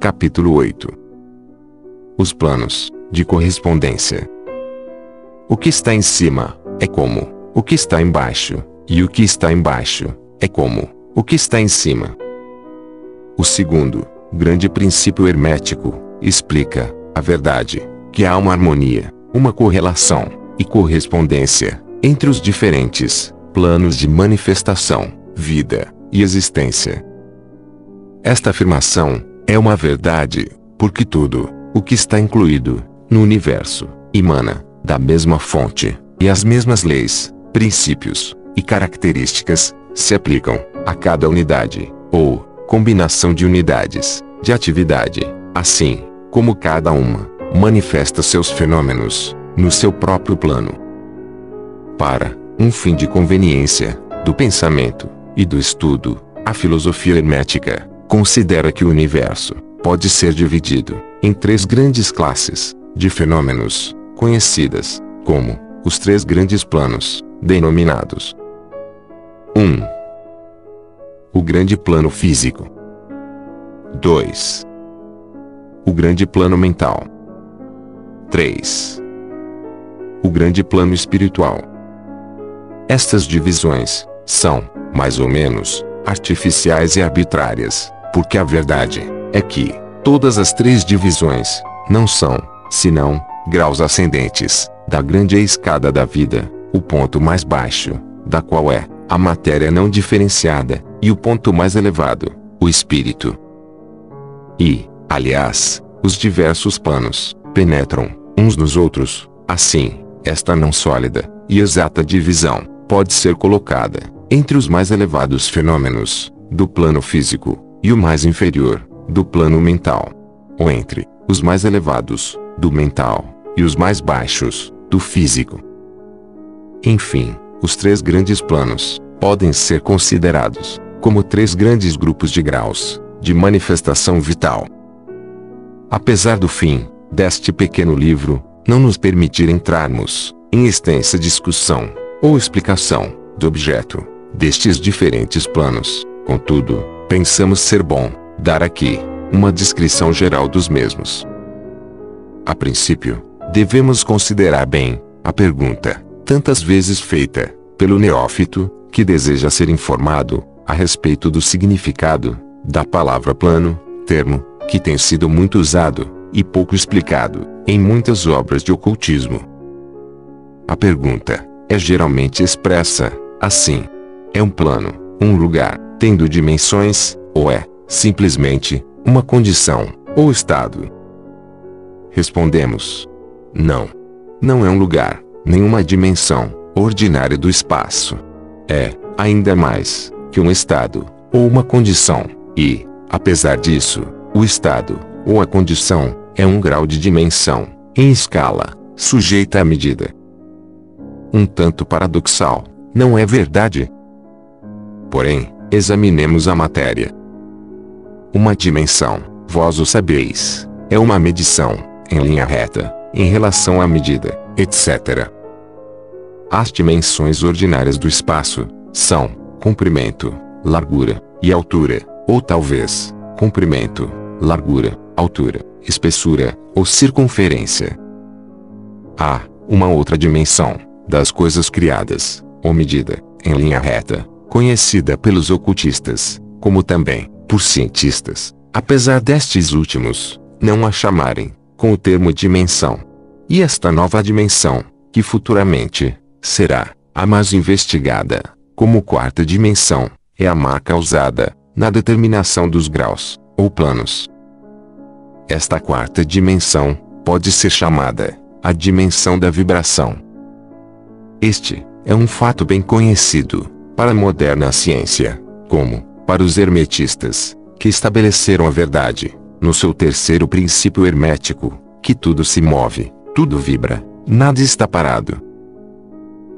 Capítulo 8 Os planos de correspondência. O que está em cima é como o que está embaixo, e o que está embaixo é como o que está em cima. O segundo, grande princípio hermético, explica a verdade, que há uma harmonia, uma correlação e correspondência entre os diferentes planos de manifestação, vida e existência. Esta afirmação é uma verdade, porque tudo o que está incluído no universo emana da mesma fonte, e as mesmas leis, princípios e características se aplicam a cada unidade ou combinação de unidades de atividade, assim como cada uma manifesta seus fenômenos no seu próprio plano. Para um fim de conveniência do pensamento e do estudo, a filosofia hermética considera que o universo pode ser dividido em três grandes classes de fenômenos conhecidas como os três grandes planos, denominados 1. Um, o grande plano físico. 2. O grande plano mental. 3. O grande plano espiritual. Estas divisões são, mais ou menos, artificiais e arbitrárias, porque a verdade é que todas as três divisões não são, senão, graus ascendentes da grande escada da vida, o ponto mais baixo, da qual é a matéria não diferenciada, e o ponto mais elevado, o espírito. E, aliás, os diversos planos penetram uns nos outros. Assim, esta não sólida e exata divisão pode ser colocada entre os mais elevados fenômenos do plano físico e o mais inferior do plano mental, ou entre os mais elevados do mental e os mais baixos do físico. Enfim, os três grandes planos podem ser considerados como três grandes grupos de graus de manifestação vital. Apesar do fim deste pequeno livro não nos permitir entrarmos em extensa discussão ou explicação do objeto destes diferentes planos, contudo, pensamos ser bom dar aqui uma descrição geral dos mesmos. A princípio, devemos considerar bem a pergunta, tantas vezes feita pelo neófito, que deseja ser informado a respeito do significado da palavra plano, termo que tem sido muito usado e pouco explicado em muitas obras de ocultismo. A pergunta é geralmente expressa assim: é um plano, um lugar, tendo dimensões, ou é, simplesmente, uma condição, ou estado? Respondemos: não. Não é um lugar, nenhuma dimensão ordinária do espaço. É, ainda mais, que um estado, ou uma condição, e, apesar disso, o estado, ou a condição, é um grau de dimensão, em escala, sujeita à medida. Um tanto paradoxal, não é verdade? Porém, examinemos a matéria. Uma dimensão, vós o sabeis, é uma medição, em linha reta, em relação à medida, etc. As dimensões ordinárias do espaço são comprimento, largura e altura, ou talvez comprimento, largura, altura, espessura ou circunferência. Há uma outra dimensão das coisas criadas, ou medida, em linha reta, conhecida pelos ocultistas, como também por cientistas, apesar destes últimos não a chamarem com o termo dimensão. E esta nova dimensão, que futuramente será a mais investigada, como quarta dimensão, é a marca usada na determinação dos graus ou planos. Esta quarta dimensão pode ser chamada a dimensão da vibração. Este é um fato bem conhecido para a moderna ciência, como para os hermetistas, que estabeleceram a verdade no seu terceiro princípio hermético, que tudo se move, tudo vibra, nada está parado.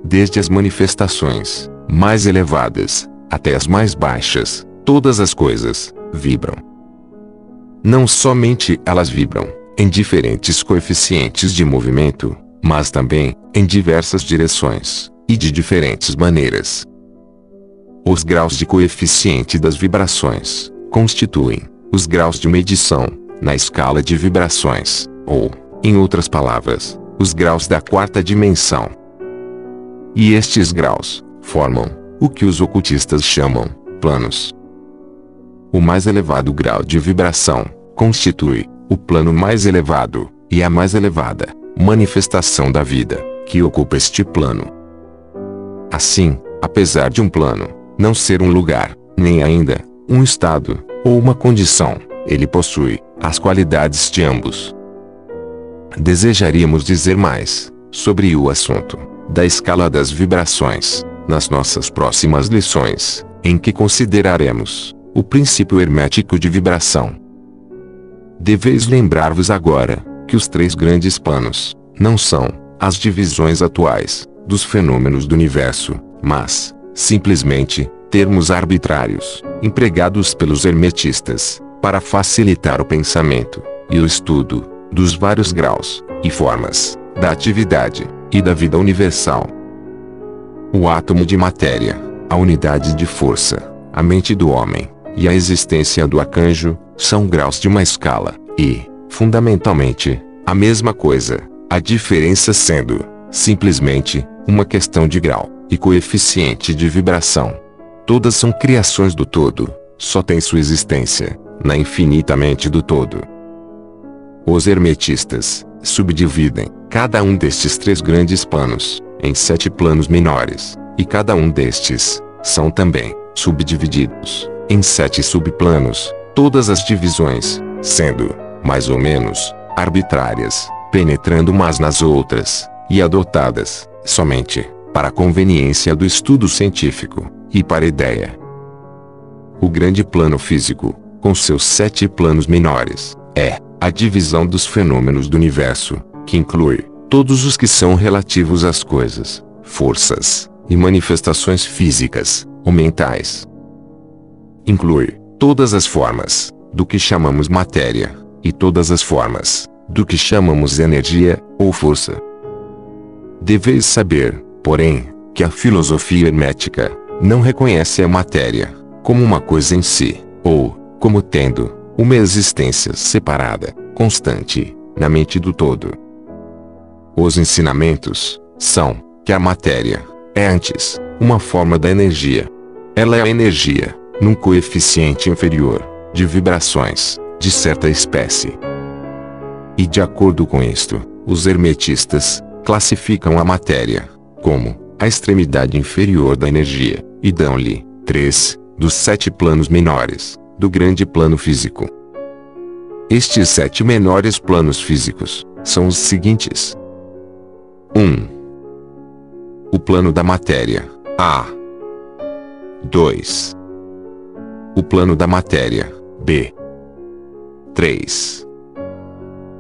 Desde as manifestações mais elevadas até as mais baixas, todas as coisas vibram. Não somente elas vibram em diferentes coeficientes de movimento, mas também em diversas direções e de diferentes maneiras. Os graus de coeficiente das vibrações constituem os graus de medição, na escala de vibrações, ou, em outras palavras, os graus da quarta dimensão. E estes graus formam o que os ocultistas chamam planos. O mais elevado grau de vibração constitui o plano mais elevado e a mais elevada manifestação da vida que ocupa este plano. Assim, apesar de um plano não ser um lugar, nem ainda um estado ou uma condição, ele possui as qualidades de ambos. Desejaríamos dizer mais sobre o assunto da escala das vibrações nas nossas próximas lições, em que consideraremos o princípio hermético de vibração. Deveis lembrar-vos agora que os três grandes planos não são as divisões atuais dos fenômenos do universo, mas, simplesmente, termos arbitrários, empregados pelos hermetistas, para facilitar o pensamento e o estudo dos vários graus e formas da atividade e da vida universal. O átomo de matéria, a unidade de força, a mente do homem e a existência do arcanjo são graus de uma escala e, fundamentalmente, a mesma coisa, a diferença sendo, simplesmente, uma questão de grau e coeficiente de vibração. Todas são criações do todo, só tem sua existência na infinitamente do todo. Os hermetistas subdividem cada um destes três grandes planos em sete planos menores, e cada um destes são também subdivididos em sete subplanos, todas as divisões sendo, mais ou menos, arbitrárias, penetrando umas nas outras, e adotadas, somente, para a conveniência do estudo científico, e para a ideia. O grande plano físico, com seus sete planos menores, é a divisão dos fenômenos do universo, que inclui todos os que são relativos às coisas, forças e manifestações físicas ou mentais. Inclui todas as formas do que chamamos matéria e todas as formas do que chamamos energia ou força. Deveis saber, porém, que a filosofia hermética não reconhece a matéria como uma coisa em si, ou como tendo uma existência separada, constante, na mente do todo. Os ensinamentos são que a matéria é antes uma forma da energia. Ela é a energia, num coeficiente inferior, de vibrações, de certa espécie. E de acordo com isto, os hermetistas classificam a matéria como a extremidade inferior da energia, e dão-lhe três dos sete planos menores do grande plano físico. Estes sete menores planos físicos são os seguintes: 1. O plano da matéria. A. 2. O plano da matéria. B. 3.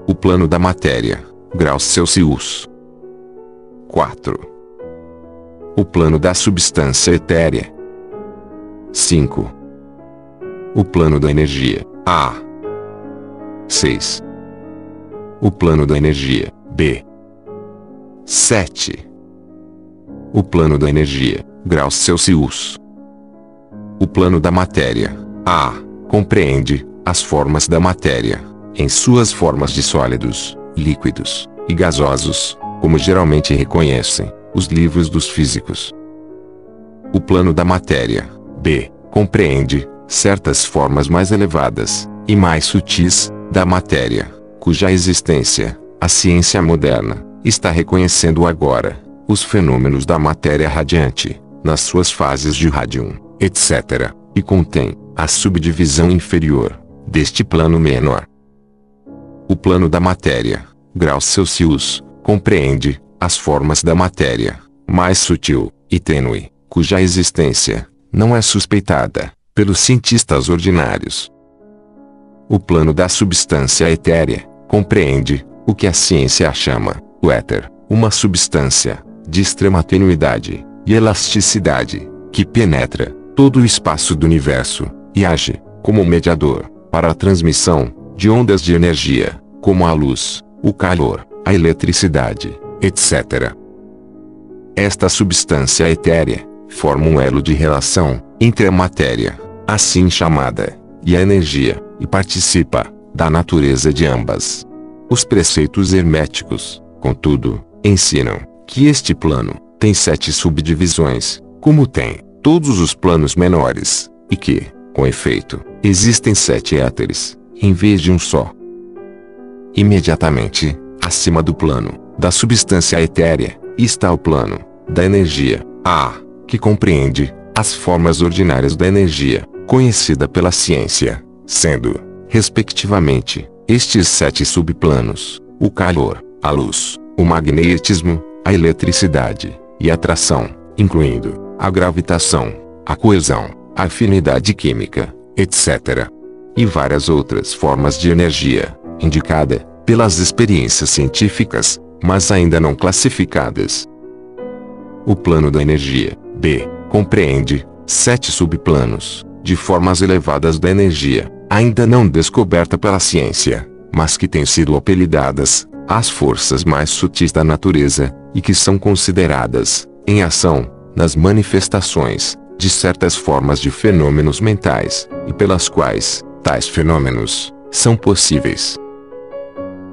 O plano da matéria. Graus Celsius. 4. O plano da substância etérea. 5. O plano da energia. A. 6. O plano da energia. B. 7. O plano da energia, graus Celsius. O plano da matéria. A. Compreende as formas da matéria, em suas formas de sólidos, líquidos e gasosos, como geralmente reconhecem os livros dos físicos. O plano da matéria. B. Compreende certas formas mais elevadas e mais sutis da matéria, cuja existência a ciência moderna está reconhecendo agora os fenômenos da matéria radiante, nas suas fases de rádium, etc., e contém a subdivisão inferior deste plano menor. O plano da matéria, graus Celsius, compreende as formas da matéria, mais sutil e tênue, cuja existência não é suspeitada pelos cientistas ordinários. O plano da substância etérea compreende o que a ciência chama o éter, uma substância de extrema tenuidade e elasticidade, que penetra todo o espaço do universo e age como mediador para a transmissão de ondas de energia, como a luz, o calor, a eletricidade, etc. Esta substância etérea forma um elo de relação entre a matéria, assim chamada, e a energia, e participa da natureza de ambas. Os preceitos herméticos, contudo, ensinam que este plano tem sete subdivisões, como tem todos os planos menores, e que, com efeito, existem sete éteres, em vez de um só. Imediatamente, acima do plano da substância etérea, está o plano da energia, A, que compreende as formas ordinárias da energia, conhecida pela ciência, sendo, respectivamente, estes sete subplanos: o calor, a luz, o magnetismo, a eletricidade e a atração, incluindo a gravitação, a coesão, a afinidade química, etc. E várias outras formas de energia, indicada pelas experiências científicas, mas ainda não classificadas. O plano da energia, B, compreende sete subplanos, de formas elevadas da energia, ainda não descoberta pela ciência, mas que têm sido apelidadas as forças mais sutis da natureza, e que são consideradas, em ação, nas manifestações, de certas formas de fenômenos mentais, e pelas quais, tais fenômenos, são possíveis.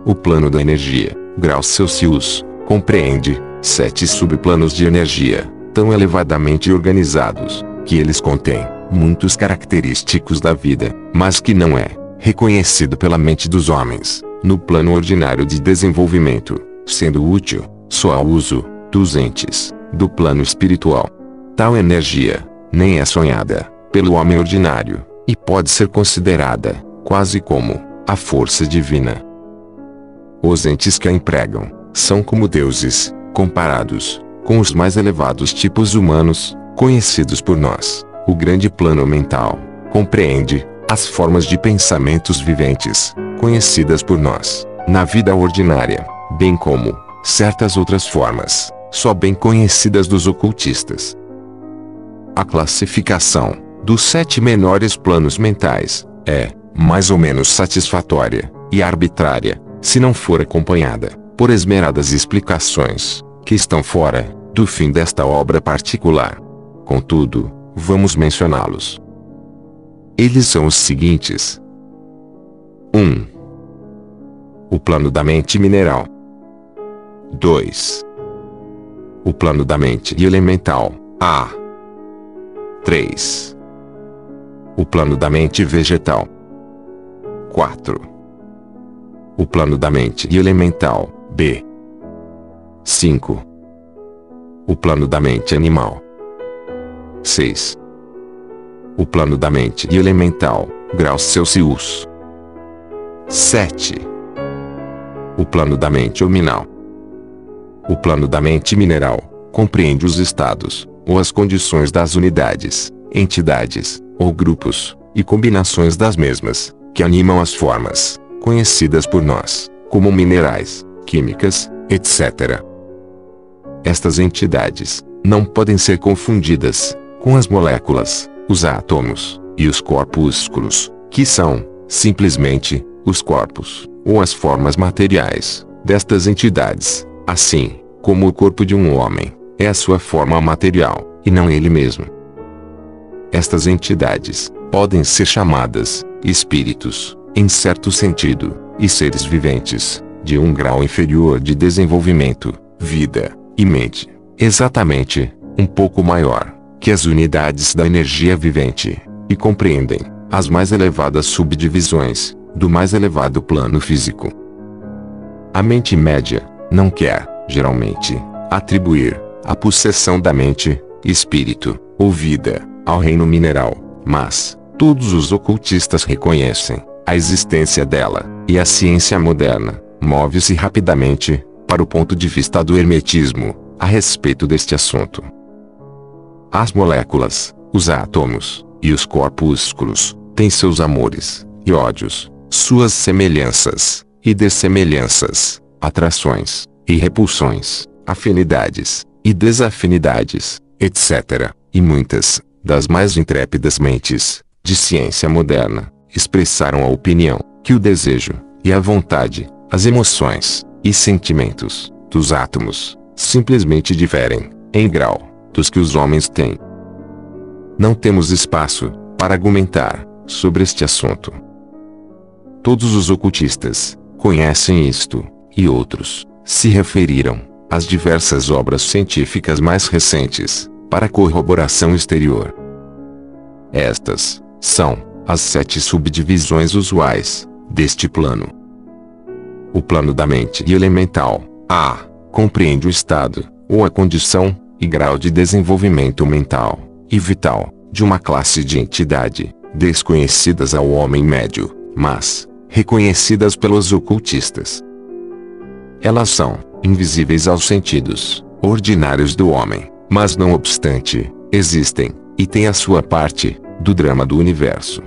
O plano da energia, graus Celsius, compreende sete subplanos de energia, tão elevadamente organizados, que eles contêm muitos característicos da vida, mas que não é reconhecido pela mente dos homens, no plano ordinário de desenvolvimento, sendo útil só ao uso dos entes do plano espiritual. Tal energia nem é sonhada pelo homem ordinário e pode ser considerada quase como a força divina. Os entes que a empregam são como deuses, comparados com os mais elevados tipos humanos, conhecidos por nós. O grande plano mental compreende as formas de pensamentos viventes, conhecidas por nós, na vida ordinária, bem como certas outras formas, só bem conhecidas dos ocultistas. A classificação dos sete menores planos mentais é, mais ou menos satisfatória e arbitrária, se não for acompanhada por esmeradas explicações, que estão fora do fim desta obra particular. Contudo, vamos mencioná-los. Eles são os seguintes: 1. O plano da mente mineral. 2. O plano da mente elemental. A. 3. O plano da mente vegetal. 4 o plano da mente e elemental, B. 5. O plano da mente animal. 6. O plano da mente e elemental, graus Celsius. 7. O plano da mente hominal. O plano da mente mineral compreende os estados, ou as condições das unidades, entidades, ou grupos, e combinações das mesmas, que animam as formas, conhecidas por nós, como minerais, químicas, etc. Estas entidades não podem ser confundidas com as moléculas, os átomos e os corpúsculos, que são, simplesmente, os corpos, ou as formas materiais, destas entidades, assim como o corpo de um homem é a sua forma material, e não ele mesmo. Estas entidades podem ser chamadas espíritos, em certo sentido, e seres viventes, de um grau inferior de desenvolvimento, vida e mente, exatamente, um pouco maior que as unidades da energia vivente, e compreendem as mais elevadas subdivisões do mais elevado plano físico. A mente média não quer, geralmente, atribuir a possessão da mente, espírito ou vida ao reino mineral, mas todos os ocultistas reconhecem a existência dela, e a ciência moderna, move-se rapidamente, para o ponto de vista do hermetismo, a respeito deste assunto. As moléculas, os átomos, e os corpúsculos, têm seus amores, e ódios, suas semelhanças, e dessemelhanças, atrações, e repulsões, afinidades, e desafinidades, etc., e muitas, das mais intrépidas mentes, de ciência moderna, expressaram a opinião que o desejo e a vontade, as emoções e sentimentos dos átomos simplesmente diferem em grau dos que os homens têm. Não temos espaço para argumentar sobre este assunto. Todos os ocultistas conhecem isto, e outros se referiram às diversas obras científicas mais recentes para corroboração exterior. Estas são as sete subdivisões usuais deste plano. O plano da mente elemental A compreende o estado, ou a condição, e grau de desenvolvimento mental e vital de uma classe de entidade desconhecidas ao homem médio, mas reconhecidas pelos ocultistas. Elas são invisíveis aos sentidos ordinários do homem, mas não obstante, existem e têm a sua parte do drama do universo.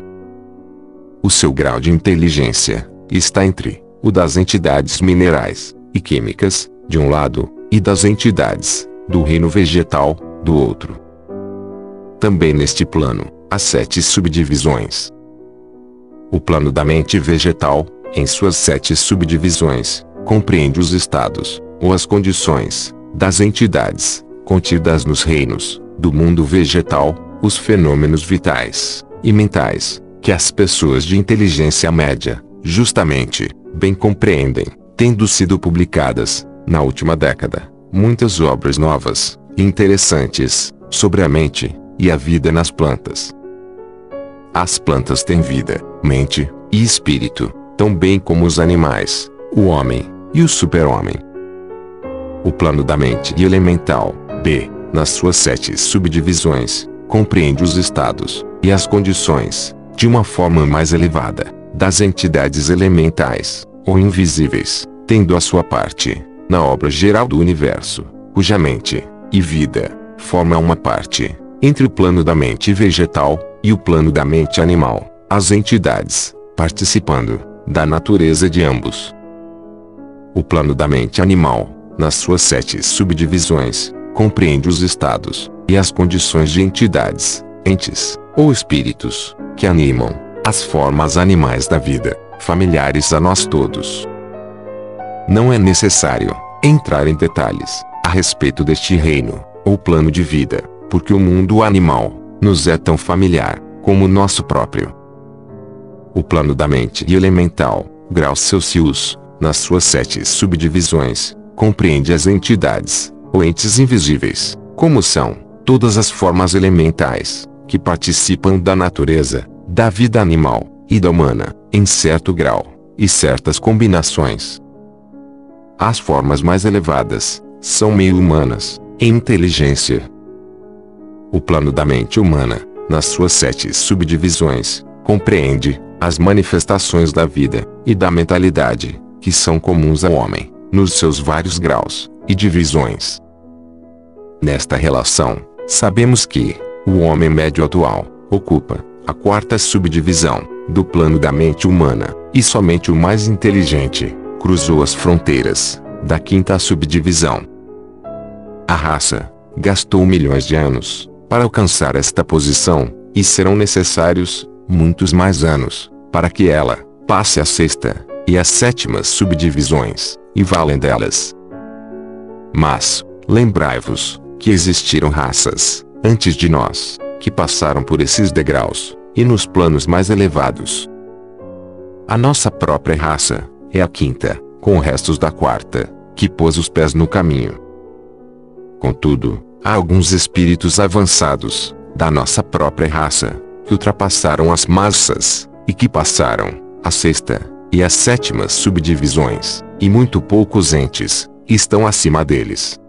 O seu grau de inteligência está entre o das entidades minerais e químicas, de um lado, e das entidades do reino vegetal, do outro. Também neste plano, há sete subdivisões. O plano da mente vegetal, em suas sete subdivisões, compreende os estados, ou as condições, das entidades, contidas nos reinos, do mundo vegetal, os fenômenos vitais e mentais, que as pessoas de inteligência média, justamente, bem compreendem, tendo sido publicadas, na última década, muitas obras novas, interessantes, sobre a mente e a vida nas plantas. As plantas têm vida, mente e espírito, tão bem como os animais, o homem e o super-homem. O plano da mente elemental, B, nas suas sete subdivisões, compreende os estados e as condições, de uma forma mais elevada, das entidades elementais, ou invisíveis, tendo a sua parte, na obra geral do universo, cuja mente e vida forma uma parte entre o plano da mente vegetal e o plano da mente animal, as entidades participando da natureza de ambos. O plano da mente animal, nas suas sete subdivisões, compreende os estados e as condições de entidades, entes ou espíritos que animam as formas animais da vida, familiares a nós todos. Não é necessário entrar em detalhes a respeito deste reino, ou plano de vida, porque o mundo animal nos é tão familiar como o nosso próprio. O plano da mente elemental, graus Celsius, nas suas sete subdivisões, compreende as entidades, ou entes invisíveis, como são todas as formas elementais, que participam da natureza, da vida animal e da humana, em certo grau e certas combinações. As formas mais elevadas são meio humanas, em inteligência. O plano da mente humana, nas suas sete subdivisões, compreende as manifestações da vida e da mentalidade, que são comuns ao homem, nos seus vários graus e divisões. Nesta relação, sabemos que o homem médio atual ocupa a quarta subdivisão do plano da mente humana, e somente o mais inteligente cruzou as fronteiras da quinta subdivisão. A raça gastou milhões de anos para alcançar esta posição, e serão necessários muitos mais anos para que ela passe a sexta e a sétima subdivisões, e valem delas. Mas, lembrai-vos que existiram raças antes de nós que passaram por esses degraus e nos planos mais elevados. A nossa própria raça é a quinta, com restos da quarta, que pôs os pés no caminho. Contudo, há alguns espíritos avançados, da nossa própria raça, que ultrapassaram as massas, e que passaram, a sexta, e as sétimas subdivisões, e muito poucos entes, estão acima deles.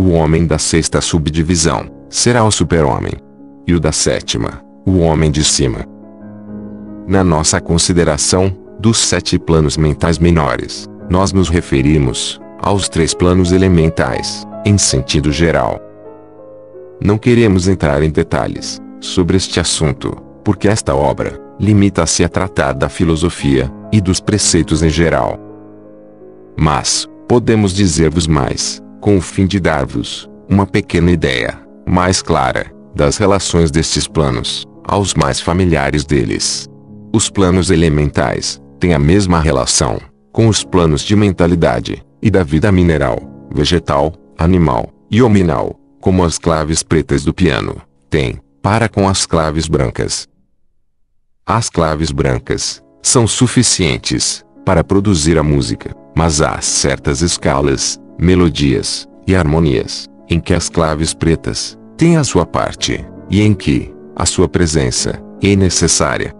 O homem da sexta subdivisão, será o super-homem. E o da sétima, o homem de cima. Na nossa consideração, dos sete planos mentais menores, nós nos referimos aos três planos elementais, em sentido geral. Não queremos entrar em detalhes sobre este assunto, porque esta obra limita-se a tratar da filosofia e dos preceitos em geral. Mas, podemos dizer-vos mais, com o fim de dar-vos uma pequena ideia mais clara das relações destes planos aos mais familiares deles. Os planos elementais tem a mesma relação com os planos de mentalidade e da vida mineral, vegetal, animal e hominal, como as claves pretas do piano têm para com as claves brancas. As claves brancas são suficientes para produzir a música, mas há certas escalas, melodias e harmonias em que as claves pretas têm a sua parte e em que a sua presença é necessária.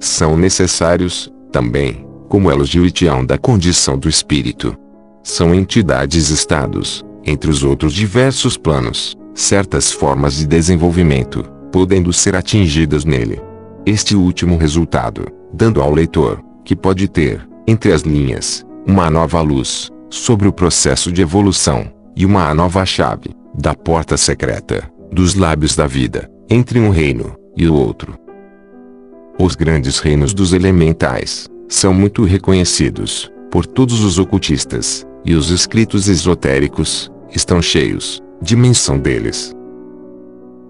São necessários, também, como elogio e tião da condição do espírito. São entidades-estados, entre os outros diversos planos, certas formas de desenvolvimento, podendo ser atingidas nele. Este último resultado, dando ao leitor, que pode ter, entre as linhas, uma nova luz, sobre o processo de evolução, e uma nova chave, da porta secreta, dos lábios da vida, entre um reino e o outro. Os grandes reinos dos elementais são muito reconhecidos por todos os ocultistas, e os escritos esotéricos estão cheios de menção deles.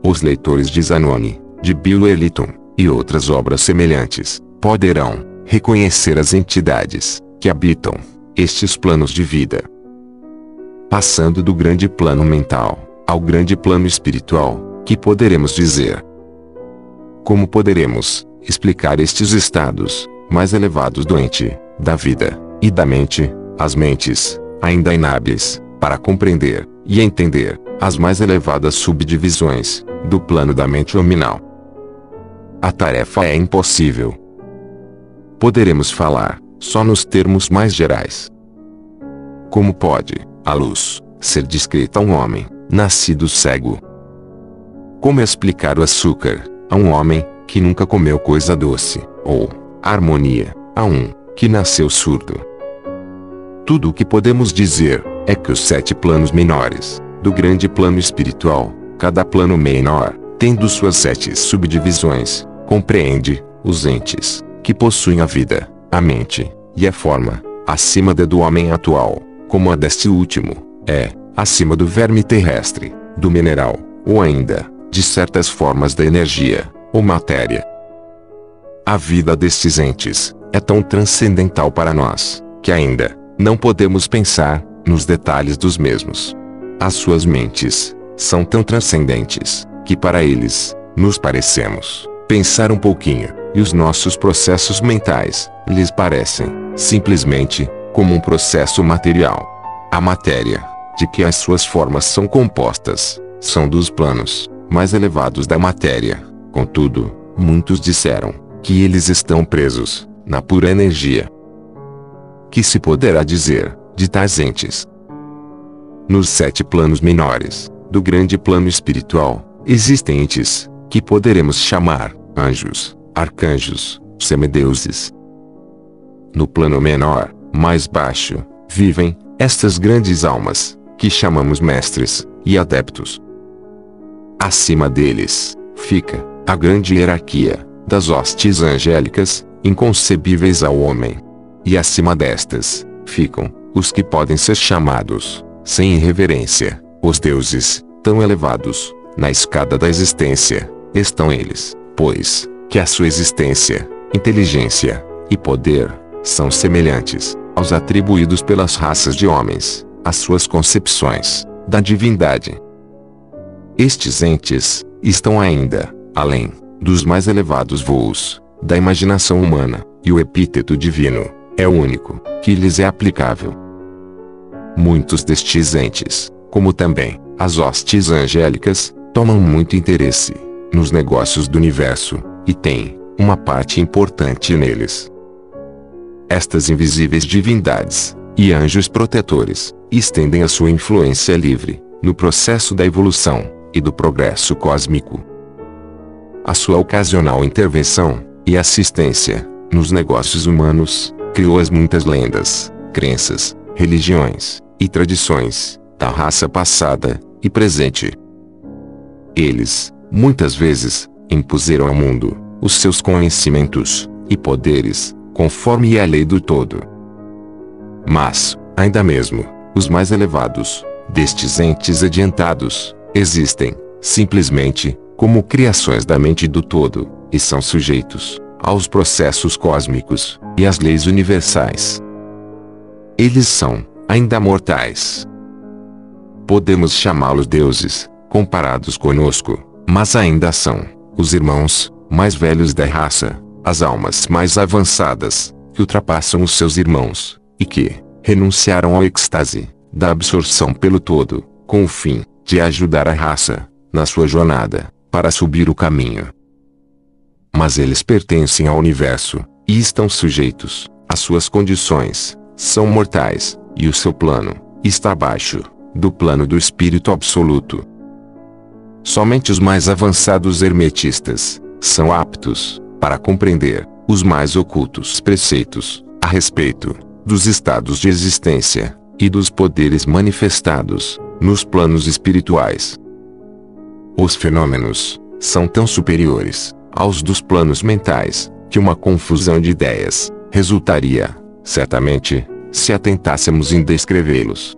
Os leitores de Zanoni, de Bill Eliton e outras obras semelhantes poderão reconhecer as entidades que habitam estes planos de vida. Passando do grande plano mental ao grande plano espiritual, que poderemos dizer? Como poderemos explicar estes estados mais elevados do ente, da vida e da mente, as mentes, ainda inábeis, para compreender e entender as mais elevadas subdivisões do plano da mente nominal? A tarefa é impossível. Poderemos falar só nos termos mais gerais. Como pode a luz ser descrita a um homem nascido cego? Como explicar o açúcar a um homem que nunca comeu coisa doce, ou a harmonia a um que nasceu surdo? Tudo o que podemos dizer é que os sete planos menores do grande plano espiritual, cada plano menor, tendo suas sete subdivisões, compreende os entes que possuem a vida, a mente e a forma, acima da do homem atual, como a deste último, é, acima do verme terrestre, do mineral, ou ainda, de certas formas da energia, ou matéria. A vida destes entes é tão transcendental para nós, que ainda não podemos pensar nos detalhes dos mesmos. As suas mentes são tão transcendentes que para eles nos parecemos pensar um pouquinho, e os nossos processos mentais lhes parecem simplesmente como um processo material. A matéria, de que as suas formas são compostas, são dos planos mais elevados da matéria. Contudo, muitos disseram que eles estão presos na pura energia. Que se poderá dizer de tais entes? Nos sete planos menores do grande plano espiritual, existem entes que poderemos chamar anjos, arcanjos, semideuses. No plano menor, mais baixo, vivem estas grandes almas, que chamamos mestres e adeptos. Acima deles, fica a grande hierarquia das hostes angélicas, inconcebíveis ao homem. E acima destas, ficam os que podem ser chamados, sem irreverência, os deuses, tão elevados, na escada da existência, estão eles, pois, que a sua existência, inteligência e poder são semelhantes aos atribuídos pelas raças de homens, às suas concepções da divindade. Estes entes estão ainda além dos mais elevados voos da imaginação humana, e o epíteto divino é o único que lhes é aplicável. Muitos destes entes, como também as hostes angélicas, tomam muito interesse nos negócios do universo e têm uma parte importante neles. Estas invisíveis divindades e anjos protetores estendem a sua influência livre no processo da evolução e do progresso cósmico. A sua ocasional intervenção e assistência nos negócios humanos criou as muitas lendas, crenças, religiões e tradições da raça passada e presente. Eles, muitas vezes, impuseram ao mundo os seus conhecimentos e poderes, conforme a lei do todo. Mas, ainda mesmo, os mais elevados destes entes adiantados existem, simplesmente, como criações da mente do todo, e são sujeitos aos processos cósmicos e às leis universais. Eles são ainda mortais. Podemos chamá-los deuses, comparados conosco, mas ainda são os irmãos mais velhos da raça, as almas mais avançadas, que ultrapassam os seus irmãos, e que renunciaram ao êxtase da absorção pelo todo, com o fim de ajudar a raça na sua jornada para subir o caminho. Mas eles pertencem ao universo e estão sujeitos às suas condições, são mortais, e o seu plano está abaixo do plano do espírito absoluto. Somente os mais avançados hermetistas são aptos para compreender os mais ocultos preceitos a respeito dos estados de existência e dos poderes manifestados nos planos espirituais. Os fenômenos são tão superiores aos dos planos mentais que uma confusão de ideias resultaria, certamente, se atentássemos em descrevê-los.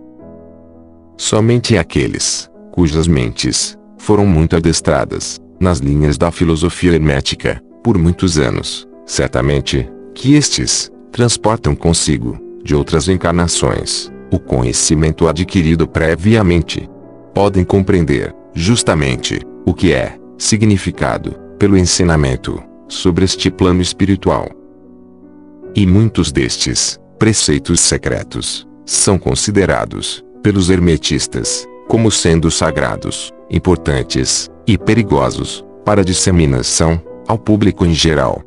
Somente aqueles cujas mentes foram muito adestradas nas linhas da filosofia hermética por muitos anos, certamente, que estes transportam consigo, de outras encarnações, o conhecimento adquirido previamente. Podem compreender, justamente, o que é significado pelo ensinamento sobre este plano espiritual. E muitos destes preceitos secretos são considerados pelos hermetistas como sendo sagrados, importantes e perigosos para disseminação ao público em geral.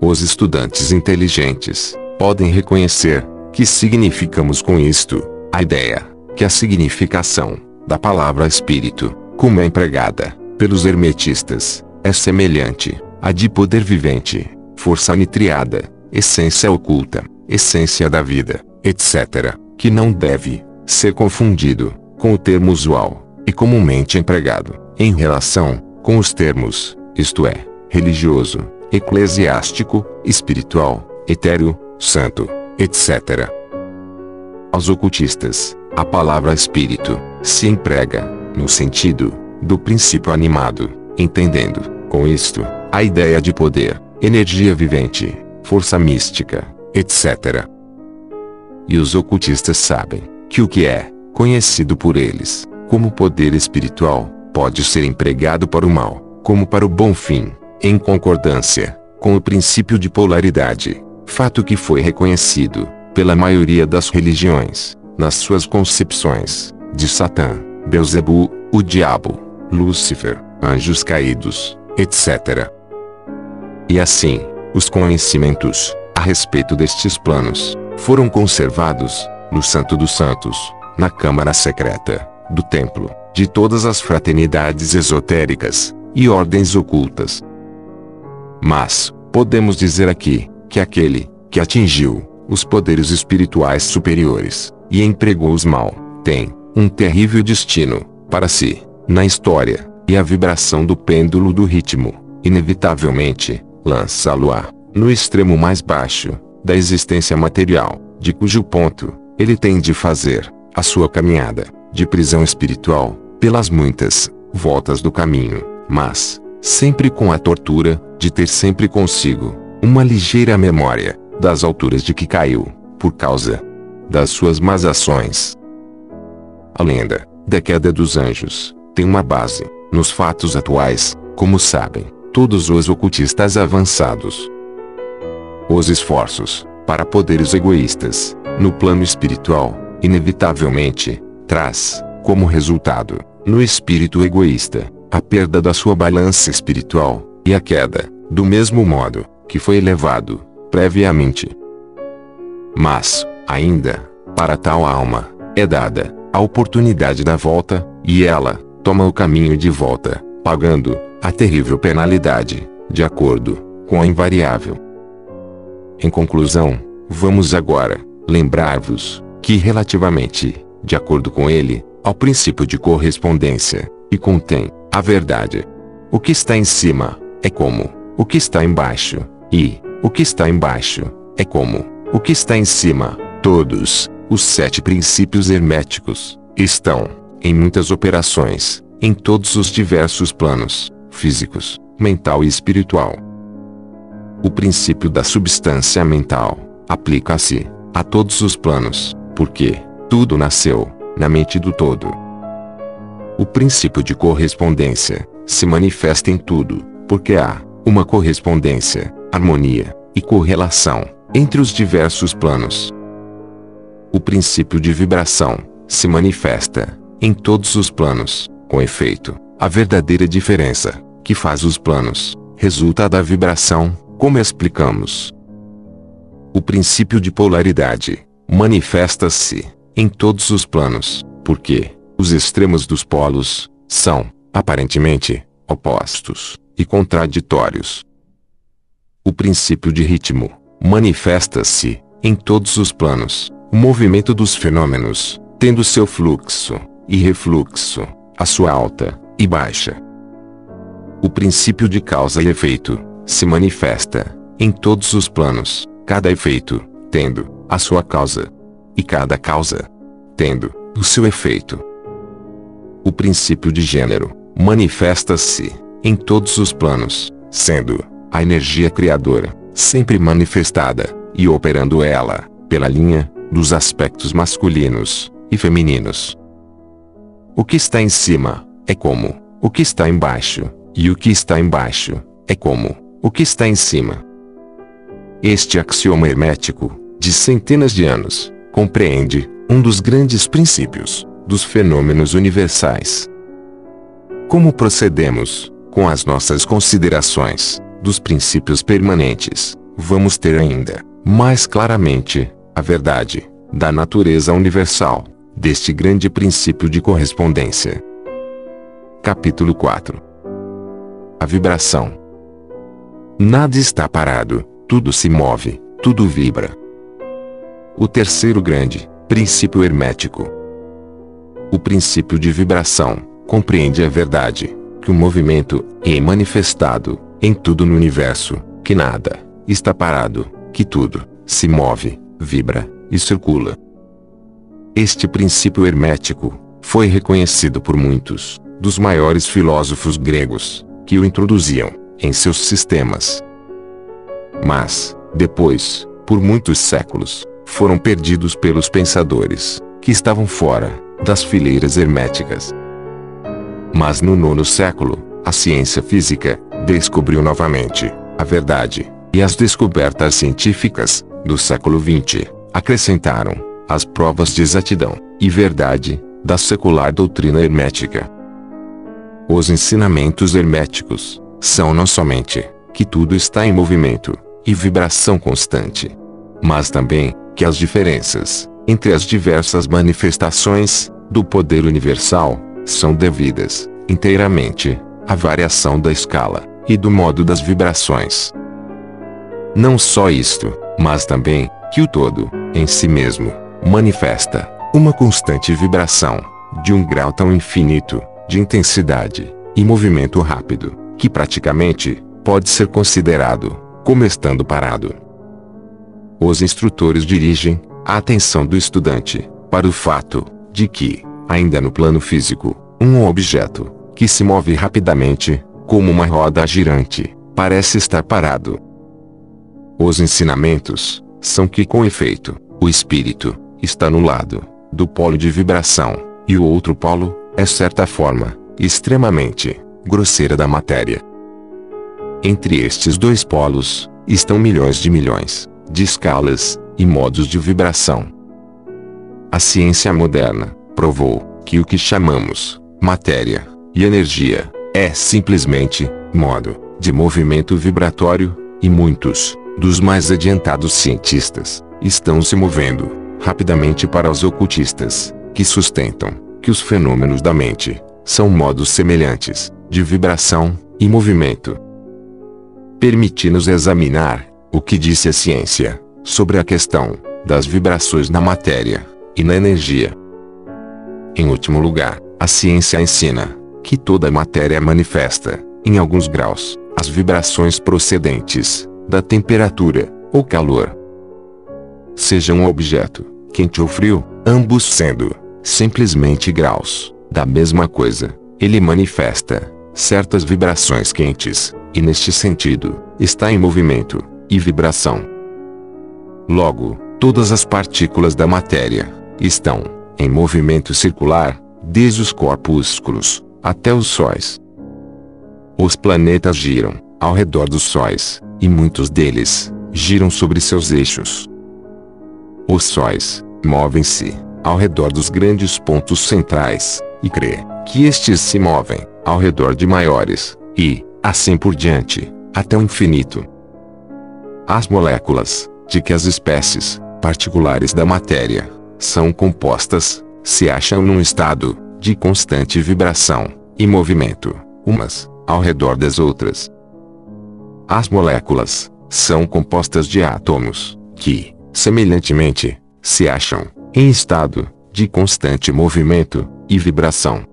Os estudantes inteligentes podem reconhecer que significamos com isto a ideia que a significação da palavra espírito, como é empregada pelos hermetistas, é semelhante à de poder vivente, força nitriada, essência oculta, essência da vida, etc., que não deve ser confundido com o termo usual e comumente empregado em relação com os termos, isto é, religioso, eclesiástico, espiritual, etéreo, santo, etc. Aos ocultistas, a palavra espírito se emprega no sentido do princípio animado, entendendo, com isto, a ideia de poder, energia vivente, força mística, etc. E os ocultistas sabem que o que é conhecido por eles como poder espiritual pode ser empregado para o mal, como para o bom fim, em concordância com o princípio de polaridade, fato que foi reconhecido pela maioria das religiões nas suas concepções de Satã, Beuzebu, o diabo, Lúcifer, anjos caídos, etc. E assim, os conhecimentos a respeito destes planos foram conservados no Santo dos Santos, na Câmara Secreta do Templo, de todas as fraternidades esotéricas e ordens ocultas. Mas, podemos dizer aqui, que aquele que atingiu os poderes espirituais superiores e empregou-os mal, tem um terrível destino para si na história, e a vibração do pêndulo do ritmo, inevitavelmente, lança-lo a no extremo mais baixo da existência material, de cujo ponto ele tem de fazer a sua caminhada de prisão espiritual pelas muitas voltas do caminho, mas sempre com a tortura de ter sempre consigo uma ligeira memória das alturas de que caiu por causa das suas más ações. A lenda da queda dos anjos tem uma base nos fatos atuais, como sabem todos os ocultistas avançados. Os esforços para poderes egoístas no plano espiritual, inevitavelmente, traz, como resultado, no espírito egoísta, a perda da sua balança espiritual, e a queda, do mesmo modo, que foi elevado, previamente. Mas, ainda, para tal alma, é dada, a oportunidade da volta, e ela, toma o caminho de volta, pagando, a terrível penalidade, de acordo, com a invariável. Em conclusão, vamos agora, lembrar-vos, que relativamente, de acordo com ele, ao princípio de correspondência, e contém, a verdade. O que está em cima, é como, o que está embaixo, e, o que está embaixo, é como, o que está em cima, todos, os sete princípios herméticos, estão, em muitas operações, em todos os diversos planos, físicos, mental e espiritual. O princípio da substância mental, aplica-se, a todos os planos, porque tudo nasceu na mente do todo. O princípio de correspondência se manifesta em tudo, porque há uma correspondência, harmonia e correlação entre os diversos planos. O princípio de vibração se manifesta em todos os planos, com efeito, a verdadeira diferença que faz os planos resulta da vibração, como explicamos. O princípio de polaridade manifesta-se em todos os planos, porque os extremos dos polos são, aparentemente, opostos e contraditórios. O princípio de ritmo manifesta-se em todos os planos, o movimento dos fenômenos, tendo seu fluxo e refluxo, a sua alta e baixa. O princípio de causa e efeito se manifesta em todos os planos, cada efeito tendo a sua causa e cada causa tendo o seu efeito. O princípio de gênero manifesta-se em todos os planos, sendo a energia criadora sempre manifestada e operando ela pela linha dos aspectos masculinos e femininos. O que está em cima é como o que está embaixo, e o que está embaixo é como o que está em cima. Este axioma hermético, de centenas de anos, compreende um dos grandes princípios dos fenômenos universais. Como procedemos com as nossas considerações dos princípios permanentes, vamos ter ainda, mais claramente, a verdade da natureza universal deste grande princípio de correspondência. Capítulo 4 A vibração. Nada está parado, tudo se move, tudo vibra. O terceiro grande princípio hermético. O princípio de vibração compreende a verdade que o movimento é manifestado em tudo no universo, que nada está parado, que tudo se move, vibra e circula. Este princípio hermético foi reconhecido por muitos dos maiores filósofos gregos que o introduziam em seus sistemas. Mas, depois, por muitos séculos, foram perdidos pelos pensadores que estavam fora das fileiras herméticas. Mas no nono século, a ciência física descobriu novamente a verdade, e as descobertas científicas do século XX acrescentaram as provas de exatidão e verdade da secular doutrina hermética. Os ensinamentos herméticos são não somente que tudo está em movimento e vibração constante, mas também que as diferenças entre as diversas manifestações do poder universal são devidas inteiramente à variação da escala e do modo das vibrações. Não só isto, mas também que o todo, em si mesmo, manifesta uma constante vibração de um grau tão infinito de intensidade e movimento rápido que praticamente pode ser considerado como estando parado. Os instrutores dirigem a atenção do estudante para o fato de que, ainda no plano físico, um objeto que se move rapidamente, como uma roda girante, parece estar parado. Os ensinamentos são que, com efeito, o espírito está no lado do polo de vibração, e o outro polo é certa forma extremamente grosseira da matéria. Entre estes dois polos estão milhões de milhões de escalas e modos de vibração. A ciência moderna provou que o que chamamos matéria e energia é simplesmente modo de movimento vibratório, e muitos dos mais adiantados cientistas estão se movendo rapidamente para os ocultistas, que sustentam que os fenômenos da mente são modos semelhantes de vibração e movimento. Permite-nos examinar o que disse a ciência sobre a questão das vibrações na matéria e na energia. Em último lugar, a ciência ensina que toda matéria manifesta, em alguns graus, as vibrações procedentes da temperatura ou calor. Seja um objeto quente ou frio, ambos sendo simplesmente graus da mesma coisa, ele manifesta certas vibrações quentes, e neste sentido, está em movimento e vibração. Logo, todas as partículas da matéria estão em movimento circular, desde os corpúsculos até os sóis. Os planetas giram ao redor dos sóis, e muitos deles giram sobre seus eixos. Os sóis movem-se ao redor dos grandes pontos centrais, e crê que estes se movem ao redor de maiores, e, assim por diante, até o infinito. As moléculas, de que as espécies particulares da matéria são compostas, se acham num estado de constante vibração e movimento, umas ao redor das outras. As moléculas são compostas de átomos que, semelhantemente, se acham em estado de constante movimento e vibração.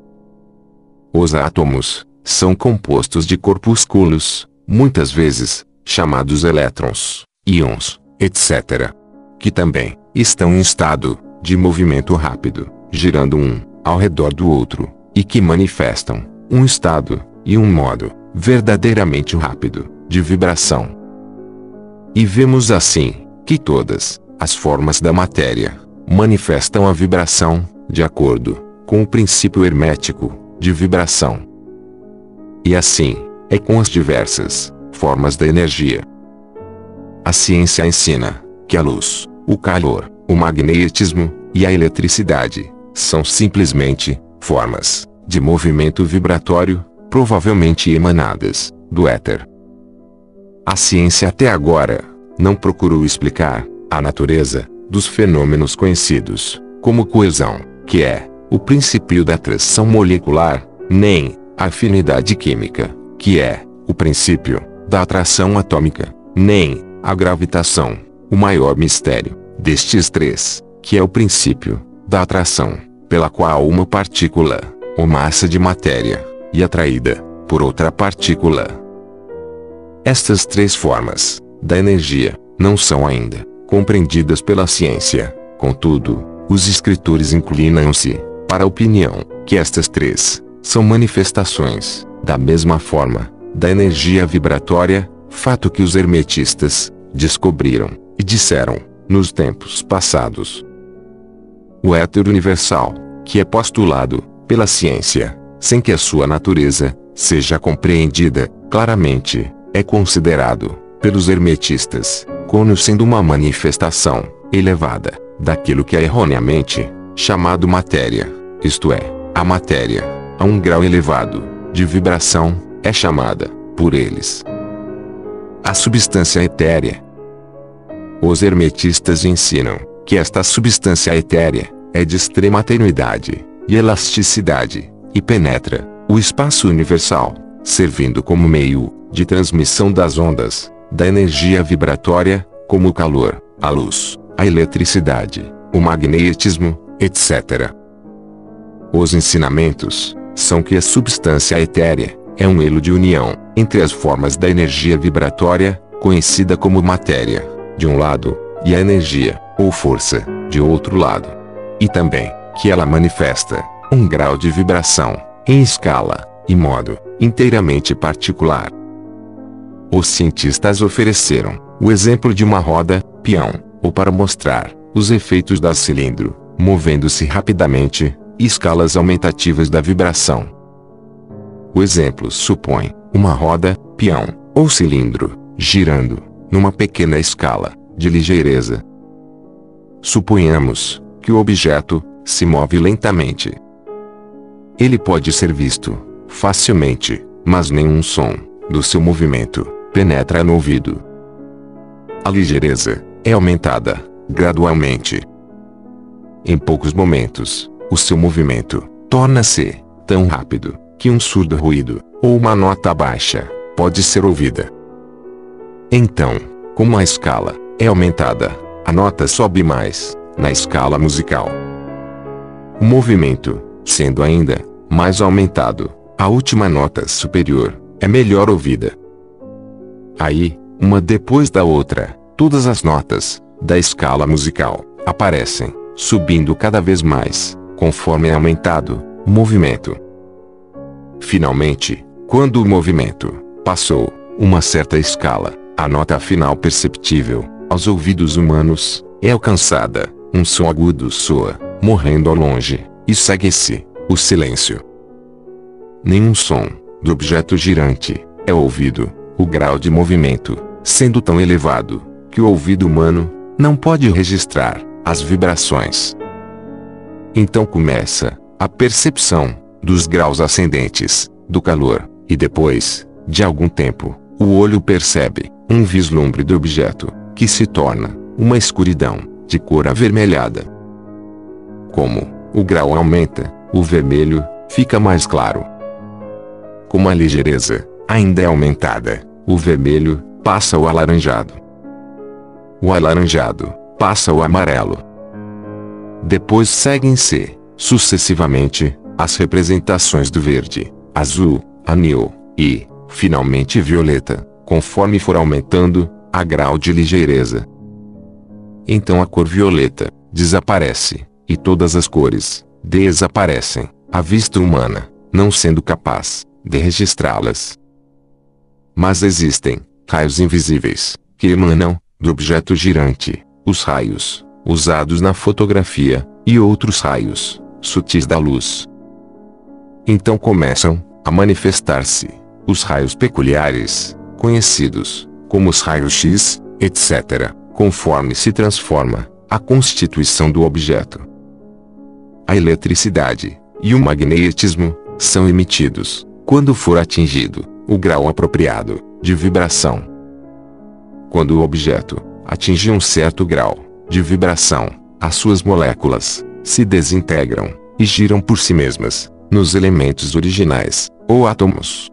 Os átomos são compostos de corpúsculos, muitas vezes chamados elétrons, íons, etc., que também estão em estado de movimento rápido, girando um ao redor do outro, e que manifestam um estado e um modo verdadeiramente rápido de vibração. E vemos assim que todas as formas da matéria manifestam a vibração de acordo com o princípio hermético de vibração. E assim é com as diversas formas da energia. A ciência ensina que a luz, o calor, o magnetismo e a eletricidade são simplesmente formas de movimento vibratório, provavelmente emanadas do éter. A ciência até agora não procurou explicar a natureza dos fenômenos conhecidos como coesão, que é o princípio da atração molecular, nem a afinidade química, que é o princípio da atração atômica, nem a gravitação, o maior mistério destes três, que é o princípio da atração, pela qual uma partícula, ou massa de matéria, é atraída por outra partícula. Estas três formas da energia não são ainda compreendidas pela ciência. Contudo, os escritores inclinam-se para a opinião que estas três são manifestações, da mesma forma, da energia vibratória, fato que os hermetistas descobriram e disseram nos tempos passados. O éter universal, que é postulado pela ciência, sem que a sua natureza seja compreendida claramente, é considerado pelos hermetistas como sendo uma manifestação elevada daquilo que é erroneamente chamado matéria isto é, a matéria, a um grau elevado de vibração, é chamada, por eles, a substância etérea. Os hermetistas ensinam que esta substância etérea é de extrema tenuidade e elasticidade, e penetra o espaço universal, servindo como meio de transmissão das ondas, da energia vibratória, como o calor, a luz, a eletricidade, o magnetismo, etc. Os ensinamentos são que a substância etérea é um elo de união entre as formas da energia vibratória, conhecida como matéria, de um lado, e a energia, ou força, de outro lado. E também que ela manifesta um grau de vibração, em escala e modo inteiramente particular. Os cientistas ofereceram o exemplo de uma roda, peão, ou para mostrar os efeitos da cilindro, movendo-se rapidamente, escalas aumentativas da vibração. O exemplo supõe uma roda, peão, ou cilindro, girando, numa pequena escala, de ligeireza. Suponhamos que o objeto se move lentamente. Ele pode ser visto facilmente, mas nenhum som do seu movimento penetra no ouvido. A ligeireza é aumentada gradualmente. Em poucos momentos, o seu movimento torna-se tão rápido que um surdo ruído ou uma nota baixa pode ser ouvida. Então, como a escala é aumentada, a nota sobe mais na escala musical. O movimento, sendo ainda mais aumentado, a última nota superior é melhor ouvida. Aí, uma depois da outra, todas as notas da escala musical aparecem, subindo cada vez mais conforme é aumentado o movimento. Finalmente, quando o movimento passou uma certa escala, a nota final perceptível aos ouvidos humanos é alcançada. Um som agudo soa, morrendo ao longe, e segue-se o silêncio. Nenhum som do objeto girante é ouvido. o grau de movimento, sendo tão elevado, que o ouvido humano não pode registrar as vibrações. Então começa a percepção dos graus ascendentes do calor, e depois, de algum tempo, o olho percebe um vislumbre do objeto, que se torna uma escuridão de cor avermelhada. Como o grau aumenta, o vermelho fica mais claro. Como a ligeireza ainda é aumentada, o vermelho passa o alaranjado. O alaranjado passa o amarelo. Depois seguem-se, sucessivamente, as representações do verde, azul, anil e, finalmente, violeta, conforme for aumentando a grau de ligeireza. Então a cor violeta desaparece, e todas as cores desaparecem, à vista humana, não sendo capaz de registrá-las. Mas existem raios invisíveis que emanam do objeto girante, os raios usados na fotografia e outros raios sutis da luz. Então começam a manifestar-se os raios peculiares, conhecidos como os raios X, etc., conforme se transforma a constituição do objeto. A eletricidade e o magnetismo são emitidos quando for atingido o grau apropriado de vibração. Quando o objeto atinge um certo grau de vibração, as suas moléculas se desintegram e giram por si mesmas nos elementos originais, ou átomos.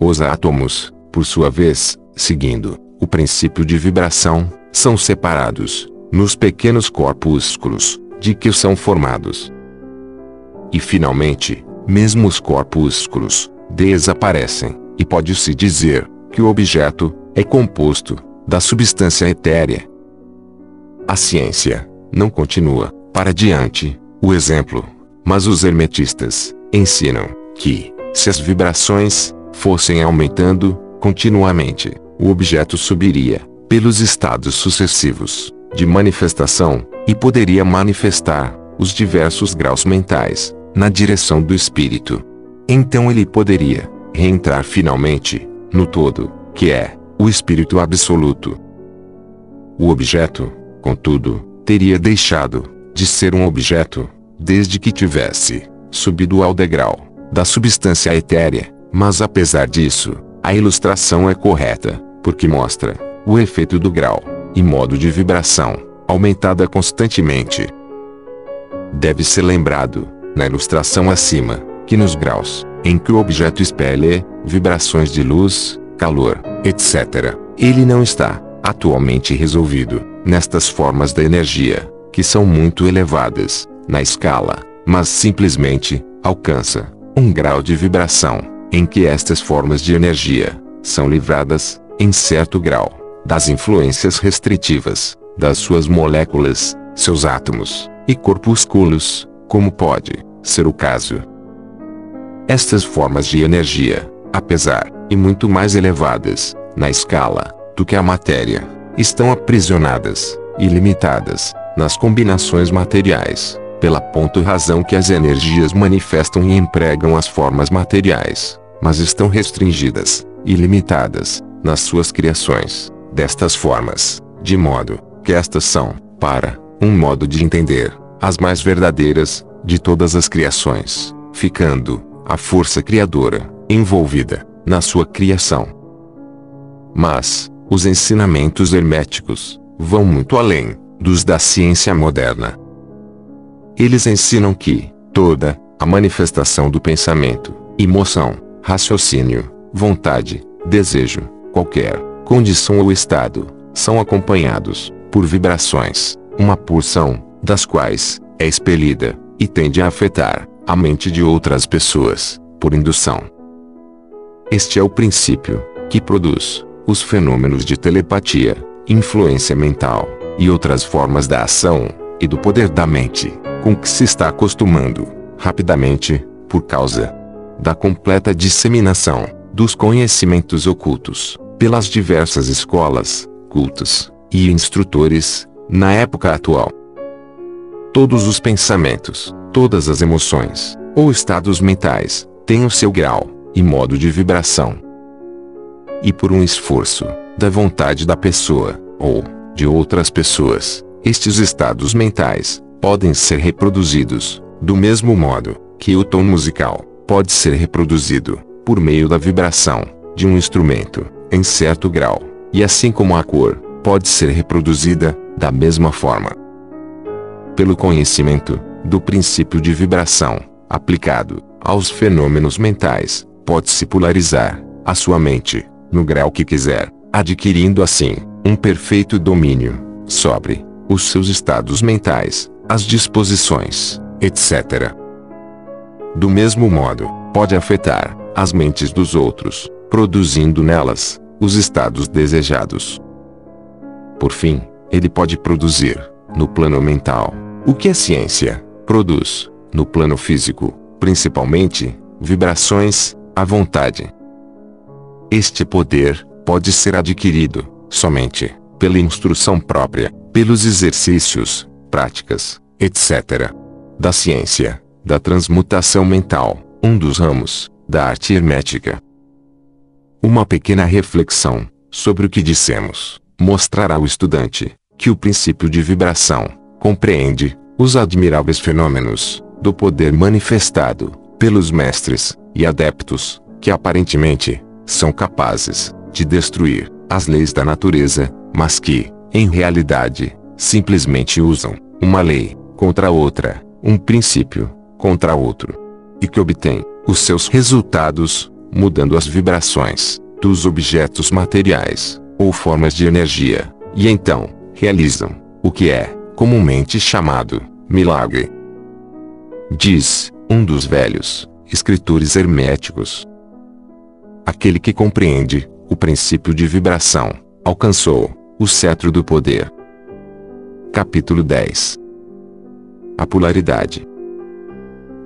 Os átomos, por sua vez, seguindo o princípio de vibração, são separados nos pequenos corpúsculos de que são formados. E finalmente, mesmo os corpúsculos desaparecem, e pode-se dizer que o objeto é composto da substância etérea. A ciência não continua para diante o exemplo, mas os hermetistas ensinam que, se as vibrações fossem aumentando continuamente, o objeto subiria pelos estados sucessivos de manifestação e poderia manifestar os diversos graus mentais na direção do espírito. Então ele poderia reentrar finalmente no todo, que é o espírito absoluto. O objeto, contudo, teria deixado de ser um objeto desde que tivesse subido ao degrau da substância etérea, mas apesar disso, a ilustração é correta, porque mostra o efeito do grau e modo de vibração, aumentada constantemente. Deve ser lembrado, na ilustração acima, que nos graus em que o objeto espelha vibrações de luz, calor, etc., ele não está atualmente resolvido nestas formas da energia, que são muito elevadas na escala, mas simplesmente alcança um grau de vibração em que estas formas de energia são livradas, em certo grau, das influências restritivas das suas moléculas, seus átomos e corpúsculos, como pode ser o caso. Estas formas de energia, apesar e muito mais elevadas na escala do que a matéria, estão aprisionadas e limitadas nas combinações materiais, pela ponto razão que as energias manifestam e empregam as formas materiais, mas estão restringidas e limitadas nas suas criações destas formas, de modo que estas são, para um modo de entender, as mais verdadeiras de todas as criações, ficando a força criadora envolvida na sua criação. Mas os ensinamentos herméticos vão muito além dos da ciência moderna. Eles ensinam que toda a manifestação do pensamento, emoção, raciocínio, vontade, desejo, qualquer condição ou estado, são acompanhados por vibrações, uma porção das quais é expelida e tende a afetar a mente de outras pessoas, por indução. Este é o princípio que produz os fenômenos de telepatia, influência mental e outras formas da ação e do poder da mente, com que se está acostumando, rapidamente, por causa da completa disseminação dos conhecimentos ocultos pelas diversas escolas, cultos e instrutores na época atual. Todos os pensamentos, todas as emoções, ou estados mentais, têm o seu grau e modo de vibração. e por um esforço, da vontade da pessoa, ou, de outras pessoas, estes estados mentais, podem ser reproduzidos, do mesmo modo, que o tom musical, pode ser reproduzido, por meio da vibração, de um instrumento, em certo grau, e assim como a cor, pode ser reproduzida, da mesma forma. Pelo conhecimento, do princípio de vibração, aplicado, aos fenômenos mentais, pode-se polarizar, a sua mente, no grau que quiser, adquirindo assim, um perfeito domínio, sobre, os seus estados mentais, as disposições, etc. Do mesmo modo, pode afetar, as mentes dos outros, produzindo nelas, os estados desejados. Por fim, ele pode produzir, no plano mental, o que a ciência produz, no plano físico, principalmente, vibrações, à vontade. Este poder pode ser adquirido, somente, pela instrução própria, pelos exercícios, práticas, etc. Da ciência, da transmutação mental, um dos ramos, da arte hermética. Uma pequena reflexão, sobre o que dissemos, mostrará ao estudante, que o princípio de vibração, compreende, os admiráveis fenômenos, do poder manifestado, pelos mestres, e adeptos, que aparentemente, são capazes, de destruir, as leis da natureza, mas que, em realidade, simplesmente usam, uma lei, contra outra, um princípio, contra outro. E que obtêm, os seus resultados, mudando as vibrações, dos objetos materiais, ou formas de energia, e então, realizam, o que é, comumente chamado, milagre. Diz, um dos velhos, escritores herméticos. Aquele que compreende, o princípio de vibração, alcançou, o cetro do poder. Capítulo 10 A polaridade.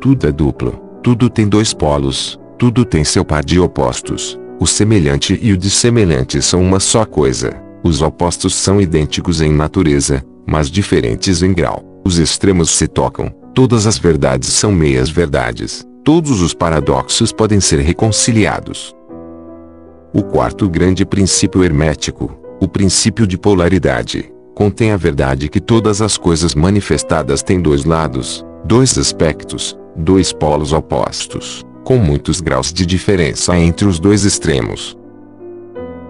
Tudo é duplo, tudo tem dois polos, tudo tem seu par de opostos. O semelhante e o dissemelhante são uma só coisa. Os opostos são idênticos em natureza, mas diferentes em grau. Os extremos se tocam. Todas as verdades são meias verdades. Todos os paradoxos podem ser reconciliados. O quarto grande princípio hermético, o princípio de polaridade, contém a verdade que todas as coisas manifestadas têm dois lados, dois aspectos, dois polos opostos, com muitos graus de diferença entre os dois extremos.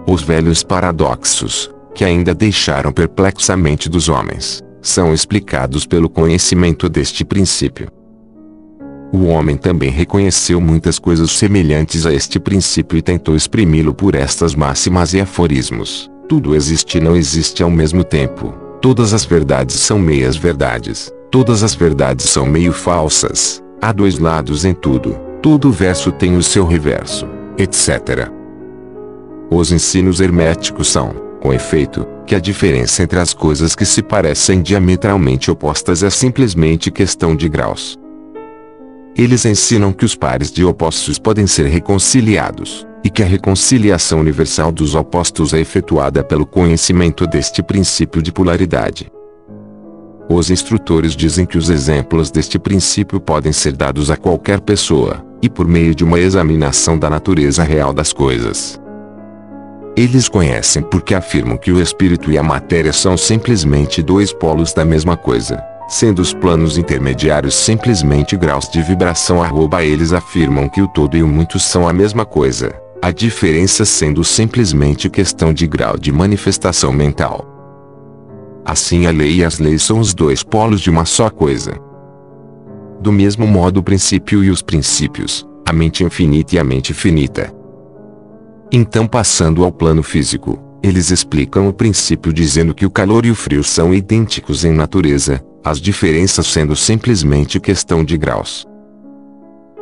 Os velhos paradoxos, que ainda deixaram perplexa a mente dos homens, são explicados pelo conhecimento deste princípio. O homem também reconheceu muitas coisas semelhantes a este princípio e tentou exprimi-lo por estas máximas e aforismos. Tudo existe e não existe ao mesmo tempo. Todas as verdades são meias verdades. Todas as verdades são meio falsas. Há dois lados em tudo. Todo verso tem o seu reverso, etc. Os ensinos herméticos são, com efeito, que a diferença entre as coisas que se parecem diametralmente opostas é simplesmente questão de graus. Eles ensinam que os pares de opostos podem ser reconciliados, e que a reconciliação universal dos opostos é efetuada pelo conhecimento deste princípio de polaridade. Os instrutores dizem que os exemplos deste princípio podem ser dados a qualquer pessoa, e por meio de uma examinação da natureza real das coisas. Eles conhecem porque afirmam que o espírito e a matéria são simplesmente dois polos da mesma coisa sendo os planos intermediários simplesmente graus de vibração. Arroba eles afirmam que o todo e o muito são a mesma coisa, a diferença sendo simplesmente questão de grau de manifestação mental. Assim a lei e as leis são os dois polos de uma só coisa. Do mesmo modo o princípio e os princípios, a mente infinita e a mente finita. Então passando ao plano físico, eles explicam o princípio dizendo que o calor e o frio são idênticos em natureza, as diferenças sendo simplesmente questão de graus.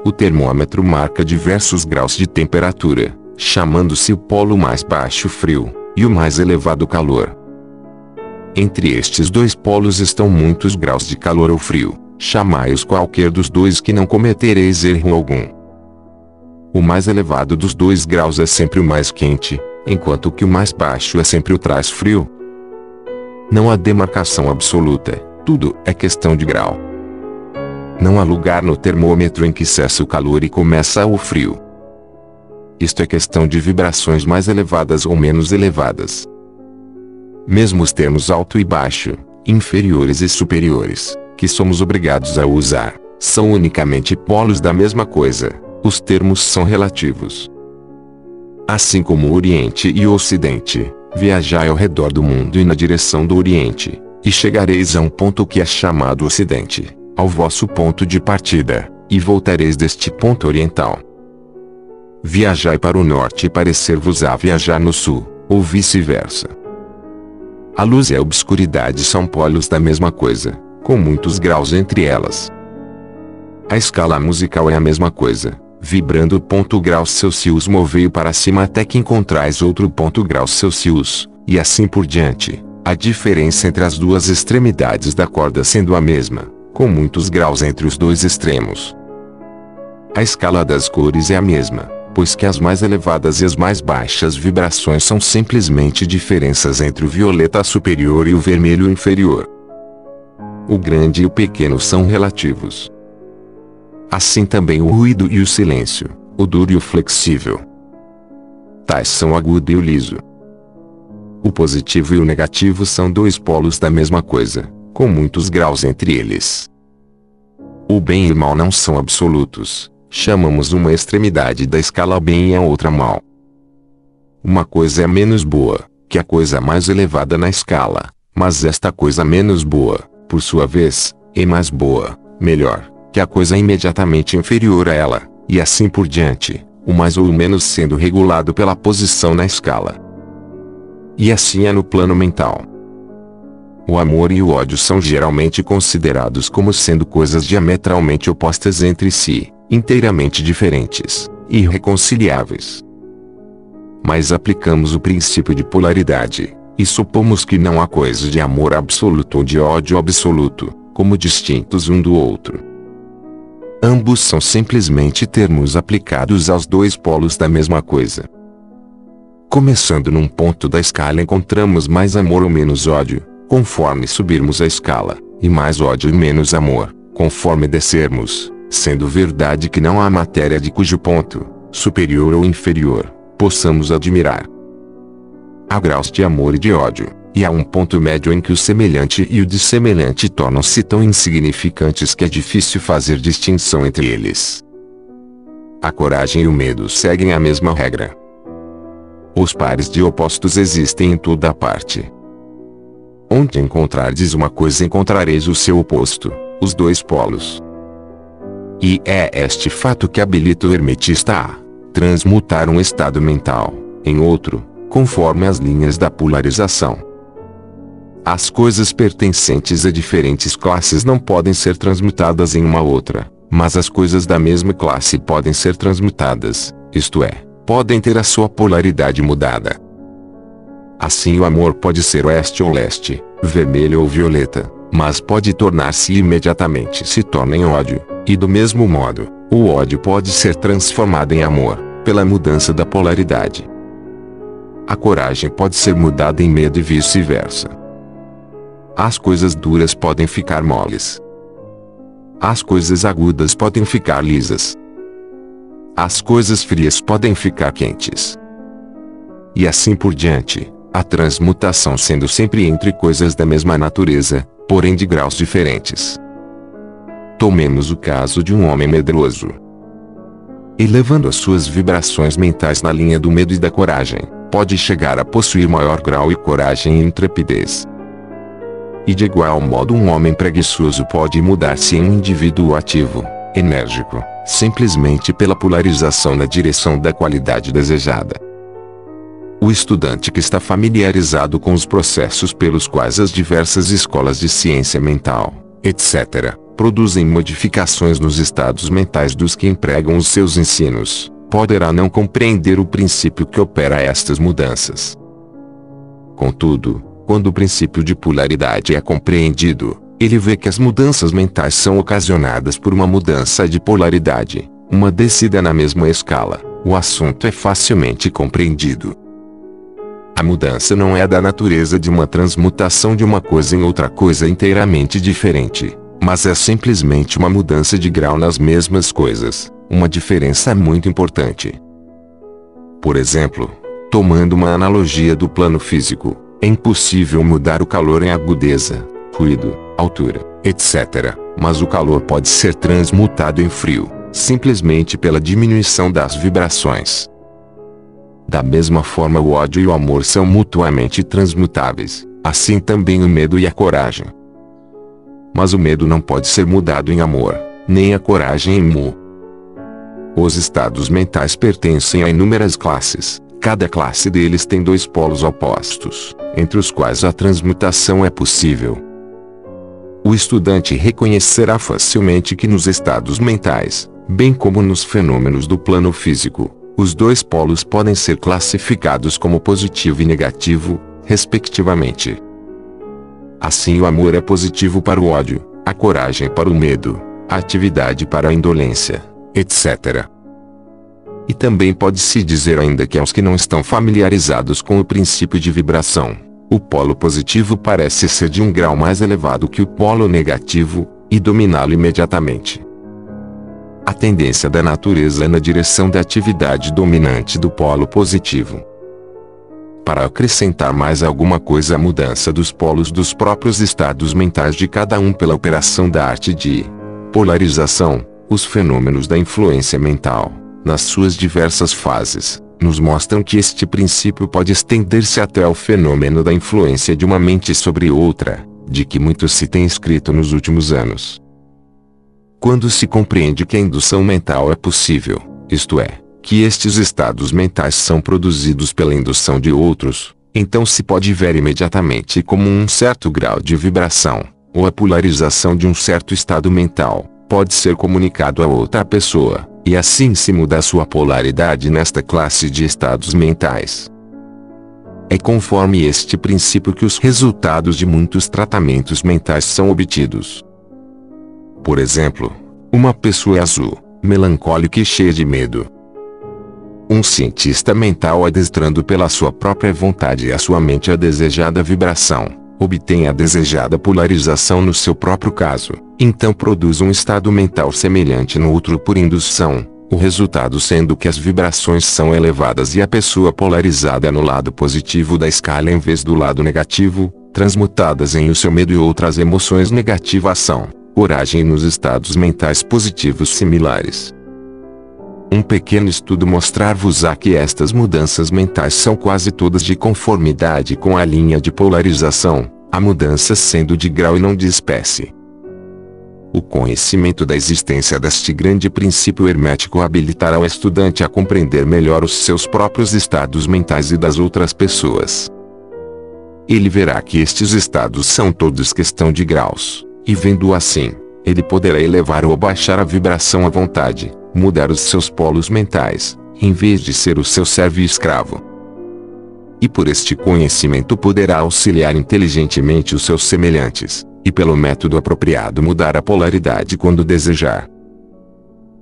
O termômetro marca diversos graus de temperatura, chamando-se o polo mais baixo frio, e o mais elevado calor. Entre estes dois polos estão muitos graus de calor ou frio, chamai-os qualquer dos dois que não cometereis erro algum. O mais elevado dos dois graus é sempre o mais quente, enquanto que o mais baixo é sempre o traz frio. Não há demarcação absoluta, tudo é questão de grau. Não há lugar no termômetro em que cessa o calor e começa o frio. Isto é questão de vibrações mais elevadas ou menos elevadas. Mesmo os termos alto e baixo, inferiores e superiores, que somos obrigados a usar, são unicamente polos da mesma coisa. Os termos são relativos. Assim como o Oriente e o Ocidente, viajai ao redor do mundo e na direção do Oriente, e chegareis a um ponto que é chamado Ocidente, ao vosso ponto de partida, e voltareis deste ponto oriental. Viajai para o norte e parecer-vos-á viajar no sul, ou vice-versa. A luz e a obscuridade são polos da mesma coisa, com muitos graus entre elas. A escala musical é a mesma coisa, vibrando ponto graus Celsius movei para cima até que encontrais outro ponto graus Celsius, e assim por diante, a diferença entre as duas extremidades da corda sendo a mesma, com muitos graus entre os dois extremos. A escala das cores é a mesma, pois que as mais elevadas e as mais baixas vibrações são simplesmente diferenças entre o violeta superior e o vermelho inferior. O grande e o pequeno são relativos. Assim também o ruído e o silêncio, o duro e o flexível. Tais são o agudo e o liso. O positivo e o negativo são dois polos da mesma coisa, com muitos graus entre eles. O bem e o mal não são absolutos, chamamos uma extremidade da escala bem e a outra mal. Uma coisa é menos boa, que a coisa mais elevada na escala, mas esta coisa menos boa, por sua vez, é mais boa, melhor, que a coisa imediatamente inferior a ela, e assim por diante, o mais ou o menos sendo regulado pela posição na escala. E assim é no plano mental. O amor e o ódio são geralmente considerados como sendo coisas diametralmente opostas entre si, inteiramente diferentes, irreconciliáveis. Mas aplicamos o princípio de polaridade, e supomos que não há coisa de amor absoluto ou de ódio absoluto, como distintos um do outro. Ambos são simplesmente termos aplicados aos dois polos da mesma coisa. Começando num ponto da escala encontramos mais amor ou menos ódio, conforme subirmos a escala, e mais ódio e menos amor, conforme descermos, sendo verdade que não há matéria de cujo ponto, superior ou inferior, possamos admirar. Há graus de amor e de ódio, e há um ponto médio em que o semelhante e o dissemelhante tornam-se tão insignificantes que é difícil fazer distinção entre eles. A coragem e o medo seguem a mesma regra. Os pares de opostos existem em toda parte. Onde encontrardes uma coisa encontrareis o seu oposto, os dois polos. E é este fato que habilita o hermetista a transmutar um estado mental em outro, conforme as linhas da polarização. As coisas pertencentes a diferentes classes não podem ser transmutadas em uma outra, mas as coisas da mesma classe podem ser transmutadas, isto é, podem ter a sua polaridade mudada. Assim o amor pode ser oeste ou leste, vermelho ou violeta, mas pode tornar-se imediatamente se torna em ódio, e do mesmo modo, o ódio pode ser transformado em amor, pela mudança da polaridade. A coragem pode ser mudada em medo e vice-versa. As coisas duras podem ficar moles. As coisas agudas podem ficar lisas. As coisas frias podem ficar quentes. E assim por diante, a transmutação sendo sempre entre coisas da mesma natureza, porém de graus diferentes. Tomemos o caso de um homem medroso. Elevando as suas vibrações mentais na linha do medo e da coragem, pode chegar a possuir maior grau e coragem e intrepidez. E de igual modo um homem preguiçoso pode mudar-se em um indivíduo ativo, enérgico, simplesmente pela polarização na direção da qualidade desejada. O estudante que está familiarizado com os processos pelos quais as diversas escolas de ciência mental, etc., produzem modificações nos estados mentais dos que empregam os seus ensinos, poderá não compreender o princípio que opera estas mudanças. Contudo, quando o princípio de polaridade é compreendido, ele vê que as mudanças mentais são ocasionadas por uma mudança de polaridade, uma descida na mesma escala. O assunto é facilmente compreendido. A mudança não é da natureza de uma transmutação de uma coisa em outra coisa inteiramente diferente, mas é simplesmente uma mudança de grau nas mesmas coisas, uma diferença muito importante. Por exemplo, tomando uma analogia do plano físico, é impossível mudar o calor em agudeza, ruído, altura, etc. Mas o calor pode ser transmutado em frio, simplesmente pela diminuição das vibrações. Da mesma forma o ódio e o amor são mutuamente transmutáveis, assim também o medo e a coragem. Mas o medo não pode ser mudado em amor, nem a coragem em mu. Os estados mentais pertencem a inúmeras classes, cada classe deles tem dois polos opostos, entre os quais a transmutação é possível. O estudante reconhecerá facilmente que nos estados mentais, bem como nos fenômenos do plano físico, os dois polos podem ser classificados como positivo e negativo, respectivamente. Assim, o amor é positivo para o ódio, a coragem para o medo, a atividade para a indolência, etc. E também pode-se dizer ainda que aos que não estão familiarizados com o princípio de vibração, o polo positivo parece ser de um grau mais elevado que o polo negativo, e dominá-lo imediatamente. A tendência da natureza é na direção da atividade dominante do polo positivo. Para acrescentar mais alguma coisa à mudança dos polos dos próprios estados mentais de cada um pela operação da arte de polarização, os fenômenos da influência mental, nas suas diversas fases, nos mostram que este princípio pode estender-se até ao fenômeno da influência de uma mente sobre outra, de que muito se tem escrito nos últimos anos. Quando se compreende que a indução mental é possível, isto é, que estes estados mentais são produzidos pela indução de outros, então se pode ver imediatamente como um certo grau de vibração, ou a polarização de um certo estado mental, pode ser comunicado a outra pessoa, e assim se muda sua polaridade nesta classe de estados mentais. É conforme este princípio que os resultados de muitos tratamentos mentais são obtidos. Por exemplo, uma pessoa é azul, melancólica e cheia de medo. Um cientista mental adestrando pela sua própria vontade e a sua mente a desejada vibração, obtém a desejada polarização no seu próprio caso, então produz um estado mental semelhante no outro por indução, o resultado sendo que as vibrações são elevadas e a pessoa polarizada no lado positivo da escala em vez do lado negativo, transmutadas em o seu medo e outras emoções negativação coragem nos estados mentais positivos similares. Um pequeno estudo mostrar-vos-á que estas mudanças mentais são quase todas de conformidade com a linha de polarização, a mudança sendo de grau e não de espécie. O conhecimento da existência deste grande princípio hermético habilitará o estudante a compreender melhor os seus próprios estados mentais e das outras pessoas. Ele verá que estes estados são todos questão de graus e vendo assim, ele poderá elevar ou abaixar a vibração à vontade, mudar os seus polos mentais, em vez de ser o seu servo e escravo. E por este conhecimento poderá auxiliar inteligentemente os seus semelhantes, e pelo método apropriado mudar a polaridade quando desejar.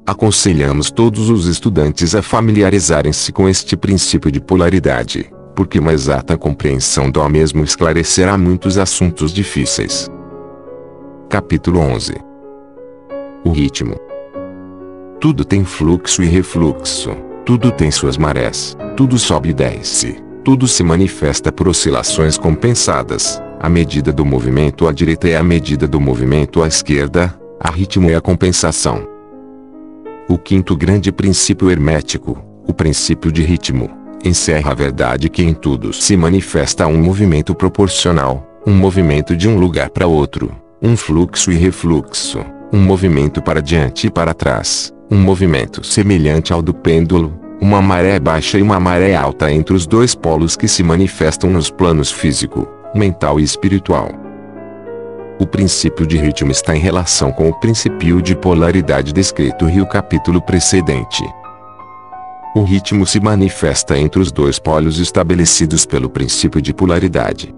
Aconselhamos todos os estudantes a familiarizarem-se com este princípio de polaridade, porque uma exata compreensão do mesmo esclarecerá muitos assuntos difíceis. Capítulo 11 O ritmo. Tudo tem fluxo e refluxo, tudo tem suas marés, tudo sobe e desce, tudo se manifesta por oscilações compensadas. A medida do movimento à direita é a medida do movimento à esquerda, a ritmo é a compensação. O quinto grande princípio hermético, o princípio de ritmo, encerra a verdade que em tudo se manifesta um movimento proporcional, um movimento de um lugar para outro, um fluxo e refluxo, um movimento para diante e para trás, um movimento semelhante ao do pêndulo, uma maré baixa e uma maré alta entre os dois polos que se manifestam nos planos físico, mental e espiritual. O princípio de ritmo está em relação com o princípio de polaridade descrito no capítulo precedente. O ritmo se manifesta entre os dois polos estabelecidos pelo princípio de polaridade.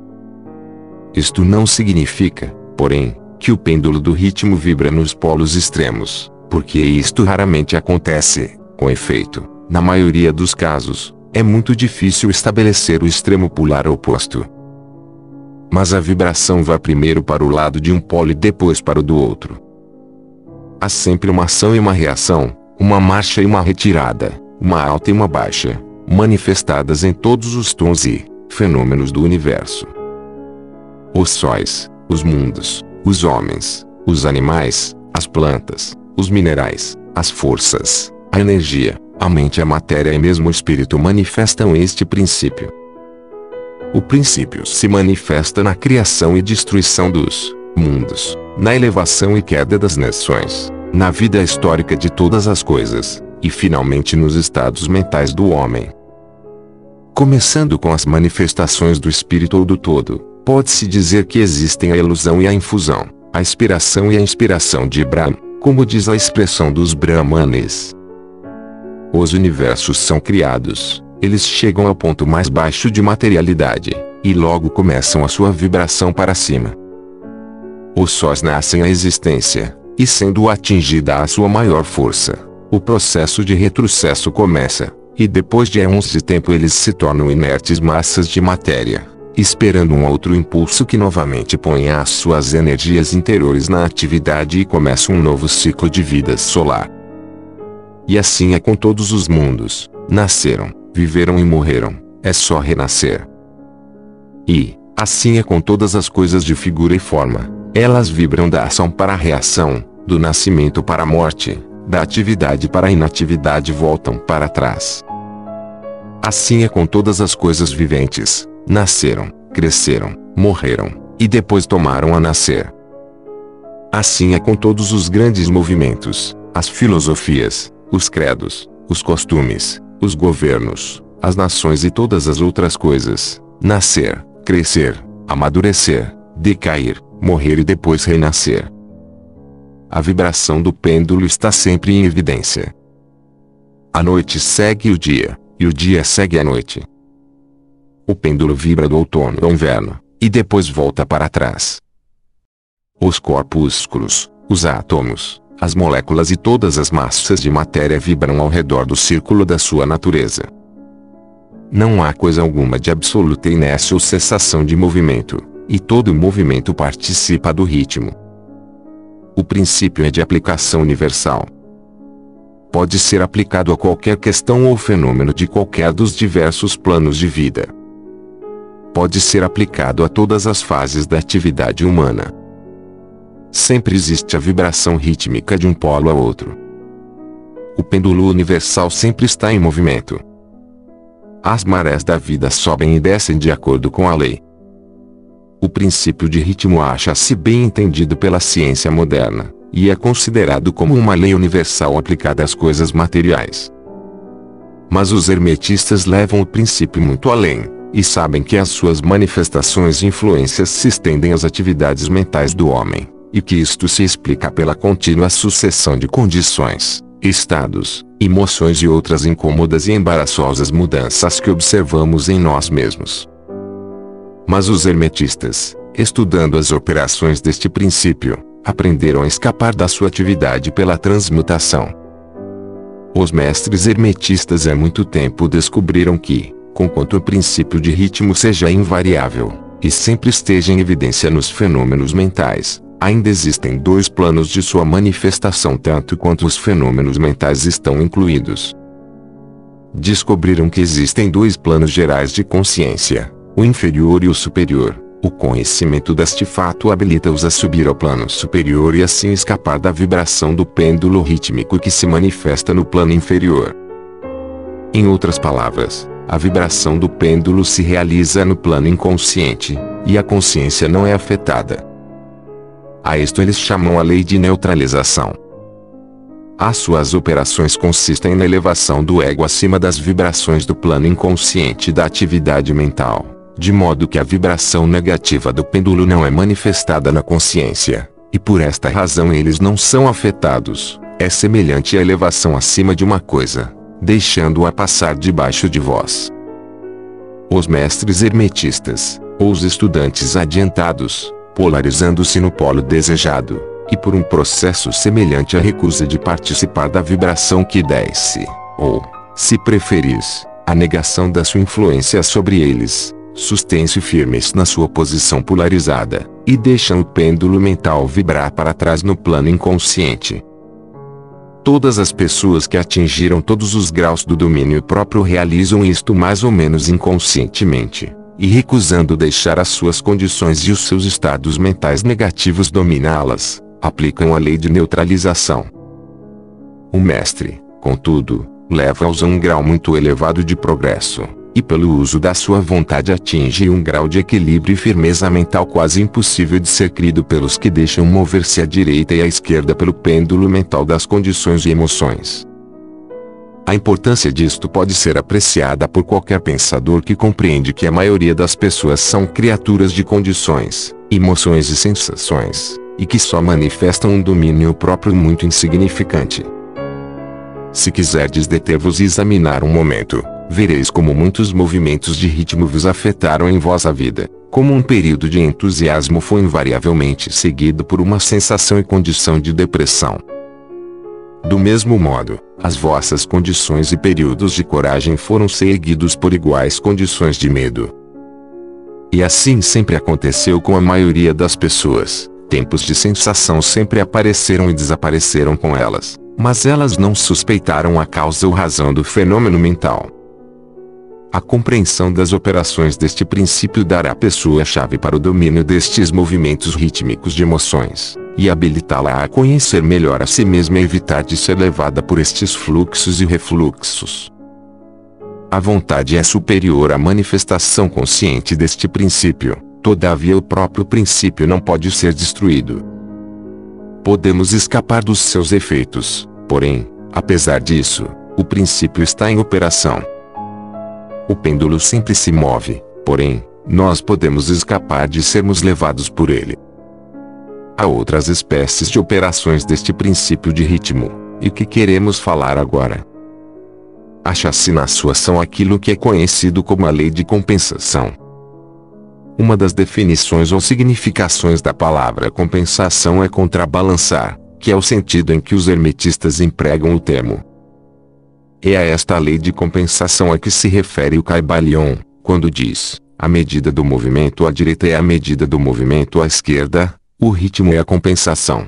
Isto não significa, porém, que o pêndulo do ritmo vibra nos polos extremos, porque isto raramente acontece. Com efeito, na maioria dos casos, é muito difícil estabelecer o extremo polar oposto. Mas a vibração vai primeiro para o lado de um polo e depois para o do outro. Há sempre uma ação e uma reação, uma marcha e uma retirada, uma alta e uma baixa, manifestadas em todos os tons e fenômenos do universo. Os sóis, os mundos, os homens, os animais, as plantas, os minerais, as forças, a energia, a mente, a matéria e mesmo o espírito manifestam este princípio. O princípio se manifesta na criação e destruição dos mundos, na elevação e queda das nações, na vida histórica de todas as coisas, e finalmente nos estados mentais do homem. Começando com as manifestações do espírito ou do todo, pode-se dizer que existem a ilusão e a infusão, a inspiração e a inspiração de Brahma, como diz a expressão dos Brahmanes. Os universos são criados, eles chegam ao ponto mais baixo de materialidade, e logo começam a sua vibração para cima. Os sóis nascem à existência, e sendo atingida a sua maior força, o processo de retrocesso começa, e depois de de tempo eles se tornam inertes massas de matéria, esperando um outro impulso que novamente ponha as suas energias interiores na atividade e começa um novo ciclo de vida solar. E assim é com todos os mundos, nasceram, viveram e morreram, é só renascer. E, assim é com todas as coisas de figura e forma, elas vibram da ação para a reação, do nascimento para a morte, da atividade para a inatividade voltam para trás. Assim é com todas as coisas viventes, nasceram, cresceram, morreram, e depois tomaram a nascer. Assim é com todos os grandes movimentos, as filosofias, os credos, os costumes, os governos, as nações e todas as outras coisas, nascer, crescer, amadurecer, decair, morrer e depois renascer a vibração do pêndulo está sempre em evidência. A noite segue o dia, e o dia segue a noite. O pêndulo vibra do outono ao inverno, e depois volta para trás. Os corpúsculos, os átomos, as moléculas e todas as massas de matéria vibram ao redor do círculo da sua natureza. Não há coisa alguma de absoluta inércia ou cessação de movimento, e todo movimento participa do ritmo. O princípio é de aplicação universal. Pode ser aplicado a qualquer questão ou fenômeno de qualquer dos diversos planos de vida. Pode ser aplicado a todas as fases da atividade humana. Sempre existe a vibração rítmica de um polo a outro. O pêndulo universal sempre está em movimento. As marés da vida sobem e descem de acordo com a lei. O princípio de ritmo acha-se bem entendido pela ciência moderna, e é considerado como uma lei universal aplicada às coisas materiais. Mas os hermetistas levam o princípio muito além, e sabem que as suas manifestações e influências se estendem às atividades mentais do homem, e que isto se explica pela contínua sucessão de condições, estados, emoções e outras incômodas e embaraçosas mudanças que observamos em nós mesmos. Mas os hermetistas, estudando as operações deste princípio, aprenderam a escapar da sua atividade pela transmutação. Os mestres hermetistas há muito tempo descobriram que, conquanto o princípio de ritmo seja invariável, e sempre esteja em evidência nos fenômenos mentais, ainda existem dois planos de sua manifestação tanto quanto os fenômenos mentais estão incluídos. Descobriram que existem dois planos gerais de consciência, o inferior e o superior. O conhecimento deste fato habilita-os a subir ao plano superior e assim escapar da vibração do pêndulo rítmico que se manifesta no plano inferior. Em outras palavras, a vibração do pêndulo se realiza no plano inconsciente, e a consciência não é afetada. A isto eles chamam a lei de neutralização. As suas operações consistem na elevação do ego acima das vibrações do plano inconsciente da atividade mental de modo que a vibração negativa do pêndulo não é manifestada na consciência, e por esta razão eles não são afetados. É semelhante à elevação acima de uma coisa, deixando-a passar debaixo de vós. Os mestres hermetistas, ou os estudantes adiantados, polarizando-se no polo desejado, e por um processo semelhante à recusa de participar da vibração que desce, ou, se preferis, a negação da sua influência sobre eles, sustêm-se firmes na sua posição polarizada, e deixam o pêndulo mental vibrar para trás no plano inconsciente. Todas as pessoas que atingiram todos os graus do domínio próprio realizam isto mais ou menos inconscientemente, e recusando deixar as suas condições e os seus estados mentais negativos dominá-las, aplicam a lei de neutralização. O mestre, contudo, leva-os a um grau muito elevado de progresso, e pelo uso da sua vontade atinge um grau de equilíbrio e firmeza mental quase impossível de ser crido pelos que deixam mover-se à direita e à esquerda pelo pêndulo mental das condições e emoções. A importância disto pode ser apreciada por qualquer pensador que compreende que a maioria das pessoas são criaturas de condições, emoções e sensações, e que só manifestam um domínio próprio muito insignificante. Se quiserdes deter-vos e examinar um momento, vereis como muitos movimentos de ritmo vos afetaram em vossa vida, como um período de entusiasmo foi invariavelmente seguido por uma sensação e condição de depressão. Do mesmo modo, as vossas condições e períodos de coragem foram seguidos por iguais condições de medo. E assim sempre aconteceu com a maioria das pessoas. Tempos de sensação sempre apareceram e desapareceram com elas, mas elas não suspeitaram a causa ou razão do fenômeno mental. A compreensão das operações deste princípio dará à pessoa a chave para o domínio destes movimentos rítmicos de emoções, e habilitá-la a conhecer melhor a si mesma e evitar de ser levada por estes fluxos e refluxos. A vontade é superior à manifestação consciente deste princípio, todavia o próprio princípio não pode ser destruído. Podemos escapar dos seus efeitos, porém, apesar disso, o princípio está em operação. O pêndulo sempre se move, porém, nós podemos escapar de sermos levados por ele. Há outras espécies de operações deste princípio de ritmo, e que queremos falar agora. Acha-se na sua ação aquilo que é conhecido como a lei de compensação. Uma das definições ou significações da palavra compensação é contrabalançar, que é o sentido em que os hermetistas empregam o termo. É a esta lei de compensação a que se refere o Caibalion, quando diz: a medida do movimento à direita é a medida do movimento à esquerda, o ritmo é a compensação.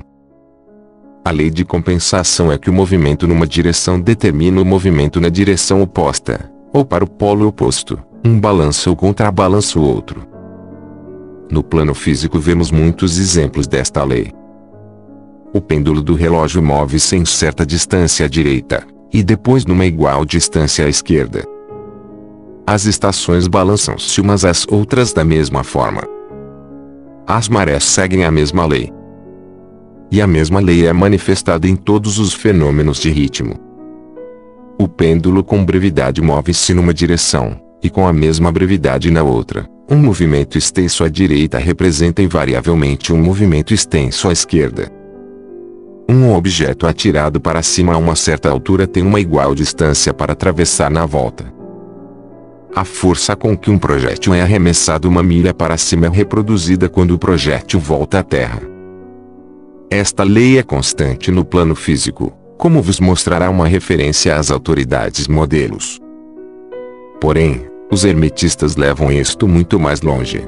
A lei de compensação é que o movimento numa direção determina o movimento na direção oposta, ou para o polo oposto, um balança ou contrabalança o outro. No plano físico vemos muitos exemplos desta lei. O pêndulo do relógio move-se em certa distância à direita, e depois numa igual distância à esquerda. As estações balançam-se umas às outras da mesma forma. As marés seguem a mesma lei. E a mesma lei é manifestada em todos os fenômenos de ritmo. O pêndulo com brevidade move-se numa direção, e com a mesma brevidade na outra. Um movimento extenso à direita representa invariavelmente um movimento extenso à esquerda. Um objeto atirado para cima a uma certa altura tem uma igual distância para atravessar na volta. A força com que um projétil é arremessado uma milha para cima é reproduzida quando o projétil volta à Terra. Esta lei é constante no plano físico, como vos mostrará uma referência às autoridades modelos. Porém, os hermetistas levam isto muito mais longe.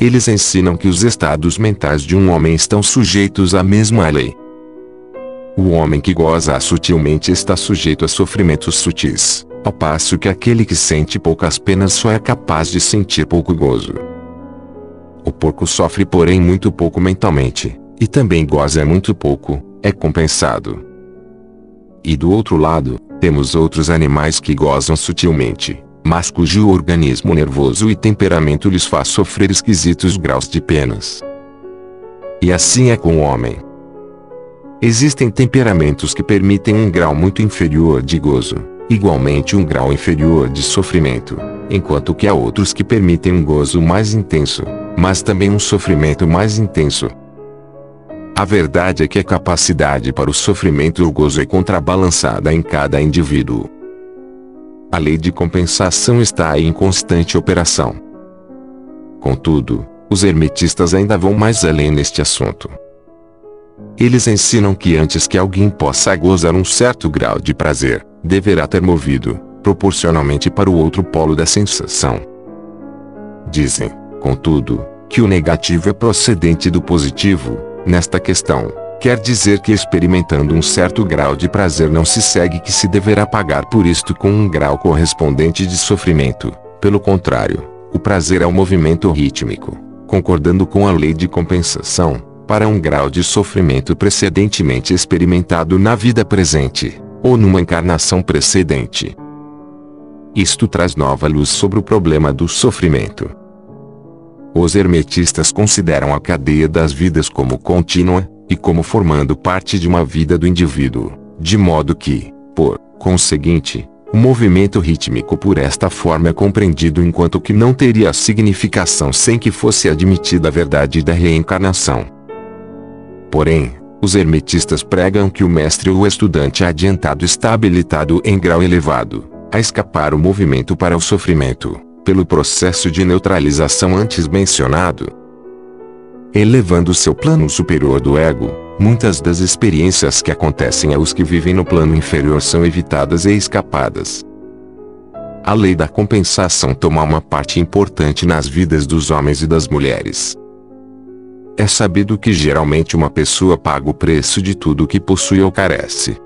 Eles ensinam que os estados mentais de um homem estão sujeitos à mesma lei. O homem que goza sutilmente está sujeito a sofrimentos sutis, ao passo que aquele que sente poucas penas só é capaz de sentir pouco gozo. O porco sofre porém muito pouco mentalmente, e também goza muito pouco, é compensado. E do outro lado, temos outros animais que gozam sutilmente, mas cujo organismo nervoso e temperamento lhes faz sofrer esquisitos graus de penas. E assim é com o homem. Existem temperamentos que permitem um grau muito inferior de gozo, igualmente um grau inferior de sofrimento, enquanto que há outros que permitem um gozo mais intenso, mas também um sofrimento mais intenso. A verdade é que a capacidade para o sofrimento e o gozo é contrabalançada em cada indivíduo. A lei de compensação está em constante operação. Contudo, os hermetistas ainda vão mais além neste assunto. Eles ensinam que antes que alguém possa gozar um certo grau de prazer, deverá ter movido, proporcionalmente para o outro polo da sensação. Dizem, contudo, que o negativo é procedente do positivo, nesta questão, quer dizer que experimentando um certo grau de prazer não se segue que se deverá pagar por isto com um grau correspondente de sofrimento. Pelo contrário, o prazer é o movimento rítmico, concordando com a lei de compensação, para um grau de sofrimento precedentemente experimentado na vida presente, ou numa encarnação precedente. Isto traz nova luz sobre o problema do sofrimento. Os hermetistas consideram a cadeia das vidas como contínua, e como formando parte de uma vida do indivíduo, de modo que, por conseguinte, o movimento rítmico por esta forma é compreendido enquanto que não teria significação sem que fosse admitida a verdade da reencarnação. Porém, os hermetistas pregam que o mestre ou estudante adiantado está habilitado em grau elevado a escapar o movimento para o sofrimento, pelo processo de neutralização antes mencionado. Elevando seu plano superior do ego, muitas das experiências que acontecem aos que vivem no plano inferior são evitadas e escapadas. A lei da compensação toma uma parte importante nas vidas dos homens e das mulheres. É sabido que geralmente uma pessoa paga o preço de tudo que possui ou carece.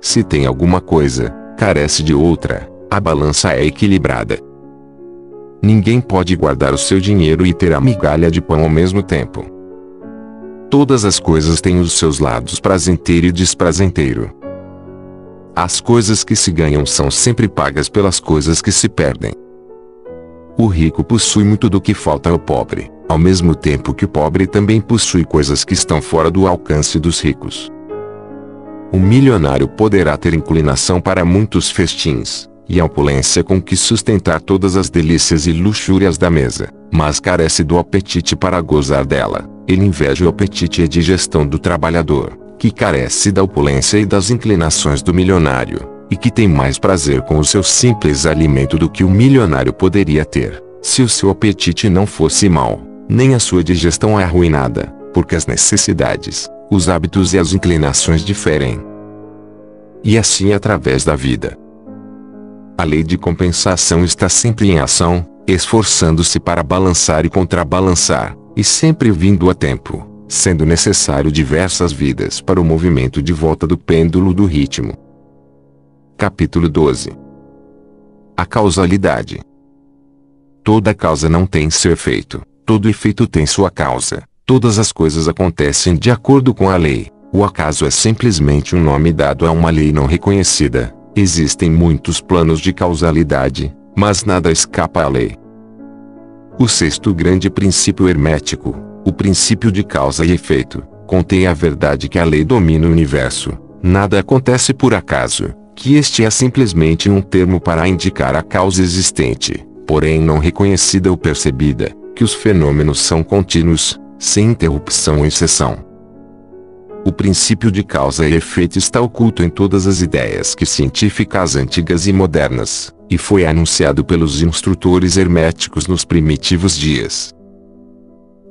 Se tem alguma coisa, carece de outra, a balança é equilibrada. Ninguém pode guardar o seu dinheiro e ter a migalha de pão ao mesmo tempo. Todas as coisas têm os seus lados prazenteiro e desprazenteiro. As coisas que se ganham são sempre pagas pelas coisas que se perdem. O rico possui muito do que falta ao pobre ao mesmo tempo que o pobre também possui coisas que estão fora do alcance dos ricos. O milionário poderá ter inclinação para muitos festins, e a opulência com que sustentar todas as delícias e luxúrias da mesa, mas carece do apetite para gozar dela. Ele inveja o apetite e a digestão do trabalhador, que carece da opulência e das inclinações do milionário, e que tem mais prazer com o seu simples alimento do que o milionário poderia ter, se o seu apetite não fosse mau nem a sua digestão é arruinada, porque as necessidades, os hábitos e as inclinações diferem. E assim através da vida. A lei de compensação está sempre em ação, esforçando-se para balançar e contrabalançar, e sempre vindo a tempo, sendo necessário diversas vidas para o movimento de volta do pêndulo do ritmo. Capítulo 12 A causalidade. Toda causa não tem seu efeito, Todo efeito tem sua causa. Todas as coisas acontecem de acordo com a lei. O acaso é simplesmente um nome dado a uma lei não reconhecida. Existem muitos planos de causalidade, mas nada escapa à lei. O sexto grande princípio hermético, o princípio de causa e efeito, contém a verdade que a lei domina o universo. Nada acontece por acaso, que este é simplesmente um termo para indicar a causa existente, porém não reconhecida ou percebida que os fenômenos são contínuos, sem interrupção ou exceção. O princípio de causa e efeito está oculto em todas as ideias que científicas antigas e modernas, e foi anunciado pelos instrutores herméticos nos primitivos dias.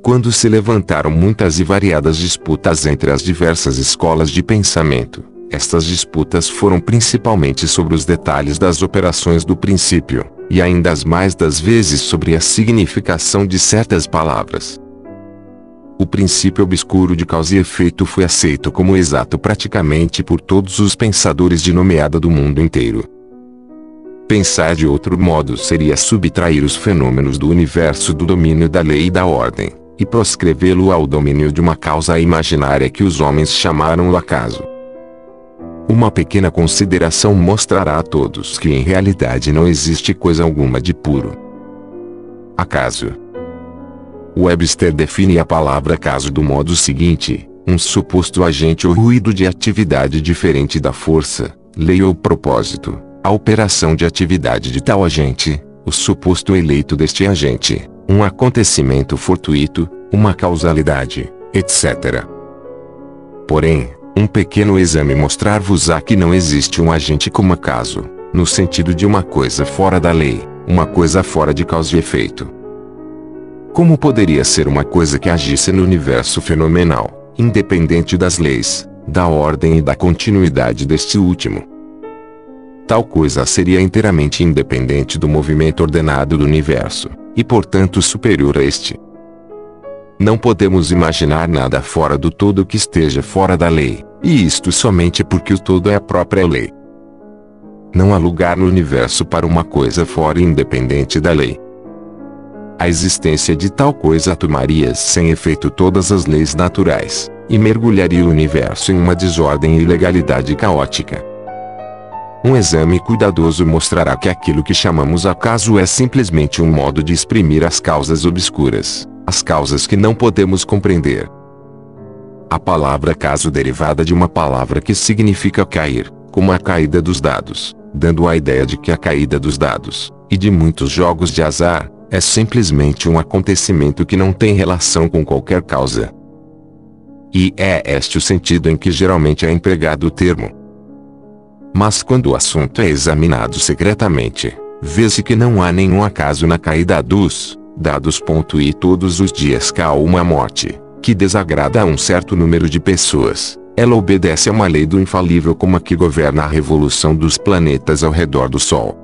Quando se levantaram muitas e variadas disputas entre as diversas escolas de pensamento, estas disputas foram principalmente sobre os detalhes das operações do princípio, e ainda as mais das vezes sobre a significação de certas palavras. O princípio obscuro de causa e efeito foi aceito como exato praticamente por todos os pensadores de nomeada do mundo inteiro. Pensar de outro modo seria subtrair os fenômenos do universo do domínio da lei e da ordem, e proscrevê-lo ao domínio de uma causa imaginária que os homens chamaram o acaso. Uma pequena consideração mostrará a todos que em realidade não existe coisa alguma de puro. Acaso. Webster define a palavra caso do modo seguinte: um suposto agente ou ruído de atividade diferente da força, lei ou propósito, a operação de atividade de tal agente, o suposto eleito deste agente, um acontecimento fortuito, uma causalidade, etc. Porém, um pequeno exame mostrar-vos-á que não existe um agente como acaso, no sentido de uma coisa fora da lei, uma coisa fora de causa e efeito. Como poderia ser uma coisa que agisse no universo fenomenal, independente das leis, da ordem e da continuidade deste último? Tal coisa seria inteiramente independente do movimento ordenado do universo, e portanto superior a este. Não podemos imaginar nada fora do todo que esteja fora da lei, e isto somente porque o todo é a própria lei. Não há lugar no universo para uma coisa fora e independente da lei. A existência de tal coisa tomaria sem efeito todas as leis naturais, e mergulharia o universo em uma desordem e ilegalidade caótica. Um exame cuidadoso mostrará que aquilo que chamamos acaso é simplesmente um modo de exprimir as causas obscuras, as causas que não podemos compreender. A palavra caso derivada de uma palavra que significa cair, como a caída dos dados, dando a ideia de que a caída dos dados, e de muitos jogos de azar, é simplesmente um acontecimento que não tem relação com qualquer causa. E é este o sentido em que geralmente é empregado o termo. Mas quando o assunto é examinado secretamente, vê-se que não há nenhum acaso na caída dos dados. E todos os dias cai uma morte, que desagrada a um certo número de pessoas. Ela obedece a uma lei do infalível como a que governa a revolução dos planetas ao redor do Sol.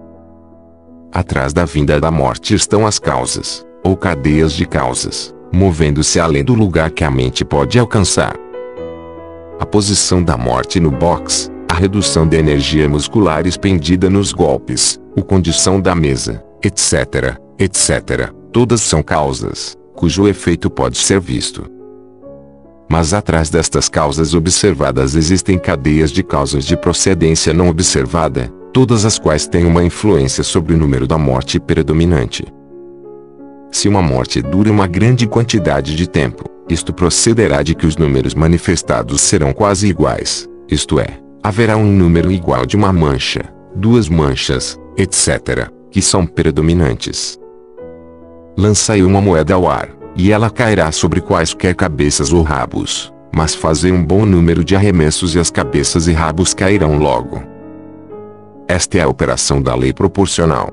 Atrás da vinda da morte estão as causas, ou cadeias de causas, movendo-se além do lugar que a mente pode alcançar. A posição da morte no box, a redução de energia muscular expendida nos golpes, a condição da mesa, etc., etc., todas são causas, cujo efeito pode ser visto. Mas atrás destas causas observadas existem cadeias de causas de procedência não observada, todas as quais têm uma influência sobre o número da morte predominante. Se uma morte dura uma grande quantidade de tempo, isto procederá de que os números manifestados serão quase iguais, isto é, haverá um número igual de uma mancha, duas manchas, etc., que são predominantes. Lançai uma moeda ao ar, e ela cairá sobre quaisquer cabeças ou rabos, mas fazei um bom número de arremessos e as cabeças e rabos cairão logo. Esta é a operação da lei proporcional.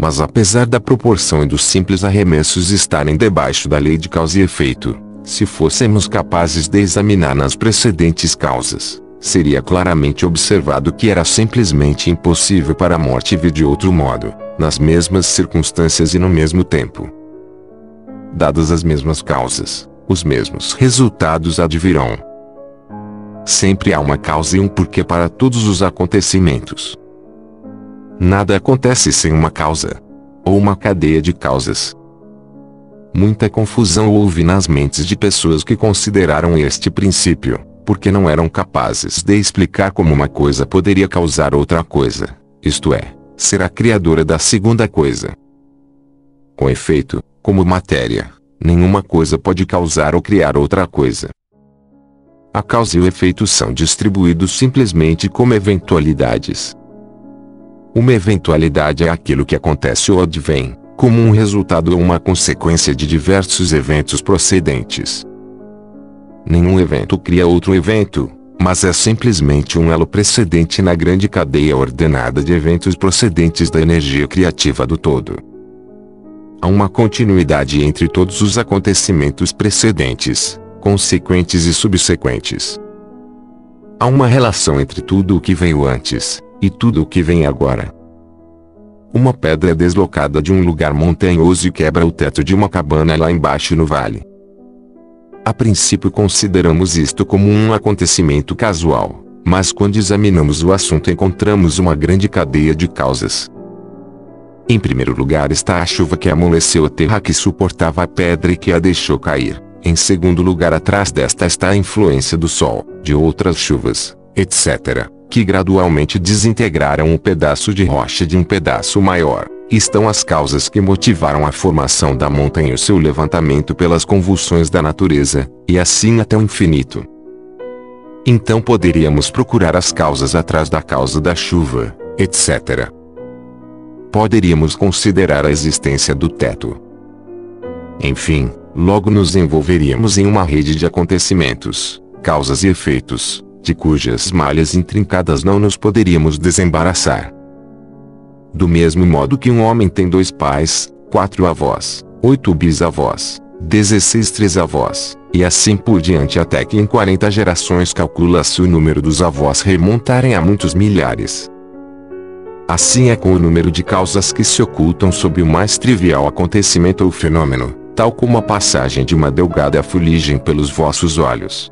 Mas apesar da proporção e dos simples arremessos estarem debaixo da lei de causa e efeito, se fôssemos capazes de examinar nas precedentes causas, seria claramente observado que era simplesmente impossível para a morte vir de outro modo, nas mesmas circunstâncias e no mesmo tempo. Dadas as mesmas causas, os mesmos resultados advirão. Sempre há uma causa e um porquê para todos os acontecimentos. Nada acontece sem uma causa. Ou uma cadeia de causas. Muita confusão houve nas mentes de pessoas que consideraram este princípio porque não eram capazes de explicar como uma coisa poderia causar outra coisa, isto é, ser a criadora da segunda coisa. Com efeito, como matéria, nenhuma coisa pode causar ou criar outra coisa. A causa e o efeito são distribuídos simplesmente como eventualidades. Uma eventualidade é aquilo que acontece ou advém, como um resultado ou uma consequência de diversos eventos procedentes. Nenhum evento cria outro evento, mas é simplesmente um elo precedente na grande cadeia ordenada de eventos procedentes da energia criativa do todo. Há uma continuidade entre todos os acontecimentos precedentes, consequentes e subsequentes. Há uma relação entre tudo o que veio antes e tudo o que vem agora. Uma pedra é deslocada de um lugar montanhoso e quebra o teto de uma cabana lá embaixo no vale. A princípio consideramos isto como um acontecimento casual, mas quando examinamos o assunto encontramos uma grande cadeia de causas. Em primeiro lugar está a chuva que amoleceu a terra que suportava a pedra e que a deixou cair. Em segundo lugar atrás desta está a influência do sol, de outras chuvas, etc., que gradualmente desintegraram um pedaço de rocha de um pedaço maior estão as causas que motivaram a formação da montanha e o seu levantamento pelas convulsões da natureza, e assim até o infinito. Então poderíamos procurar as causas atrás da causa da chuva, etc. Poderíamos considerar a existência do teto. Enfim, logo nos envolveríamos em uma rede de acontecimentos, causas e efeitos, de cujas malhas intrincadas não nos poderíamos desembaraçar. Do mesmo modo que um homem tem dois pais, quatro avós, oito bisavós, dezesseis trisavós, e assim por diante até que em 40 gerações calcula-se o número dos avós remontarem a muitos milhares. Assim é com o número de causas que se ocultam sob o mais trivial acontecimento ou fenômeno, tal como a passagem de uma delgada fuligem pelos vossos olhos.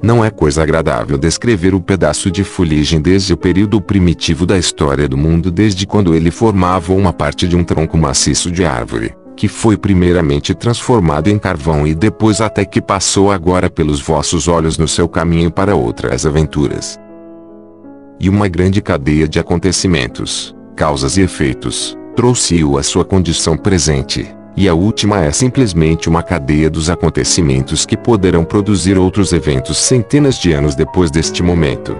Não é coisa agradável descrever o pedaço de fuligem desde o período primitivo da história do mundo desde quando ele formava uma parte de um tronco maciço de árvore, que foi primeiramente transformado em carvão e depois até que passou agora pelos vossos olhos no seu caminho para outras aventuras. E uma grande cadeia de acontecimentos, causas e efeitos, trouxe-o à sua condição presente, e a última é simplesmente uma cadeia dos acontecimentos que poderão produzir outros eventos centenas de anos depois deste momento.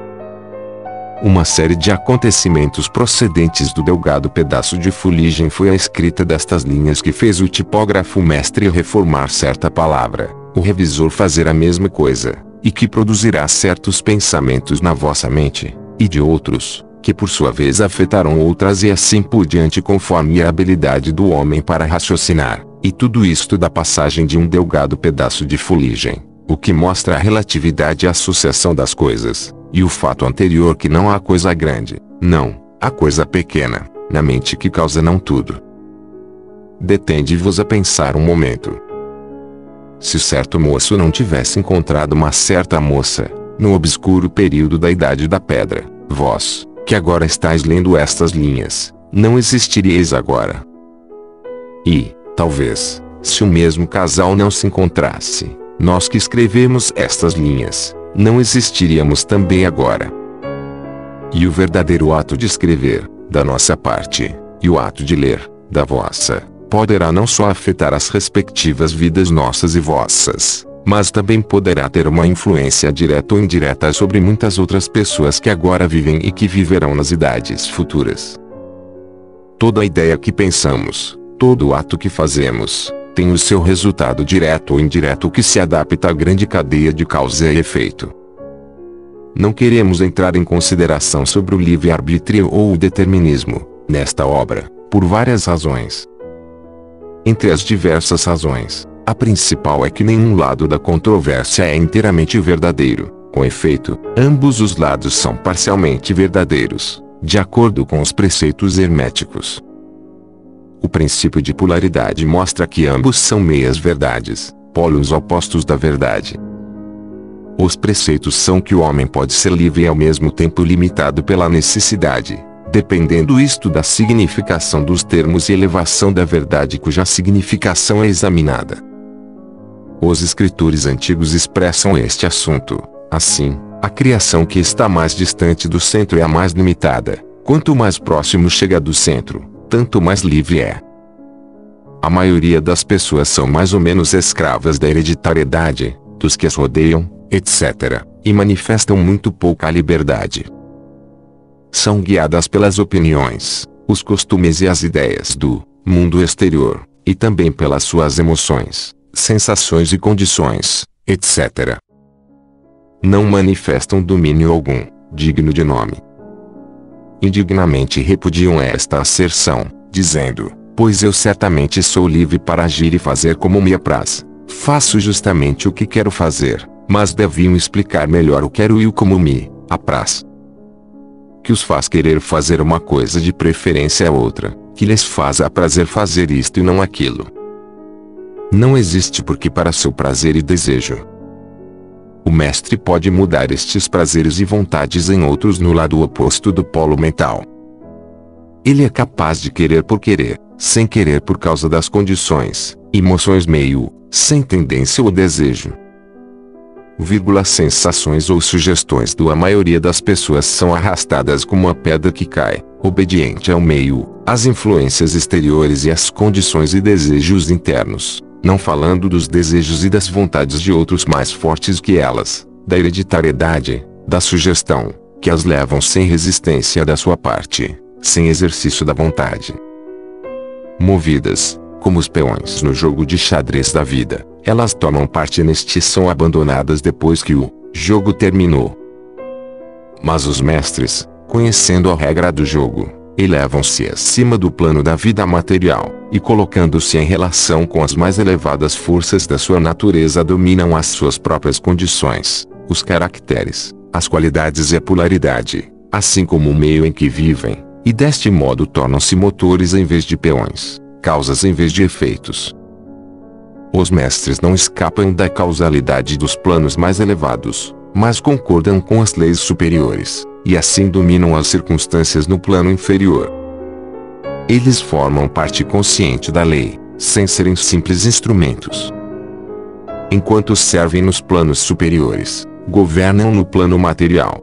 Uma série de acontecimentos procedentes do delgado pedaço de fuligem foi a escrita destas linhas que fez o tipógrafo mestre reformar certa palavra, o revisor fazer a mesma coisa, e que produzirá certos pensamentos na vossa mente, e de outros, que por sua vez afetaram outras e assim por diante conforme a habilidade do homem para raciocinar, e tudo isto da passagem de um delgado pedaço de fuligem, o que mostra a relatividade a associação das coisas, e o fato anterior que não há coisa grande, não, há coisa pequena, na mente que causa não tudo. Detende-vos a pensar um momento. Se certo moço não tivesse encontrado uma certa moça, no obscuro período da Idade da Pedra, vós, que agora estáis lendo estas linhas, não existiríeis agora. E, talvez, se o mesmo casal não se encontrasse, nós que escrevemos estas linhas, não existiríamos também agora. E o verdadeiro ato de escrever, da nossa parte, e o ato de ler, da vossa, poderá não só afetar as respectivas vidas nossas e vossas, mas também poderá ter uma influência direta ou indireta sobre muitas outras pessoas que agora vivem e que viverão nas idades futuras. Toda ideia que pensamos, todo ato que fazemos, tem o seu resultado direto ou indireto que se adapta à grande cadeia de causa e efeito. Não queremos entrar em consideração sobre o livre-arbítrio ou o determinismo, nesta obra, por várias razões. Entre as diversas razões, a principal é que nenhum lado da controvérsia é inteiramente verdadeiro. Com efeito, ambos os lados são parcialmente verdadeiros, de acordo com os preceitos herméticos. O princípio de polaridade mostra que ambos são meias verdades, polos opostos da verdade. Os preceitos são que o homem pode ser livre e ao mesmo tempo limitado pela necessidade, dependendo isto da significação dos termos e elevação da verdade cuja significação é examinada. Os escritores antigos expressam este assunto. Assim, a criação que está mais distante do centro é a mais limitada. Quanto mais próximo chega do centro, tanto mais livre é. A maioria das pessoas são mais ou menos escravas da hereditariedade, dos que as rodeiam, etc., e manifestam muito pouca liberdade. São guiadas pelas opiniões, os costumes e as ideias do mundo exterior, e também pelas suas emoções sensações e condições, etc. Não manifestam domínio algum, digno de nome. Indignamente repudiam esta asserção, dizendo: Pois eu certamente sou livre para agir e fazer como me apraz. Faço justamente o que quero fazer, mas deviam explicar melhor o quero e o como me apraz. Que os faz querer fazer uma coisa de preferência a outra, que lhes faz a prazer fazer isto e não aquilo não existe porque para seu prazer e desejo. O mestre pode mudar estes prazeres e vontades em outros no lado oposto do polo mental. Ele é capaz de querer por querer, sem querer por causa das condições, emoções meio, sem tendência ou desejo. Vírgula, sensações ou sugestões do a maioria das pessoas são arrastadas como uma pedra que cai, obediente ao meio, às influências exteriores e às condições e desejos internos não falando dos desejos e das vontades de outros mais fortes que elas, da hereditariedade, da sugestão, que as levam sem resistência da sua parte, sem exercício da vontade. Movidas, como os peões no jogo de xadrez da vida, elas tomam parte neste e são abandonadas depois que o jogo terminou. Mas os mestres, conhecendo a regra do jogo, elevam-se acima do plano da vida material, e colocando-se em relação com as mais elevadas forças da sua natureza dominam as suas próprias condições, os caracteres, as qualidades e a polaridade, assim como o meio em que vivem, e deste modo tornam-se motores em vez de peões, causas em vez de efeitos. Os mestres não escapam da causalidade dos planos mais elevados, mas concordam com as leis superiores, e assim dominam as circunstâncias no plano inferior. Eles formam parte consciente da lei, sem serem simples instrumentos. Enquanto servem nos planos superiores, governam no plano material.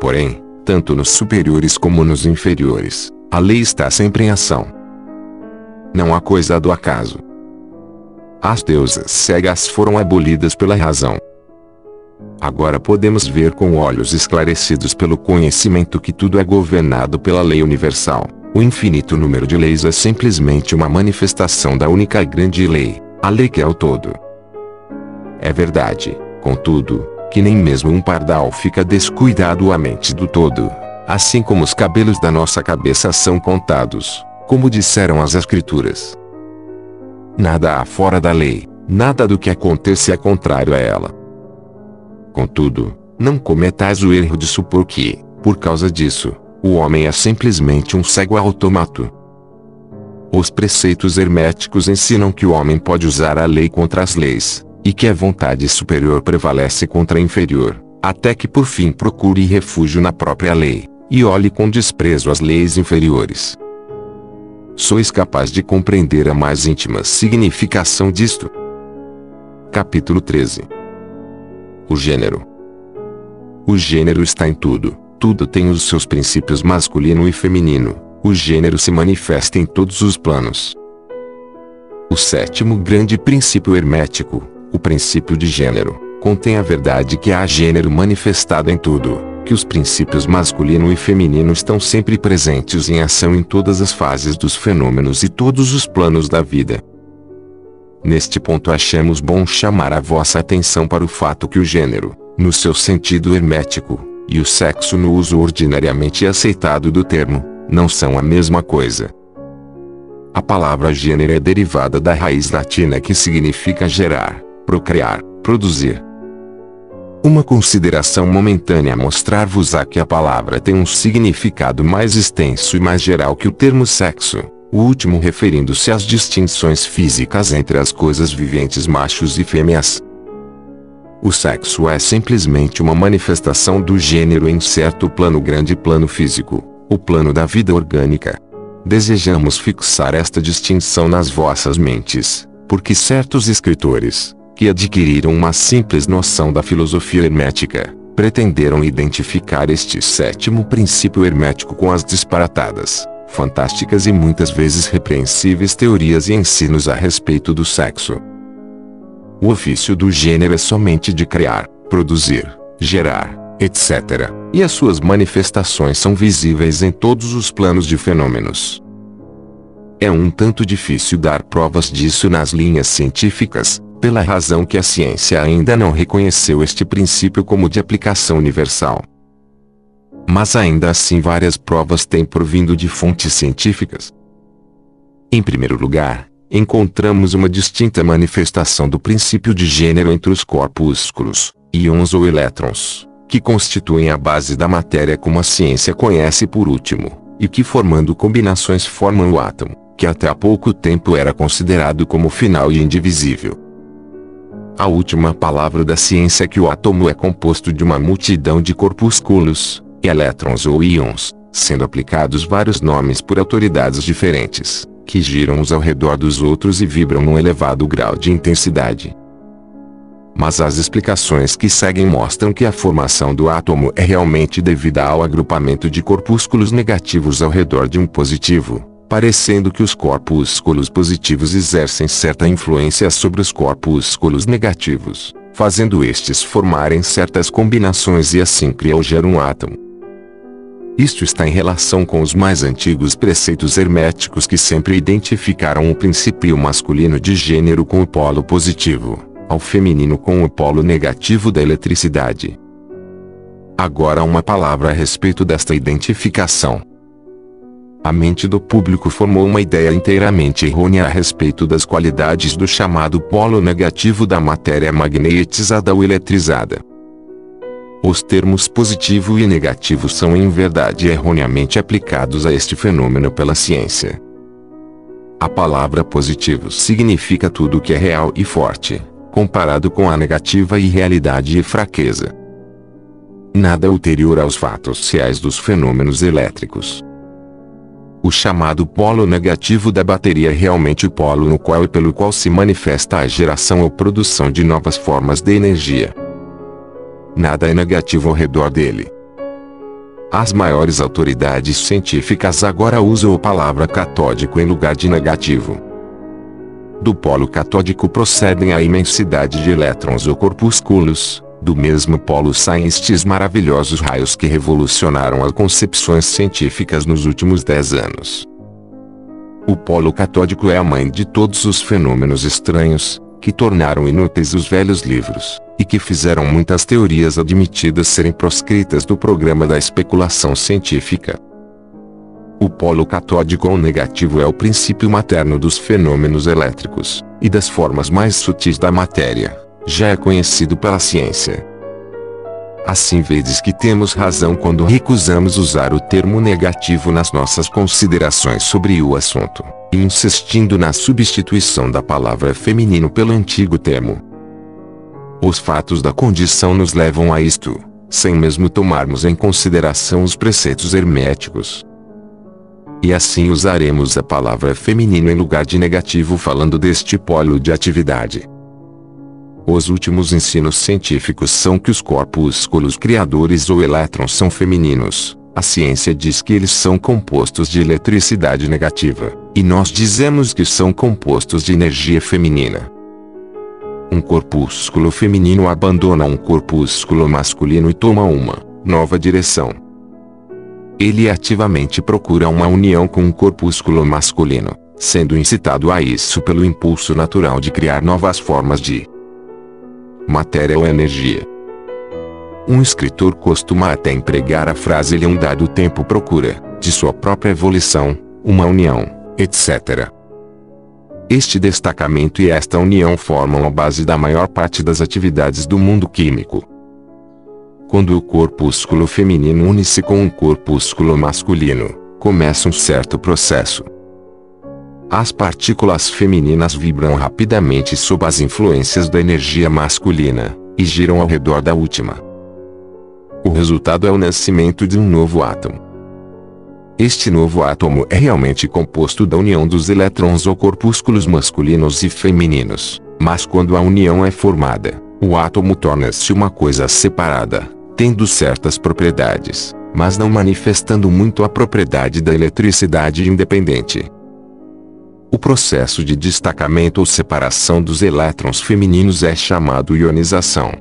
Porém, tanto nos superiores como nos inferiores, a lei está sempre em ação. Não há coisa do acaso. As deusas cegas foram abolidas pela razão. Agora podemos ver com olhos esclarecidos pelo conhecimento que tudo é governado pela lei universal. O infinito número de leis é simplesmente uma manifestação da única grande lei, a lei que é o todo. É verdade, contudo, que nem mesmo um pardal fica descuidado à mente do todo, assim como os cabelos da nossa cabeça são contados, como disseram as Escrituras. Nada há fora da lei, nada do que acontece é contrário a ela. Contudo, não cometais o erro de supor que, por causa disso, o homem é simplesmente um cego automato. Os preceitos herméticos ensinam que o homem pode usar a lei contra as leis, e que a vontade superior prevalece contra a inferior, até que por fim procure refúgio na própria lei, e olhe com desprezo as leis inferiores. Sois capaz de compreender a mais íntima significação disto? Capítulo 13 o gênero. O gênero está em tudo. Tudo tem os seus princípios masculino e feminino. O gênero se manifesta em todos os planos. O sétimo grande princípio hermético, o princípio de gênero, contém a verdade que há gênero manifestado em tudo, que os princípios masculino e feminino estão sempre presentes em ação em todas as fases dos fenômenos e todos os planos da vida. Neste ponto achamos bom chamar a vossa atenção para o fato que o gênero, no seu sentido hermético, e o sexo no uso ordinariamente aceitado do termo, não são a mesma coisa. A palavra gênero é derivada da raiz latina que significa gerar, procriar, produzir. Uma consideração momentânea mostrar-vos-á que a palavra tem um significado mais extenso e mais geral que o termo sexo o último referindo-se às distinções físicas entre as coisas viventes machos e fêmeas. O sexo é simplesmente uma manifestação do gênero em certo plano grande plano físico, o plano da vida orgânica. Desejamos fixar esta distinção nas vossas mentes, porque certos escritores, que adquiriram uma simples noção da filosofia hermética, pretenderam identificar este sétimo princípio hermético com as disparatadas, fantásticas e muitas vezes repreensíveis teorias e ensinos a respeito do sexo. O ofício do gênero é somente de criar, produzir, gerar, etc., e as suas manifestações são visíveis em todos os planos de fenômenos. É um tanto difícil dar provas disso nas linhas científicas, pela razão que a ciência ainda não reconheceu este princípio como de aplicação universal mas ainda assim várias provas têm provindo de fontes científicas. Em primeiro lugar, encontramos uma distinta manifestação do princípio de gênero entre os corpúsculos, íons ou elétrons, que constituem a base da matéria como a ciência conhece por último, e que formando combinações formam o átomo, que até há pouco tempo era considerado como final e indivisível. A última palavra da ciência é que o átomo é composto de uma multidão de corpúsculos, elétrons ou íons, sendo aplicados vários nomes por autoridades diferentes, que giram uns ao redor dos outros e vibram num elevado grau de intensidade. Mas as explicações que seguem mostram que a formação do átomo é realmente devida ao agrupamento de corpúsculos negativos ao redor de um positivo, parecendo que os corpúsculos positivos exercem certa influência sobre os corpúsculos negativos, fazendo estes formarem certas combinações e assim criar ou gerar um átomo. Isto está em relação com os mais antigos preceitos herméticos que sempre identificaram o princípio masculino de gênero com o polo positivo, ao feminino com o polo negativo da eletricidade. Agora uma palavra a respeito desta identificação. A mente do público formou uma ideia inteiramente errônea a respeito das qualidades do chamado polo negativo da matéria magnetizada ou eletrizada. Os termos positivo e negativo são em verdade erroneamente aplicados a este fenômeno pela ciência. A palavra positivo significa tudo que é real e forte, comparado com a negativa irrealidade e fraqueza. Nada ulterior aos fatos reais dos fenômenos elétricos. O chamado polo negativo da bateria é realmente o polo no qual e pelo qual se manifesta a geração ou produção de novas formas de energia. Nada é negativo ao redor dele. As maiores autoridades científicas agora usam a palavra catódico em lugar de negativo. Do polo catódico procedem a imensidade de elétrons ou corpúsculos, do mesmo polo saem estes maravilhosos raios que revolucionaram as concepções científicas nos últimos dez anos. O polo catódico é a mãe de todos os fenômenos estranhos, que tornaram inúteis os velhos livros, e que fizeram muitas teorias admitidas serem proscritas do programa da especulação científica. O polo catódico ou negativo é o princípio materno dos fenômenos elétricos, e das formas mais sutis da matéria já é conhecido pela ciência. Assim vedes que temos razão quando recusamos usar o termo negativo nas nossas considerações sobre o assunto, insistindo na substituição da palavra feminino pelo antigo termo. Os fatos da condição nos levam a isto, sem mesmo tomarmos em consideração os preceitos herméticos. E assim usaremos a palavra feminino em lugar de negativo falando deste polo de atividade. Os últimos ensinos científicos são que os corpúsculos criadores ou elétrons são femininos. A ciência diz que eles são compostos de eletricidade negativa, e nós dizemos que são compostos de energia feminina. Um corpúsculo feminino abandona um corpúsculo masculino e toma uma nova direção. Ele ativamente procura uma união com um corpúsculo masculino, sendo incitado a isso pelo impulso natural de criar novas formas de matéria ou energia. Um escritor costuma até empregar a frase ele um dado tempo procura, de sua própria evolução, uma união, etc. Este destacamento e esta união formam a base da maior parte das atividades do mundo químico. Quando o corpúsculo feminino une-se com um corpúsculo masculino, começa um certo processo. As partículas femininas vibram rapidamente sob as influências da energia masculina, e giram ao redor da última. O resultado é o nascimento de um novo átomo. Este novo átomo é realmente composto da união dos elétrons ou corpúsculos masculinos e femininos, mas quando a união é formada, o átomo torna-se uma coisa separada, tendo certas propriedades, mas não manifestando muito a propriedade da eletricidade independente. O processo de destacamento ou separação dos elétrons femininos é chamado ionização.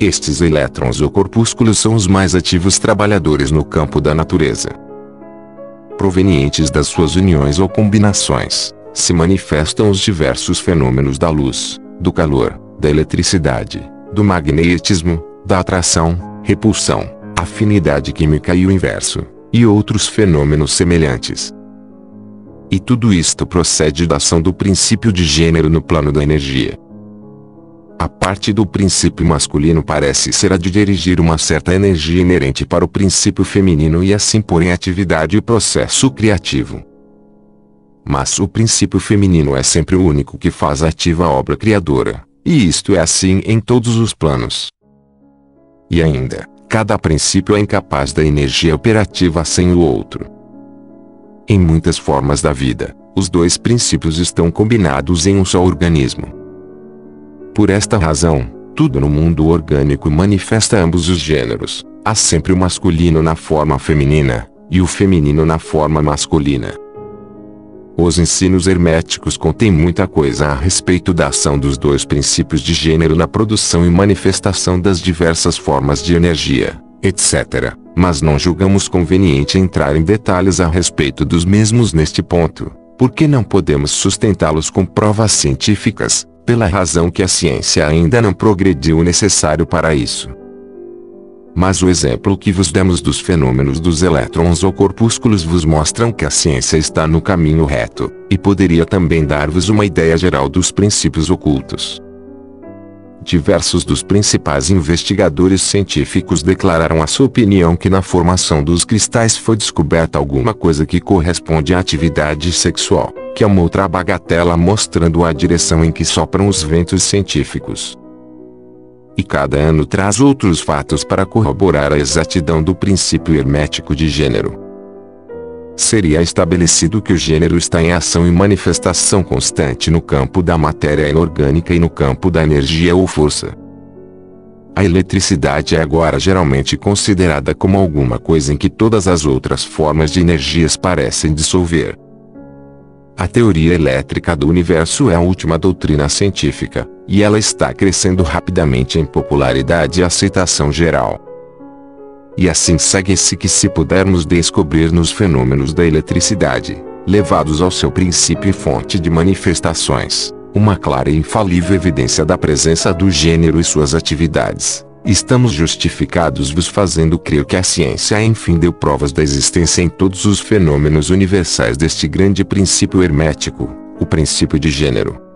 Estes elétrons ou corpúsculos são os mais ativos trabalhadores no campo da natureza. Provenientes das suas uniões ou combinações, se manifestam os diversos fenômenos da luz, do calor, da eletricidade, do magnetismo, da atração, repulsão, afinidade química e o inverso, e outros fenômenos semelhantes. E tudo isto procede da ação do princípio de gênero no plano da energia. A parte do princípio masculino parece ser a de dirigir uma certa energia inerente para o princípio feminino e assim pôr em atividade o processo criativo. Mas o princípio feminino é sempre o único que faz ativa a obra criadora, e isto é assim em todos os planos. E ainda, cada princípio é incapaz da energia operativa sem o outro. Em muitas formas da vida, os dois princípios estão combinados em um só organismo. Por esta razão, tudo no mundo orgânico manifesta ambos os gêneros. Há sempre o masculino na forma feminina, e o feminino na forma masculina. Os ensinos herméticos contêm muita coisa a respeito da ação dos dois princípios de gênero na produção e manifestação das diversas formas de energia, etc mas não julgamos conveniente entrar em detalhes a respeito dos mesmos neste ponto, porque não podemos sustentá-los com provas científicas, pela razão que a ciência ainda não progrediu o necessário para isso. Mas o exemplo que vos demos dos fenômenos dos elétrons ou corpúsculos vos mostram que a ciência está no caminho reto, e poderia também dar-vos uma ideia geral dos princípios ocultos. Diversos dos principais investigadores científicos declararam a sua opinião que na formação dos cristais foi descoberta alguma coisa que corresponde à atividade sexual, que é uma outra bagatela mostrando a direção em que sopram os ventos científicos. E cada ano traz outros fatos para corroborar a exatidão do princípio hermético de gênero seria estabelecido que o gênero está em ação e manifestação constante no campo da matéria inorgânica e no campo da energia ou força. A eletricidade é agora geralmente considerada como alguma coisa em que todas as outras formas de energias parecem dissolver. A teoria elétrica do universo é a última doutrina científica, e ela está crescendo rapidamente em popularidade e aceitação geral. E assim segue-se que se pudermos descobrir nos fenômenos da eletricidade, levados ao seu princípio e fonte de manifestações, uma clara e infalível evidência da presença do gênero e suas atividades, estamos justificados vos fazendo crer que a ciência enfim deu provas da existência em todos os fenômenos universais deste grande princípio hermético, o princípio de gênero.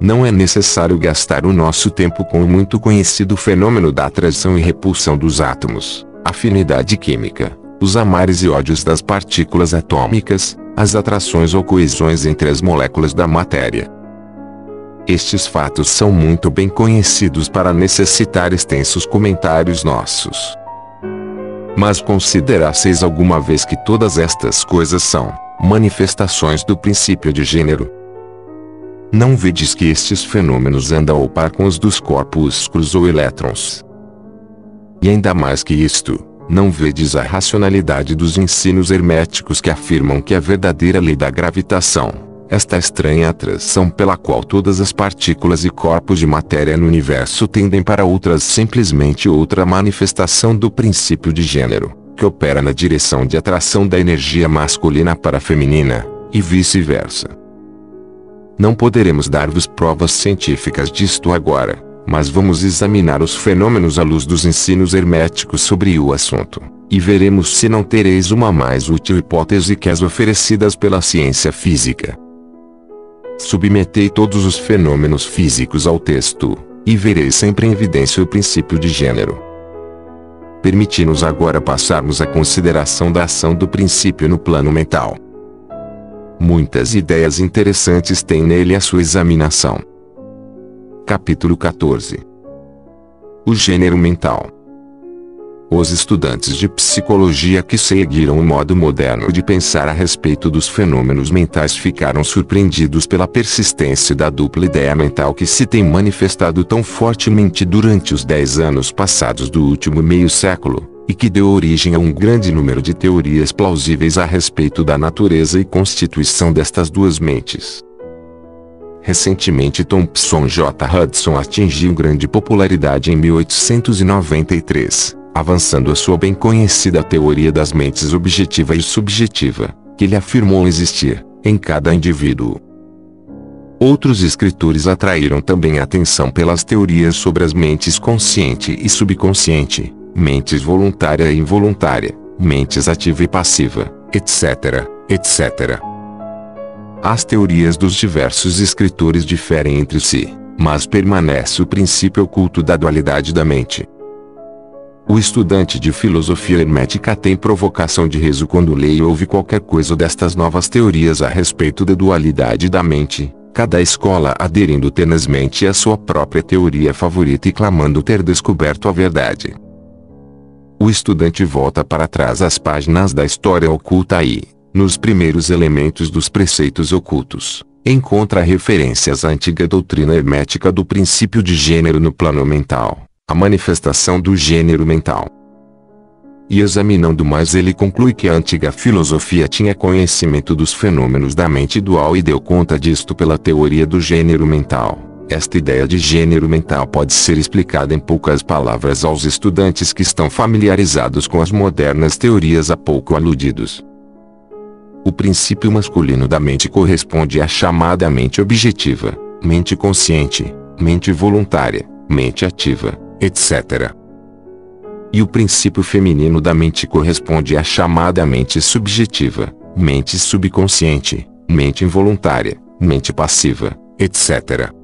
Não é necessário gastar o nosso tempo com o muito conhecido fenômeno da atração e repulsão dos átomos, afinidade química, os amares e ódios das partículas atômicas, as atrações ou coesões entre as moléculas da matéria. Estes fatos são muito bem conhecidos para necessitar extensos comentários nossos. Mas considerasseis alguma vez que todas estas coisas são manifestações do princípio de gênero, não vedes que estes fenômenos andam ao par com os dos corpúsculos ou elétrons. E ainda mais que isto, não vedes a racionalidade dos ensinos herméticos que afirmam que a verdadeira lei da gravitação, esta estranha atração pela qual todas as partículas e corpos de matéria no universo tendem para outras simplesmente outra manifestação do princípio de gênero, que opera na direção de atração da energia masculina para a feminina, e vice-versa. Não poderemos dar-vos provas científicas disto agora, mas vamos examinar os fenômenos à luz dos ensinos herméticos sobre o assunto, e veremos se não tereis uma mais útil hipótese que as oferecidas pela ciência física. Submetei todos os fenômenos físicos ao texto, e vereis sempre em evidência o princípio de gênero. Permiti-nos agora passarmos à consideração da ação do princípio no plano mental. Muitas ideias interessantes tem nele a sua examinação. Capítulo 14 O gênero mental. Os estudantes de psicologia que seguiram o modo moderno de pensar a respeito dos fenômenos mentais ficaram surpreendidos pela persistência da dupla ideia mental que se tem manifestado tão fortemente durante os dez anos passados do último meio século e que deu origem a um grande número de teorias plausíveis a respeito da natureza e constituição destas duas mentes. Recentemente Thompson J. Hudson atingiu grande popularidade em 1893, avançando a sua bem conhecida teoria das mentes objetiva e subjetiva, que ele afirmou existir, em cada indivíduo. Outros escritores atraíram também a atenção pelas teorias sobre as mentes consciente e subconsciente, mentes voluntária e involuntária, mentes ativa e passiva, etc., etc. As teorias dos diversos escritores diferem entre si, mas permanece o princípio oculto da dualidade da mente. O estudante de filosofia hermética tem provocação de riso quando lê ou ouve qualquer coisa destas novas teorias a respeito da dualidade da mente, cada escola aderindo tenazmente à sua própria teoria favorita e clamando ter descoberto a verdade. O estudante volta para trás às páginas da história oculta e, nos primeiros elementos dos preceitos ocultos, encontra referências à antiga doutrina hermética do princípio de gênero no plano mental, a manifestação do gênero mental. E examinando mais ele conclui que a antiga filosofia tinha conhecimento dos fenômenos da mente dual e deu conta disto pela teoria do gênero mental. Esta ideia de gênero mental pode ser explicada em poucas palavras aos estudantes que estão familiarizados com as modernas teorias há pouco aludidos. O princípio masculino da mente corresponde à chamada mente objetiva, mente consciente, mente voluntária, mente ativa, etc. E o princípio feminino da mente corresponde à chamada mente subjetiva, mente subconsciente, mente involuntária, mente passiva, etc.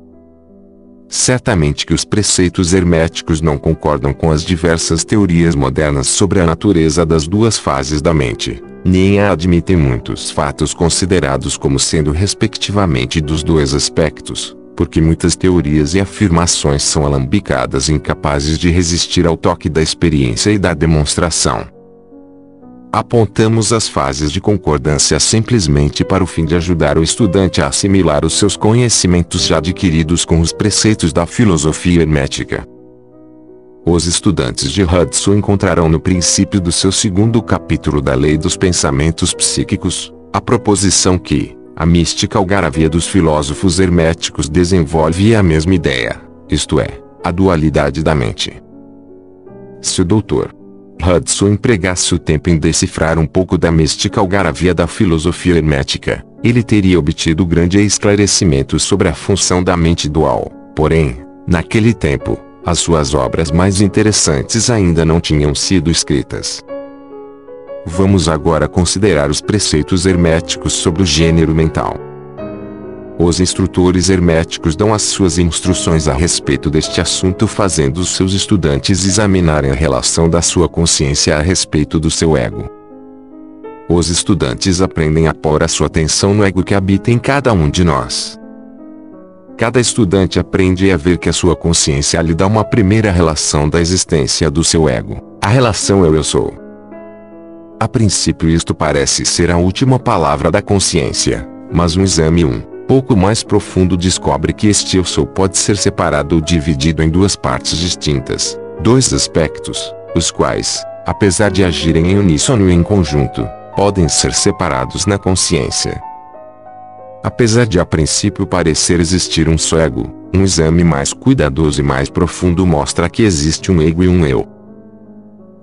Certamente que os preceitos herméticos não concordam com as diversas teorias modernas sobre a natureza das duas fases da mente, nem a admitem muitos fatos considerados como sendo respectivamente dos dois aspectos, porque muitas teorias e afirmações são alambicadas e incapazes de resistir ao toque da experiência e da demonstração. Apontamos as fases de concordância simplesmente para o fim de ajudar o estudante a assimilar os seus conhecimentos já adquiridos com os preceitos da filosofia hermética. Os estudantes de Hudson encontrarão no princípio do seu segundo capítulo da Lei dos Pensamentos Psíquicos, a proposição que, a mística algaravia dos filósofos herméticos desenvolve a mesma ideia, isto é, a dualidade da mente. Se o doutor Hudson empregasse o tempo em decifrar um pouco da mística algaravia da filosofia hermética, ele teria obtido grande esclarecimento sobre a função da mente dual. Porém, naquele tempo, as suas obras mais interessantes ainda não tinham sido escritas. Vamos agora considerar os preceitos herméticos sobre o gênero mental. Os instrutores herméticos dão as suas instruções a respeito deste assunto fazendo os seus estudantes examinarem a relação da sua consciência a respeito do seu ego. Os estudantes aprendem a pôr a sua atenção no ego que habita em cada um de nós. Cada estudante aprende a ver que a sua consciência lhe dá uma primeira relação da existência do seu ego. A relação eu-eu sou. A princípio isto parece ser a última palavra da consciência, mas um exame 1 pouco mais profundo descobre que este eu sou pode ser separado ou dividido em duas partes distintas, dois aspectos, os quais, apesar de agirem em uníssono e em conjunto, podem ser separados na consciência. Apesar de a princípio parecer existir um só ego, um exame mais cuidadoso e mais profundo mostra que existe um ego e um eu.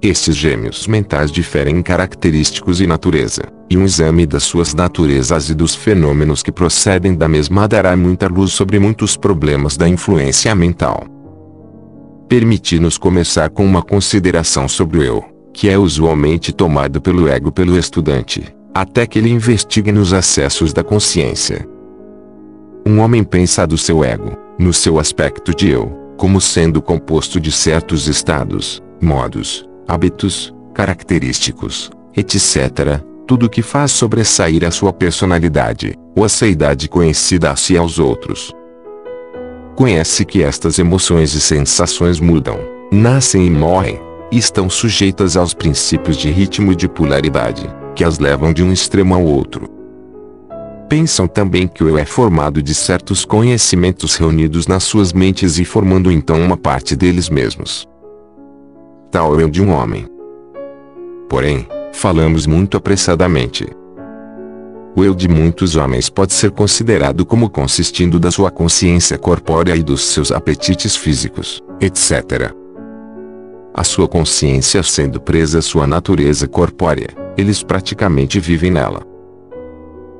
Estes gêmeos mentais diferem em característicos e natureza, e um exame das suas naturezas e dos fenômenos que procedem da mesma dará muita luz sobre muitos problemas da influência mental. Permite-nos começar com uma consideração sobre o eu, que é usualmente tomado pelo ego pelo estudante, até que ele investigue nos acessos da consciência. Um homem pensa do seu ego, no seu aspecto de eu, como sendo composto de certos estados, modos, hábitos, característicos, etc., tudo que faz sobressair a sua personalidade, ou a seidade conhecida a si aos outros. Conhece que estas emoções e sensações mudam, nascem e morrem, e estão sujeitas aos princípios de ritmo e de polaridade, que as levam de um extremo ao outro. Pensam também que o eu é formado de certos conhecimentos reunidos nas suas mentes e formando então uma parte deles mesmos tal eu de um homem. Porém, falamos muito apressadamente. O eu de muitos homens pode ser considerado como consistindo da sua consciência corpórea e dos seus apetites físicos, etc. A sua consciência sendo presa à sua natureza corpórea, eles praticamente vivem nela.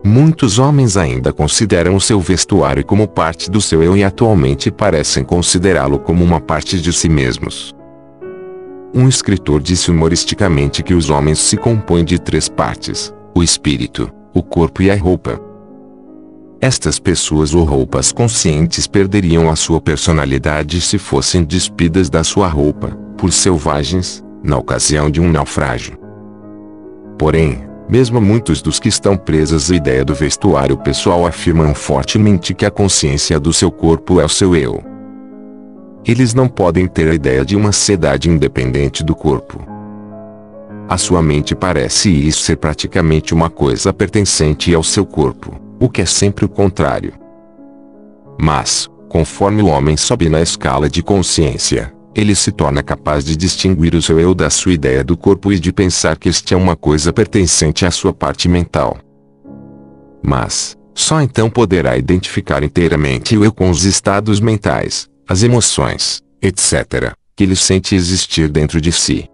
Muitos homens ainda consideram o seu vestuário como parte do seu eu e atualmente parecem considerá-lo como uma parte de si mesmos. Um escritor disse humoristicamente que os homens se compõem de três partes: o espírito, o corpo e a roupa. Estas pessoas ou roupas conscientes perderiam a sua personalidade se fossem despidas da sua roupa, por selvagens, na ocasião de um naufrágio. Porém, mesmo muitos dos que estão presos à ideia do vestuário pessoal afirmam fortemente que a consciência do seu corpo é o seu eu. Eles não podem ter a ideia de uma cidade independente do corpo. A sua mente parece isso ser praticamente uma coisa pertencente ao seu corpo, o que é sempre o contrário. Mas, conforme o homem sobe na escala de consciência, ele se torna capaz de distinguir o seu eu da sua ideia do corpo e de pensar que este é uma coisa pertencente à sua parte mental. Mas, só então poderá identificar inteiramente o eu com os estados mentais, as emoções, etc., que ele sente existir dentro de si.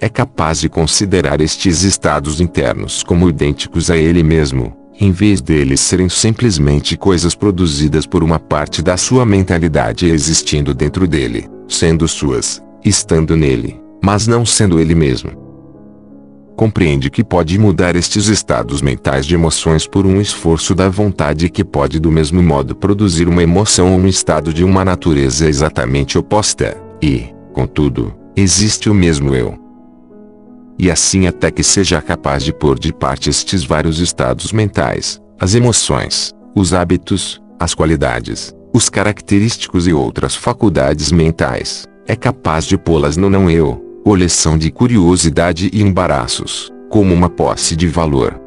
É capaz de considerar estes estados internos como idênticos a ele mesmo, em vez deles serem simplesmente coisas produzidas por uma parte da sua mentalidade existindo dentro dele, sendo suas, estando nele, mas não sendo ele mesmo. Compreende que pode mudar estes estados mentais de emoções por um esforço da vontade que pode do mesmo modo produzir uma emoção ou um estado de uma natureza exatamente oposta, e, contudo, existe o mesmo eu. E assim até que seja capaz de pôr de parte estes vários estados mentais, as emoções, os hábitos, as qualidades, os característicos e outras faculdades mentais, é capaz de pô-las no não-eu, coleção de curiosidade e embaraços, como uma posse de valor.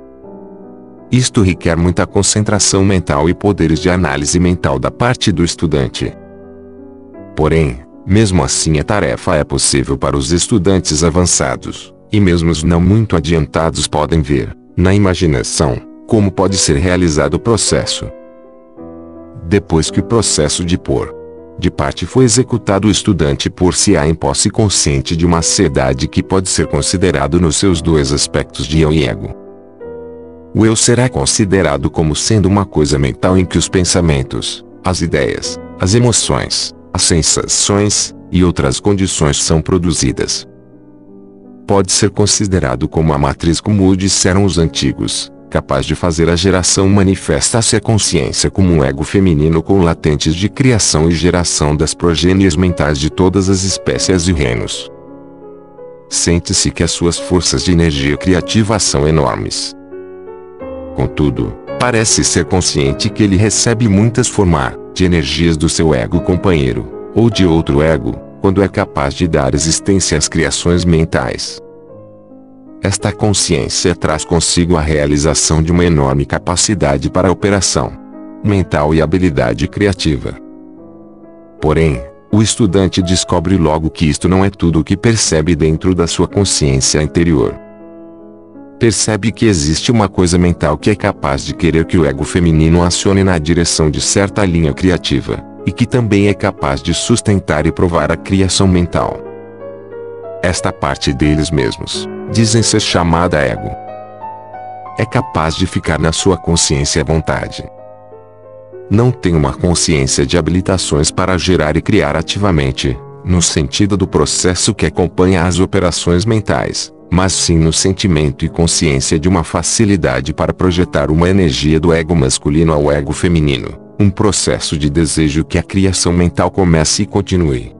Isto requer muita concentração mental e poderes de análise mental da parte do estudante. Porém, mesmo assim a tarefa é possível para os estudantes avançados, e mesmo os não muito adiantados podem ver, na imaginação, como pode ser realizado o processo. Depois que o processo de pôr de parte foi executado o estudante por si há em posse consciente de uma ansiedade que pode ser considerado nos seus dois aspectos de eu e ego. O eu será considerado como sendo uma coisa mental em que os pensamentos, as ideias, as emoções, as sensações, e outras condições são produzidas. Pode ser considerado como a matriz como disseram os antigos, capaz de fazer a geração manifestar-se a consciência como um ego feminino com latentes de criação e geração das progênies mentais de todas as espécies e reinos. Sente-se que as suas forças de energia criativa são enormes. Contudo, parece ser consciente que ele recebe muitas formar de energias do seu ego companheiro, ou de outro ego, quando é capaz de dar existência às criações mentais. Esta consciência traz consigo a realização de uma enorme capacidade para operação mental e habilidade criativa. Porém, o estudante descobre logo que isto não é tudo o que percebe dentro da sua consciência interior. Percebe que existe uma coisa mental que é capaz de querer que o ego feminino acione na direção de certa linha criativa, e que também é capaz de sustentar e provar a criação mental. Esta parte deles mesmos dizem ser chamada ego. É capaz de ficar na sua consciência à vontade. Não tem uma consciência de habilitações para gerar e criar ativamente, no sentido do processo que acompanha as operações mentais, mas sim no sentimento e consciência de uma facilidade para projetar uma energia do ego masculino ao ego feminino, um processo de desejo que a criação mental comece e continue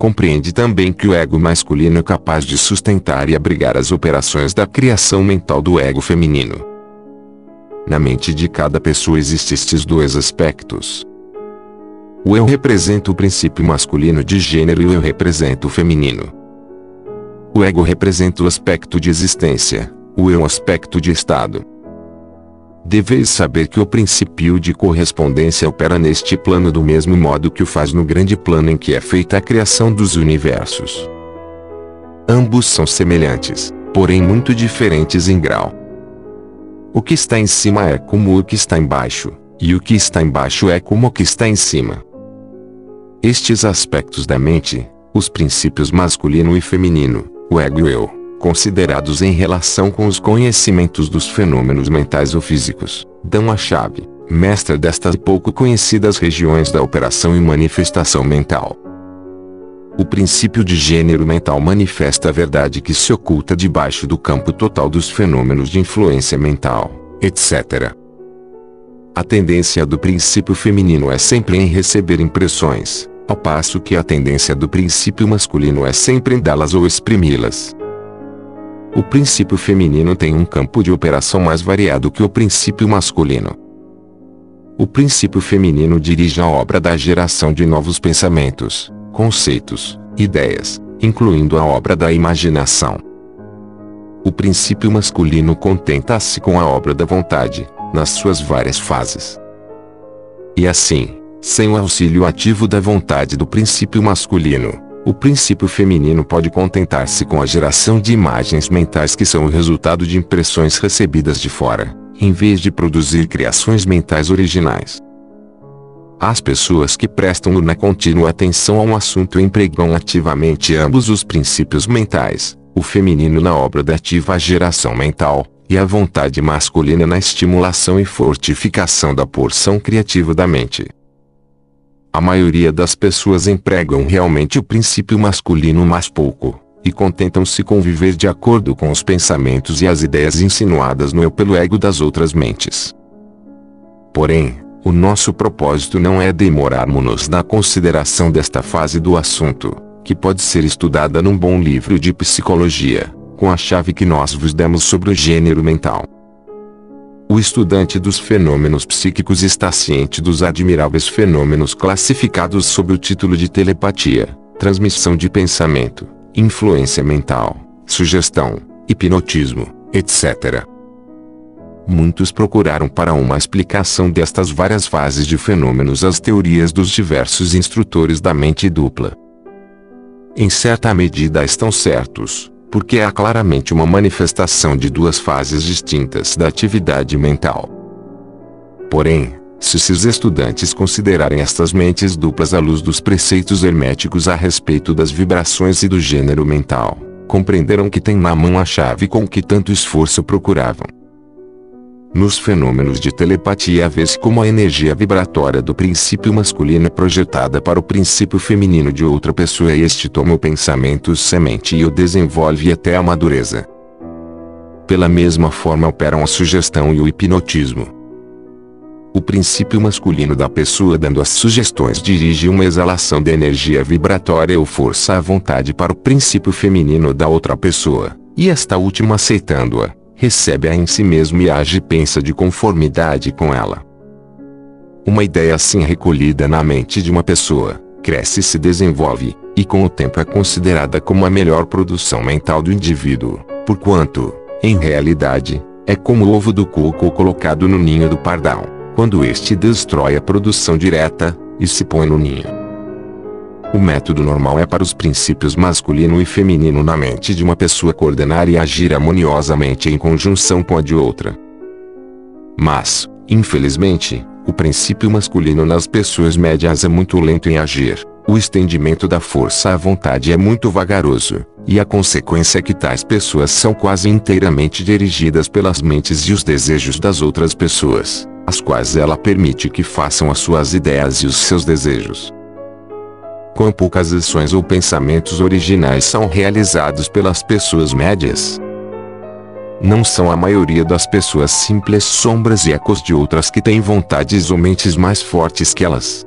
compreende também que o ego masculino é capaz de sustentar e abrigar as operações da criação mental do ego feminino. Na mente de cada pessoa existem estes dois aspectos. O eu representa o princípio masculino de gênero e o eu representa o feminino. O ego representa o aspecto de existência, o eu aspecto de estado. Deveis saber que o princípio de correspondência opera neste plano do mesmo modo que o faz no grande plano em que é feita a criação dos universos. Ambos são semelhantes, porém muito diferentes em grau. O que está em cima é como o que está embaixo, e o que está embaixo é como o que está em cima. Estes aspectos da mente, os princípios masculino e feminino, o ego e o eu, considerados em relação com os conhecimentos dos fenômenos mentais ou físicos, dão a chave, mestra destas pouco conhecidas regiões da operação e manifestação mental. O princípio de gênero mental manifesta a verdade que se oculta debaixo do campo total dos fenômenos de influência mental, etc. A tendência do princípio feminino é sempre em receber impressões, ao passo que a tendência do princípio masculino é sempre em dá-las ou exprimi-las. O princípio feminino tem um campo de operação mais variado que o princípio masculino. O princípio feminino dirige a obra da geração de novos pensamentos, conceitos, ideias, incluindo a obra da imaginação. O princípio masculino contenta-se com a obra da vontade, nas suas várias fases. E assim, sem o auxílio ativo da vontade do princípio masculino, o princípio feminino pode contentar-se com a geração de imagens mentais que são o resultado de impressões recebidas de fora, em vez de produzir criações mentais originais. As pessoas que prestam na contínua atenção a um assunto empregam ativamente ambos os princípios mentais, o feminino na obra da ativa geração mental, e a vontade masculina na estimulação e fortificação da porção criativa da mente. A maioria das pessoas empregam realmente o princípio masculino mas pouco, e contentam-se com viver de acordo com os pensamentos e as ideias insinuadas no eu pelo ego das outras mentes. Porém, o nosso propósito não é demorarmos-nos na consideração desta fase do assunto, que pode ser estudada num bom livro de psicologia, com a chave que nós vos demos sobre o gênero mental. O estudante dos fenômenos psíquicos está ciente dos admiráveis fenômenos classificados sob o título de telepatia, transmissão de pensamento, influência mental, sugestão, hipnotismo, etc. Muitos procuraram para uma explicação destas várias fases de fenômenos as teorias dos diversos instrutores da mente dupla. Em certa medida estão certos, porque há claramente uma manifestação de duas fases distintas da atividade mental. Porém, se esses estudantes considerarem estas mentes duplas à luz dos preceitos herméticos a respeito das vibrações e do gênero mental, compreenderão que têm na mão a chave com que tanto esforço procuravam. Nos fenômenos de telepatia vê-se como a energia vibratória do princípio masculino é projetada para o princípio feminino de outra pessoa e este toma o pensamento semente e o desenvolve até a madureza. Pela mesma forma operam a sugestão e o hipnotismo. O princípio masculino da pessoa dando as sugestões dirige uma exalação de energia vibratória ou força à vontade para o princípio feminino da outra pessoa, e esta última aceitando-a recebe-a em si mesmo e age e pensa de conformidade com ela. Uma ideia assim recolhida na mente de uma pessoa, cresce e se desenvolve, e com o tempo é considerada como a melhor produção mental do indivíduo, porquanto, em realidade, é como o ovo do coco colocado no ninho do pardal, quando este destrói a produção direta, e se põe no ninho. O método normal é para os princípios masculino e feminino na mente de uma pessoa coordenar e agir harmoniosamente em conjunção com a de outra. Mas, infelizmente, o princípio masculino nas pessoas médias é muito lento em agir, o estendimento da força à vontade é muito vagaroso, e a consequência é que tais pessoas são quase inteiramente dirigidas pelas mentes e os desejos das outras pessoas, as quais ela permite que façam as suas ideias e os seus desejos. Quão poucas ações ou pensamentos originais são realizados pelas pessoas médias. Não são a maioria das pessoas simples sombras e ecos de outras que têm vontades ou mentes mais fortes que elas.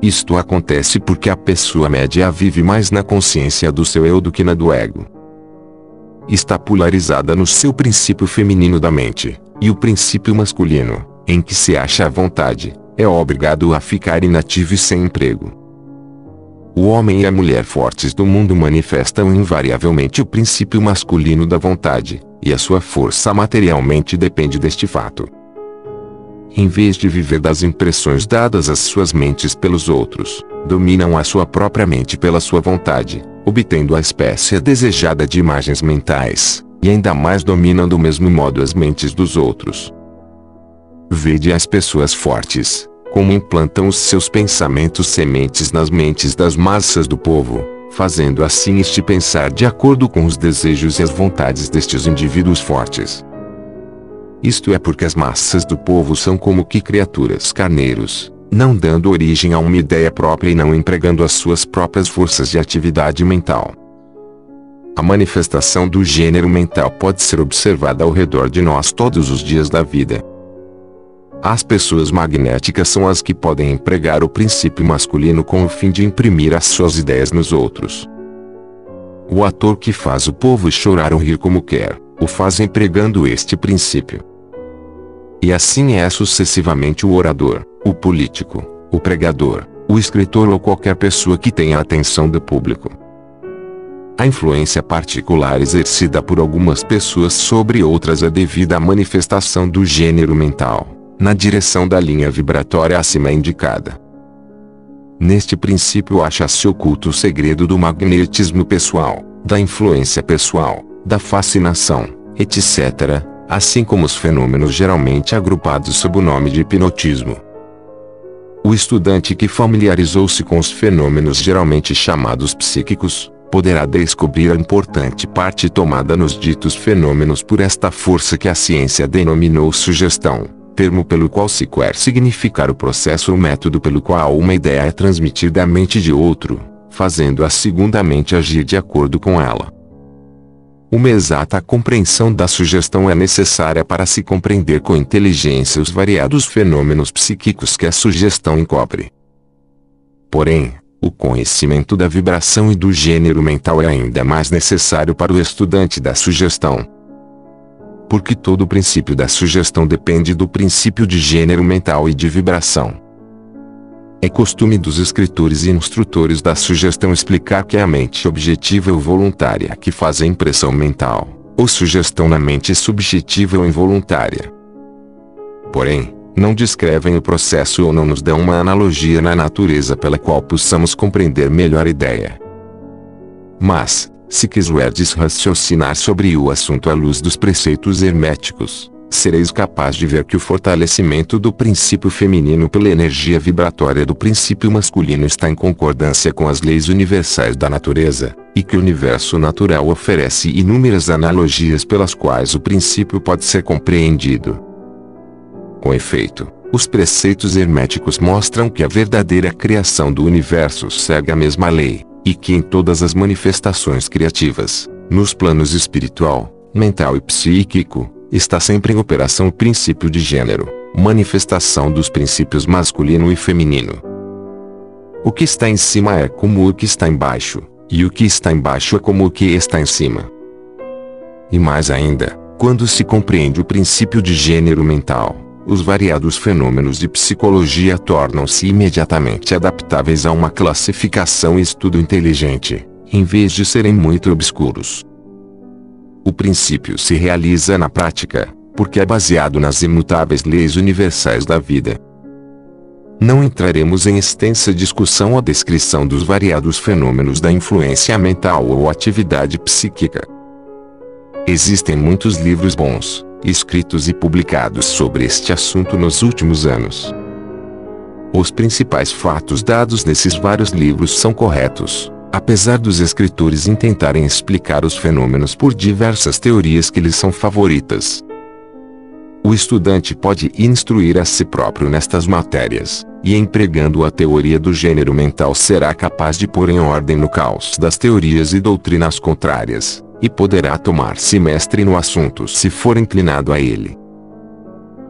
Isto acontece porque a pessoa média vive mais na consciência do seu eu do que na do ego. Está polarizada no seu princípio feminino da mente, e o princípio masculino, em que se acha à vontade, é obrigado a ficar inativo e sem emprego. O homem e a mulher fortes do mundo manifestam invariavelmente o princípio masculino da vontade, e a sua força materialmente depende deste fato. Em vez de viver das impressões dadas às suas mentes pelos outros, dominam a sua própria mente pela sua vontade, obtendo a espécie desejada de imagens mentais, e ainda mais dominam do mesmo modo as mentes dos outros. Vede as pessoas fortes, como implantam os seus pensamentos sementes nas mentes das massas do povo, fazendo assim este pensar de acordo com os desejos e as vontades destes indivíduos fortes. Isto é porque as massas do povo são como que criaturas carneiros, não dando origem a uma ideia própria e não empregando as suas próprias forças de atividade mental. A manifestação do gênero mental pode ser observada ao redor de nós todos os dias da vida. As pessoas magnéticas são as que podem empregar o princípio masculino com o fim de imprimir as suas ideias nos outros. O ator que faz o povo chorar ou rir como quer, o faz empregando este princípio. E assim é sucessivamente o orador, o político, o pregador, o escritor ou qualquer pessoa que tenha a atenção do público. A influência particular exercida por algumas pessoas sobre outras é devida à manifestação do gênero mental na direção da linha vibratória acima indicada. Neste princípio acha-se oculto o segredo do magnetismo pessoal, da influência pessoal, da fascinação, etc., assim como os fenômenos geralmente agrupados sob o nome de hipnotismo. O estudante que familiarizou-se com os fenômenos geralmente chamados psíquicos, poderá descobrir a importante parte tomada nos ditos fenômenos por esta força que a ciência denominou sugestão termo pelo qual se quer significar o processo ou método pelo qual uma ideia é transmitida à mente de outro, fazendo a segunda mente agir de acordo com ela. Uma exata compreensão da sugestão é necessária para se compreender com inteligência os variados fenômenos psíquicos que a sugestão encobre. Porém, o conhecimento da vibração e do gênero mental é ainda mais necessário para o estudante da sugestão. Porque todo o princípio da sugestão depende do princípio de gênero mental e de vibração. É costume dos escritores e instrutores da sugestão explicar que é a mente objetiva ou voluntária que faz a impressão mental, ou sugestão na mente subjetiva ou involuntária. Porém, não descrevem o processo ou não nos dão uma analogia na natureza pela qual possamos compreender melhor a ideia. Mas, se quiserdes raciocinar sobre o assunto à luz dos preceitos herméticos, sereis capaz de ver que o fortalecimento do princípio feminino pela energia vibratória do princípio masculino está em concordância com as leis universais da natureza, e que o universo natural oferece inúmeras analogias pelas quais o princípio pode ser compreendido. Com efeito, os preceitos herméticos mostram que a verdadeira criação do universo segue a mesma lei, e que em todas as manifestações criativas, nos planos espiritual, mental e psíquico, está sempre em operação o princípio de gênero, manifestação dos princípios masculino e feminino. O que está em cima é como o que está embaixo, e o que está embaixo é como o que está em cima. E mais ainda, quando se compreende o princípio de gênero mental, os variados fenômenos de psicologia tornam-se imediatamente adaptáveis a uma classificação e estudo inteligente, em vez de serem muito obscuros. O princípio se realiza na prática, porque é baseado nas imutáveis leis universais da vida. Não entraremos em extensa discussão ou descrição dos variados fenômenos da influência mental ou atividade psíquica. Existem muitos livros bons, escritos e publicados sobre este assunto nos últimos anos. Os principais fatos dados nesses vários livros são corretos, apesar dos escritores intentarem explicar os fenômenos por diversas teorias que lhes são favoritas. O estudante pode instruir a si próprio nestas matérias, e empregando a teoria do gênero mental será capaz de pôr em ordem no caos das teorias e doutrinas contrárias, e poderá tomar-se mestre no assunto se for inclinado a ele.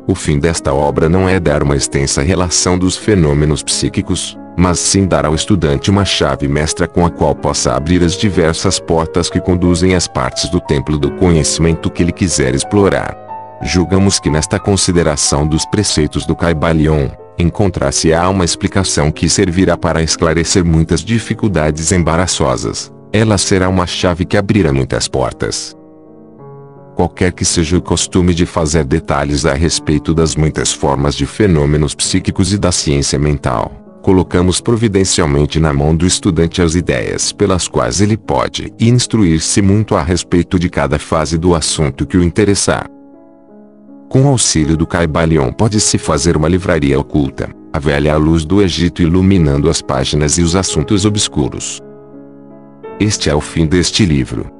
O fim desta obra não é dar uma extensa relação dos fenômenos psíquicos, mas sim dar ao estudante uma chave mestra com a qual possa abrir as diversas portas que conduzem às partes do templo do conhecimento que ele quiser explorar. Julgamos que nesta consideração dos preceitos do Caibalion, encontrar-se-á uma explicação que servirá para esclarecer muitas dificuldades embaraçosas. Ela será uma chave que abrirá muitas portas. Qualquer que seja o costume de fazer detalhes a respeito das muitas formas de fenômenos psíquicos e da ciência mental, colocamos providencialmente na mão do estudante as ideias pelas quais ele pode instruir-se muito a respeito de cada fase do assunto que o interessar. Com auxílio do Caibalion pode-se fazer uma livraria oculta, a velha luz do Egito iluminando as páginas e os assuntos obscuros. Este é o fim deste livro.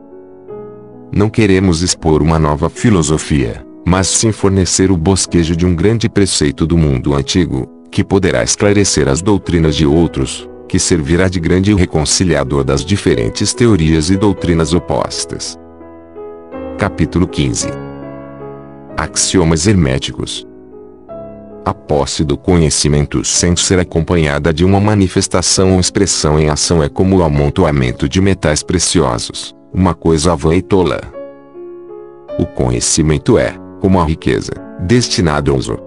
Não queremos expor uma nova filosofia, mas sim fornecer o bosquejo de um grande preceito do mundo antigo, que poderá esclarecer as doutrinas de outros, que servirá de grande reconciliador das diferentes teorias e doutrinas opostas. Capítulo 15 Axiomas herméticos A posse do conhecimento sem ser acompanhada de uma manifestação ou expressão em ação é como o amontoamento de metais preciosos, uma coisa vã e tola. O conhecimento é, como a riqueza, destinado ao uso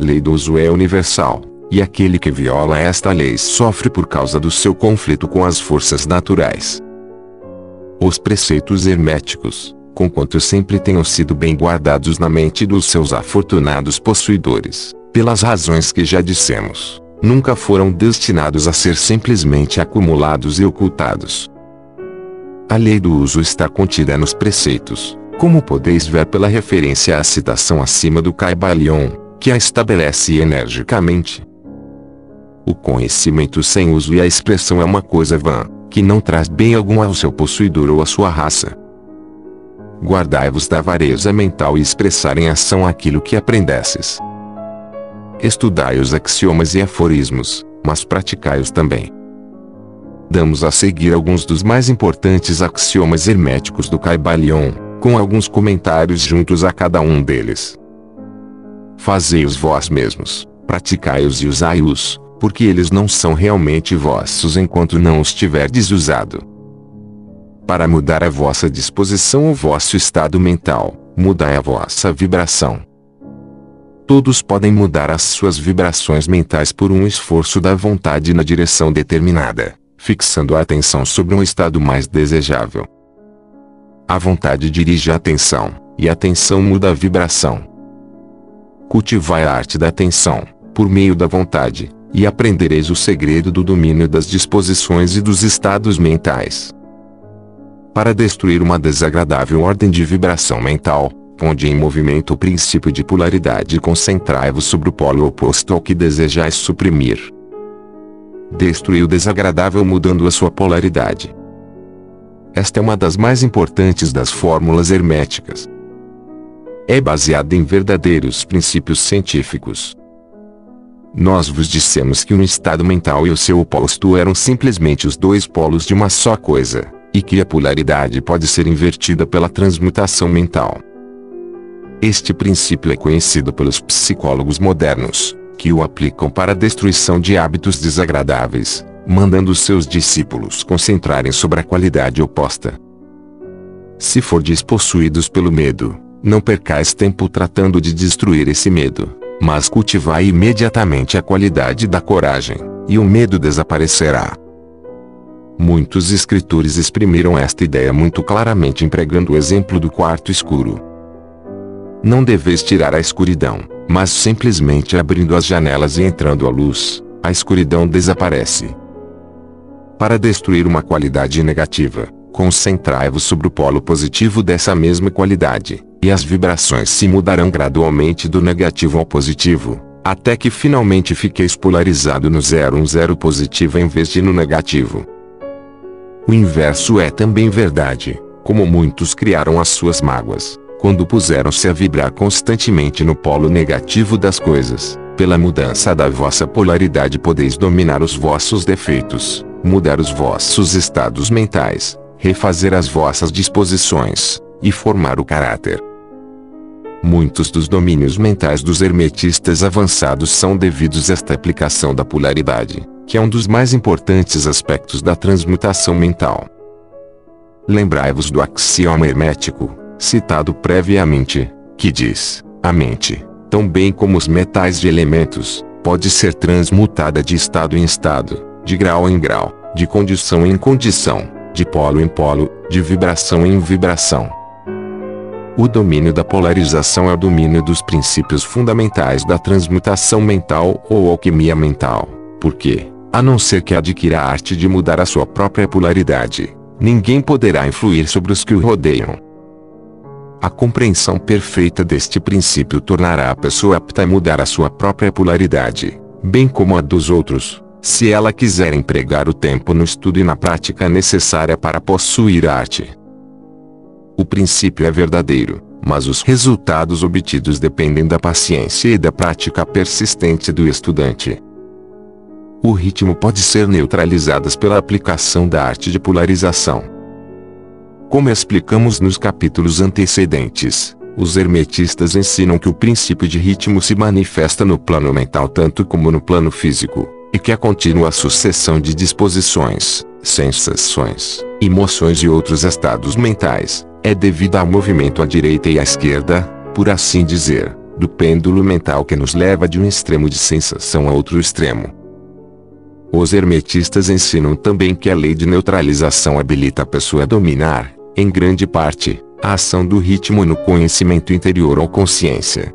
lei do uso é universal, e aquele que viola esta lei sofre por causa do seu conflito com as forças naturais. Os preceitos herméticos, conquanto sempre tenham sido bem guardados na mente dos seus afortunados possuidores, pelas razões que já dissemos, nunca foram destinados a ser simplesmente acumulados e ocultados. A lei do uso está contida nos preceitos, como podeis ver pela referência à citação acima do Caibalion, que a estabelece energicamente. O conhecimento sem uso e a expressão é uma coisa vã, que não traz bem algum ao seu possuidor ou à sua raça. Guardai-vos da avareza mental e expressar em ação aquilo que aprendesses. Estudai os axiomas e aforismos, mas praticai-os também. damos a seguir alguns dos mais importantes axiomas herméticos do Caibalion, com alguns comentários juntos a cada um deles. Fazei-os vós mesmos, praticai-os e usai-os, porque eles não são realmente vossos enquanto não os tiverdes usado. Para mudar a vossa disposição ou vosso estado mental, mudai a vossa vibração. Todos podem mudar as suas vibrações mentais por um esforço da vontade na direção determinada, fixando a atenção sobre um estado mais desejável. A vontade dirige a atenção, e a atenção muda a vibração. Cultivai a arte da atenção, por meio da vontade, e aprendereis o segredo do domínio das disposições e dos estados mentais. Para destruir uma desagradável ordem de vibração mental, Ponde em movimento o princípio de polaridade concentrai-vos sobre o polo oposto ao que desejais suprimir. Destruir o desagradável mudando a sua polaridade. Esta é uma das mais importantes das fórmulas herméticas. É baseada em verdadeiros princípios científicos. Nós vos dissemos que um estado mental e o seu oposto eram simplesmente os dois polos de uma só coisa, e que a polaridade pode ser invertida pela transmutação mental. Este princípio é conhecido pelos psicólogos modernos, que o aplicam para a destruição de hábitos desagradáveis, mandando seus discípulos concentrarem sobre a qualidade oposta. Se for despossuídos pelo medo, não percais tempo tratando de destruir esse medo, mas cultivai imediatamente a qualidade da coragem, e o medo desaparecerá. Muitos escritores exprimiram esta ideia muito claramente empregando o exemplo do quarto escuro. Não deveis tirar a escuridão, mas simplesmente abrindo as janelas e entrando a luz, a escuridão desaparece. Para destruir uma qualidade negativa, concentrai-vos sobre o polo positivo dessa mesma qualidade, e as vibrações se mudarão gradualmente do negativo ao positivo, até que finalmente fiqueis polarizado no zero um zero positivo em vez de no negativo. O inverso é também verdade, como muitos criaram as suas mágoas quando puseram-se a vibrar constantemente no polo negativo das coisas, pela mudança da vossa polaridade podeis dominar os vossos defeitos, mudar os vossos estados mentais, refazer as vossas disposições, e formar o caráter. Muitos dos domínios mentais dos hermetistas avançados são devidos a esta aplicação da polaridade, que é um dos mais importantes aspectos da transmutação mental. Lembrai-vos do axioma hermético, citado previamente, que diz: a mente, tão bem como os metais de elementos, pode ser transmutada de estado em estado, de grau em grau, de condição em condição, de polo em polo, de vibração em vibração. O domínio da polarização é o domínio dos princípios fundamentais da transmutação mental ou alquimia mental, porque, a não ser que adquira a arte de mudar a sua própria polaridade, ninguém poderá influir sobre os que o rodeiam. A compreensão perfeita deste princípio tornará a pessoa apta a mudar a sua própria polaridade, bem como a dos outros, se ela quiser empregar o tempo no estudo e na prática necessária para possuir a arte. O princípio é verdadeiro, mas os resultados obtidos dependem da paciência e da prática persistente do estudante. O ritmo pode ser neutralizado pela aplicação da arte de polarização como explicamos nos capítulos antecedentes, os hermetistas ensinam que o princípio de ritmo se manifesta no plano mental tanto como no plano físico, e que a contínua sucessão de disposições, sensações, emoções e outros estados mentais, é devida ao movimento à direita e à esquerda, por assim dizer, do pêndulo mental que nos leva de um extremo de sensação a outro extremo. Os hermetistas ensinam também que a lei de neutralização habilita a pessoa a dominar, em grande parte, a ação do ritmo no conhecimento interior ou consciência.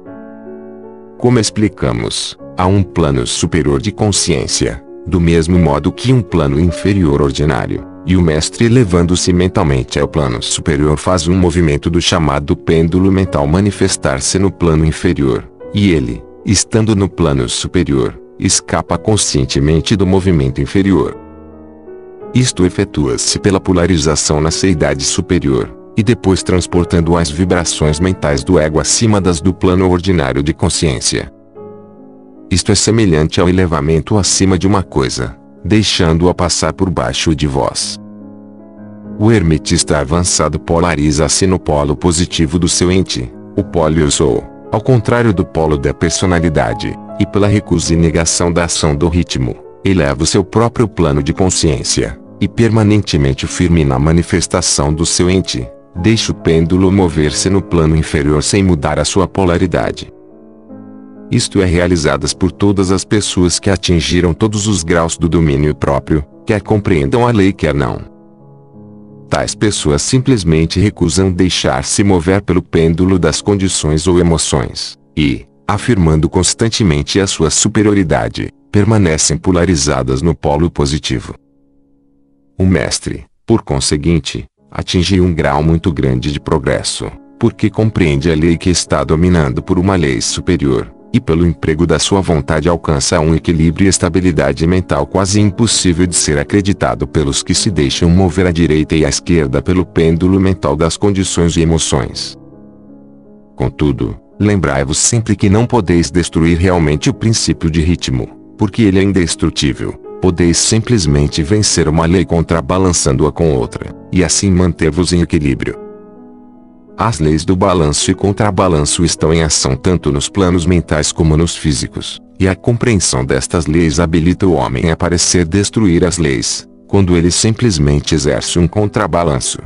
Como explicamos, há um plano superior de consciência, do mesmo modo que um plano inferior ordinário, e o mestre elevando-se mentalmente ao plano superior faz um movimento do chamado pêndulo mental manifestar-se no plano inferior, e ele, estando no plano superior, escapa conscientemente do movimento inferior. Isto efetua-se pela polarização na seidade superior, e depois transportando as vibrações mentais do ego acima das do plano ordinário de consciência. Isto é semelhante ao elevamento acima de uma coisa, deixando-a passar por baixo de vós. O hermetista avançado polariza-se no polo positivo do seu ente, o polo eu sou, ao contrário do polo da personalidade, e pela recusa e negação da ação do ritmo, eleva o seu próprio plano de consciência, e permanentemente firme na manifestação do seu ente, deixa o pêndulo mover-se no plano inferior sem mudar a sua polaridade. Isto é realizadas por todas as pessoas que atingiram todos os graus do domínio próprio, quer compreendam a lei quer não. Tais pessoas simplesmente recusam deixar-se mover pelo pêndulo das condições ou emoções, e, afirmando constantemente a sua superioridade, permanecem polarizadas no polo positivo. O mestre, por conseguinte, atinge um grau muito grande de progresso, porque compreende a lei que está dominando por uma lei superior, e pelo emprego da sua vontade alcança um equilíbrio e estabilidade mental quase impossível de ser acreditado pelos que se deixam mover à direita e à esquerda pelo pêndulo mental das condições e emoções. Contudo, lembrai-vos sempre que não podeis destruir realmente o princípio de ritmo, porque ele é indestrutível. Podeis simplesmente vencer uma lei contrabalançando-a com outra, e assim manter-vos em equilíbrio. As leis do balanço e contrabalanço estão em ação tanto nos planos mentais como nos físicos, e a compreensão destas leis habilita o homem a parecer destruir as leis, quando ele simplesmente exerce um contrabalanço.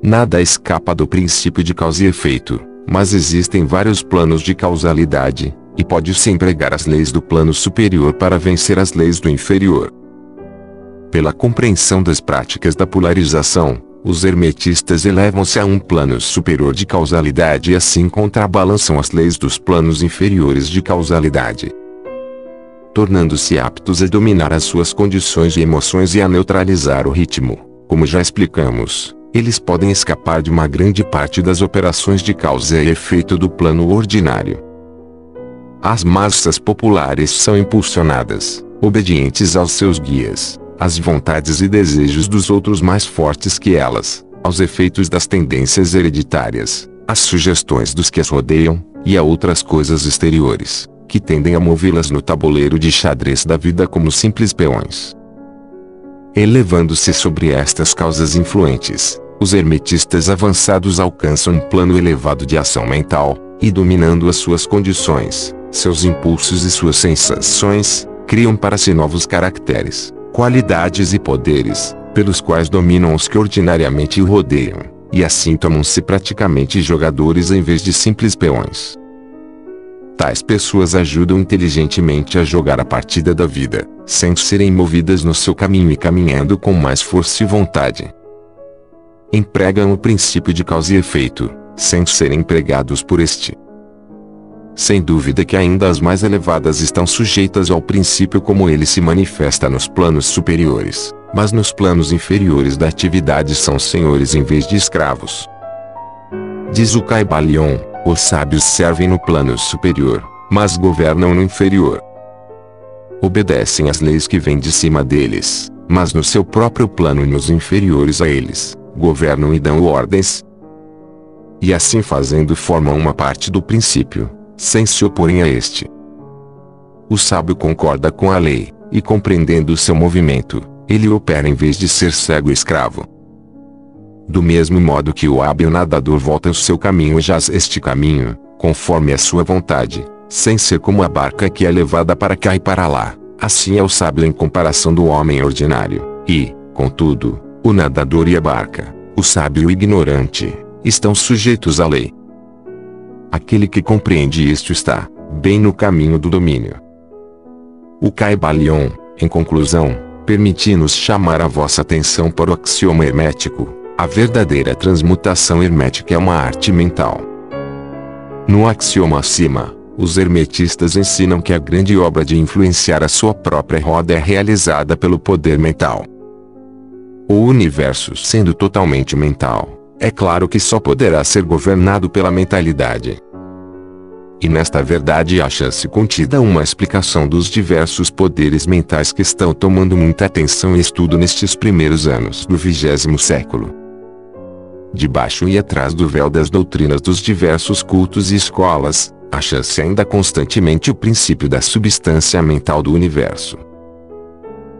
Nada escapa do princípio de causa e efeito, mas existem vários planos de causalidade, e pode-se empregar as leis do plano superior para vencer as leis do inferior. Pela compreensão das práticas da polarização, os hermetistas elevam-se a um plano superior de causalidade e assim contrabalançam as leis dos planos inferiores de causalidade. Tornando-se aptos a dominar as suas condições e emoções e a neutralizar o ritmo, como já explicamos, eles podem escapar de uma grande parte das operações de causa e efeito do plano ordinário. As massas populares são impulsionadas, obedientes aos seus guias, as vontades e desejos dos outros mais fortes que elas, aos efeitos das tendências hereditárias, às sugestões dos que as rodeiam, e a outras coisas exteriores, que tendem a movê-las no tabuleiro de xadrez da vida como simples peões. Elevando-se sobre estas causas influentes, os hermetistas avançados alcançam um plano elevado de ação mental, e dominando as suas condições, seus impulsos e suas sensações, criam para si novos caracteres, qualidades e poderes, pelos quais dominam os que ordinariamente o rodeiam, e assim tornam-se praticamente jogadores em vez de simples peões. Tais pessoas ajudam inteligentemente a jogar a partida da vida, sem serem movidas no seu caminho e caminhando com mais força e vontade. Empregam o princípio de causa e efeito, sem serem empregados por este. Sem dúvida que ainda as mais elevadas estão sujeitas ao princípio como ele se manifesta nos planos superiores, mas nos planos inferiores da atividade são senhores em vez de escravos. Diz o Caibalion, os sábios servem no plano superior, mas governam no inferior. Obedecem às leis que vêm de cima deles, mas no seu próprio plano e nos inferiores a eles, governam e dão ordens. E assim fazendo formam uma parte do princípio, sem se oporem a este. O sábio concorda com a lei, e compreendendo seu movimento, ele opera em vez de ser cego escravo. Do mesmo modo que o hábil nadador volta o seu caminho e jaz este caminho, conforme a sua vontade, sem ser como a barca que é levada para cá e para lá, assim é o sábio em comparação do homem ordinário, e, contudo, o nadador e a barca, o sábio e o ignorante, estão sujeitos à lei. Aquele que compreende isto está, bem no caminho do domínio. O Caibalion, em conclusão, permite-nos chamar a vossa atenção para o axioma hermético. A verdadeira transmutação hermética é uma arte mental. No axioma acima, os hermetistas ensinam que a grande obra de influenciar a sua própria roda é realizada pelo poder mental. O universo sendo totalmente mental, é claro que só poderá ser governado pela mentalidade. E nesta verdade acha-se contida uma explicação dos diversos poderes mentais que estão tomando muita atenção e estudo nestes primeiros anos do vigésimo século. Debaixo e atrás do véu das doutrinas dos diversos cultos e escolas, acha-se ainda constantemente o princípio da substância mental do universo.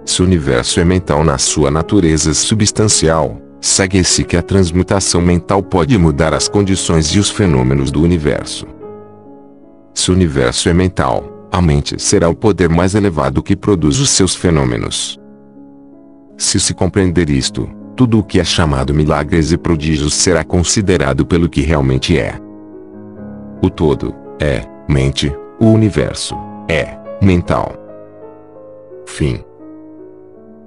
Se o universo é mental na sua natureza substancial, segue-se que a transmutação mental pode mudar as condições e os fenômenos do universo. Se o universo é mental, a mente será o poder mais elevado que produz os seus fenômenos. Se se compreender isto, tudo o que é chamado milagres e prodígios será considerado pelo que realmente é. O todo é mente, o universo é mental. Fim.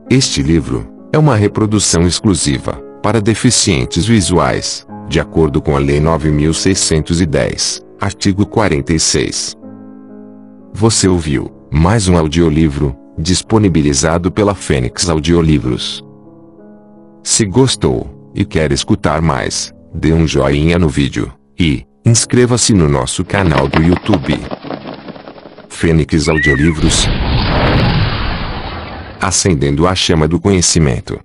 Este livro é uma reprodução exclusiva para deficientes visuais, de acordo com a Lei 9610, artigo 46. Você ouviu mais um audiolivro disponibilizado pela Fênix Audiolivros. Se gostou e quer escutar mais, dê um joinha no vídeo e inscreva-se no nosso canal do YouTube. Fênix Audiolivros acendendo a chama do conhecimento.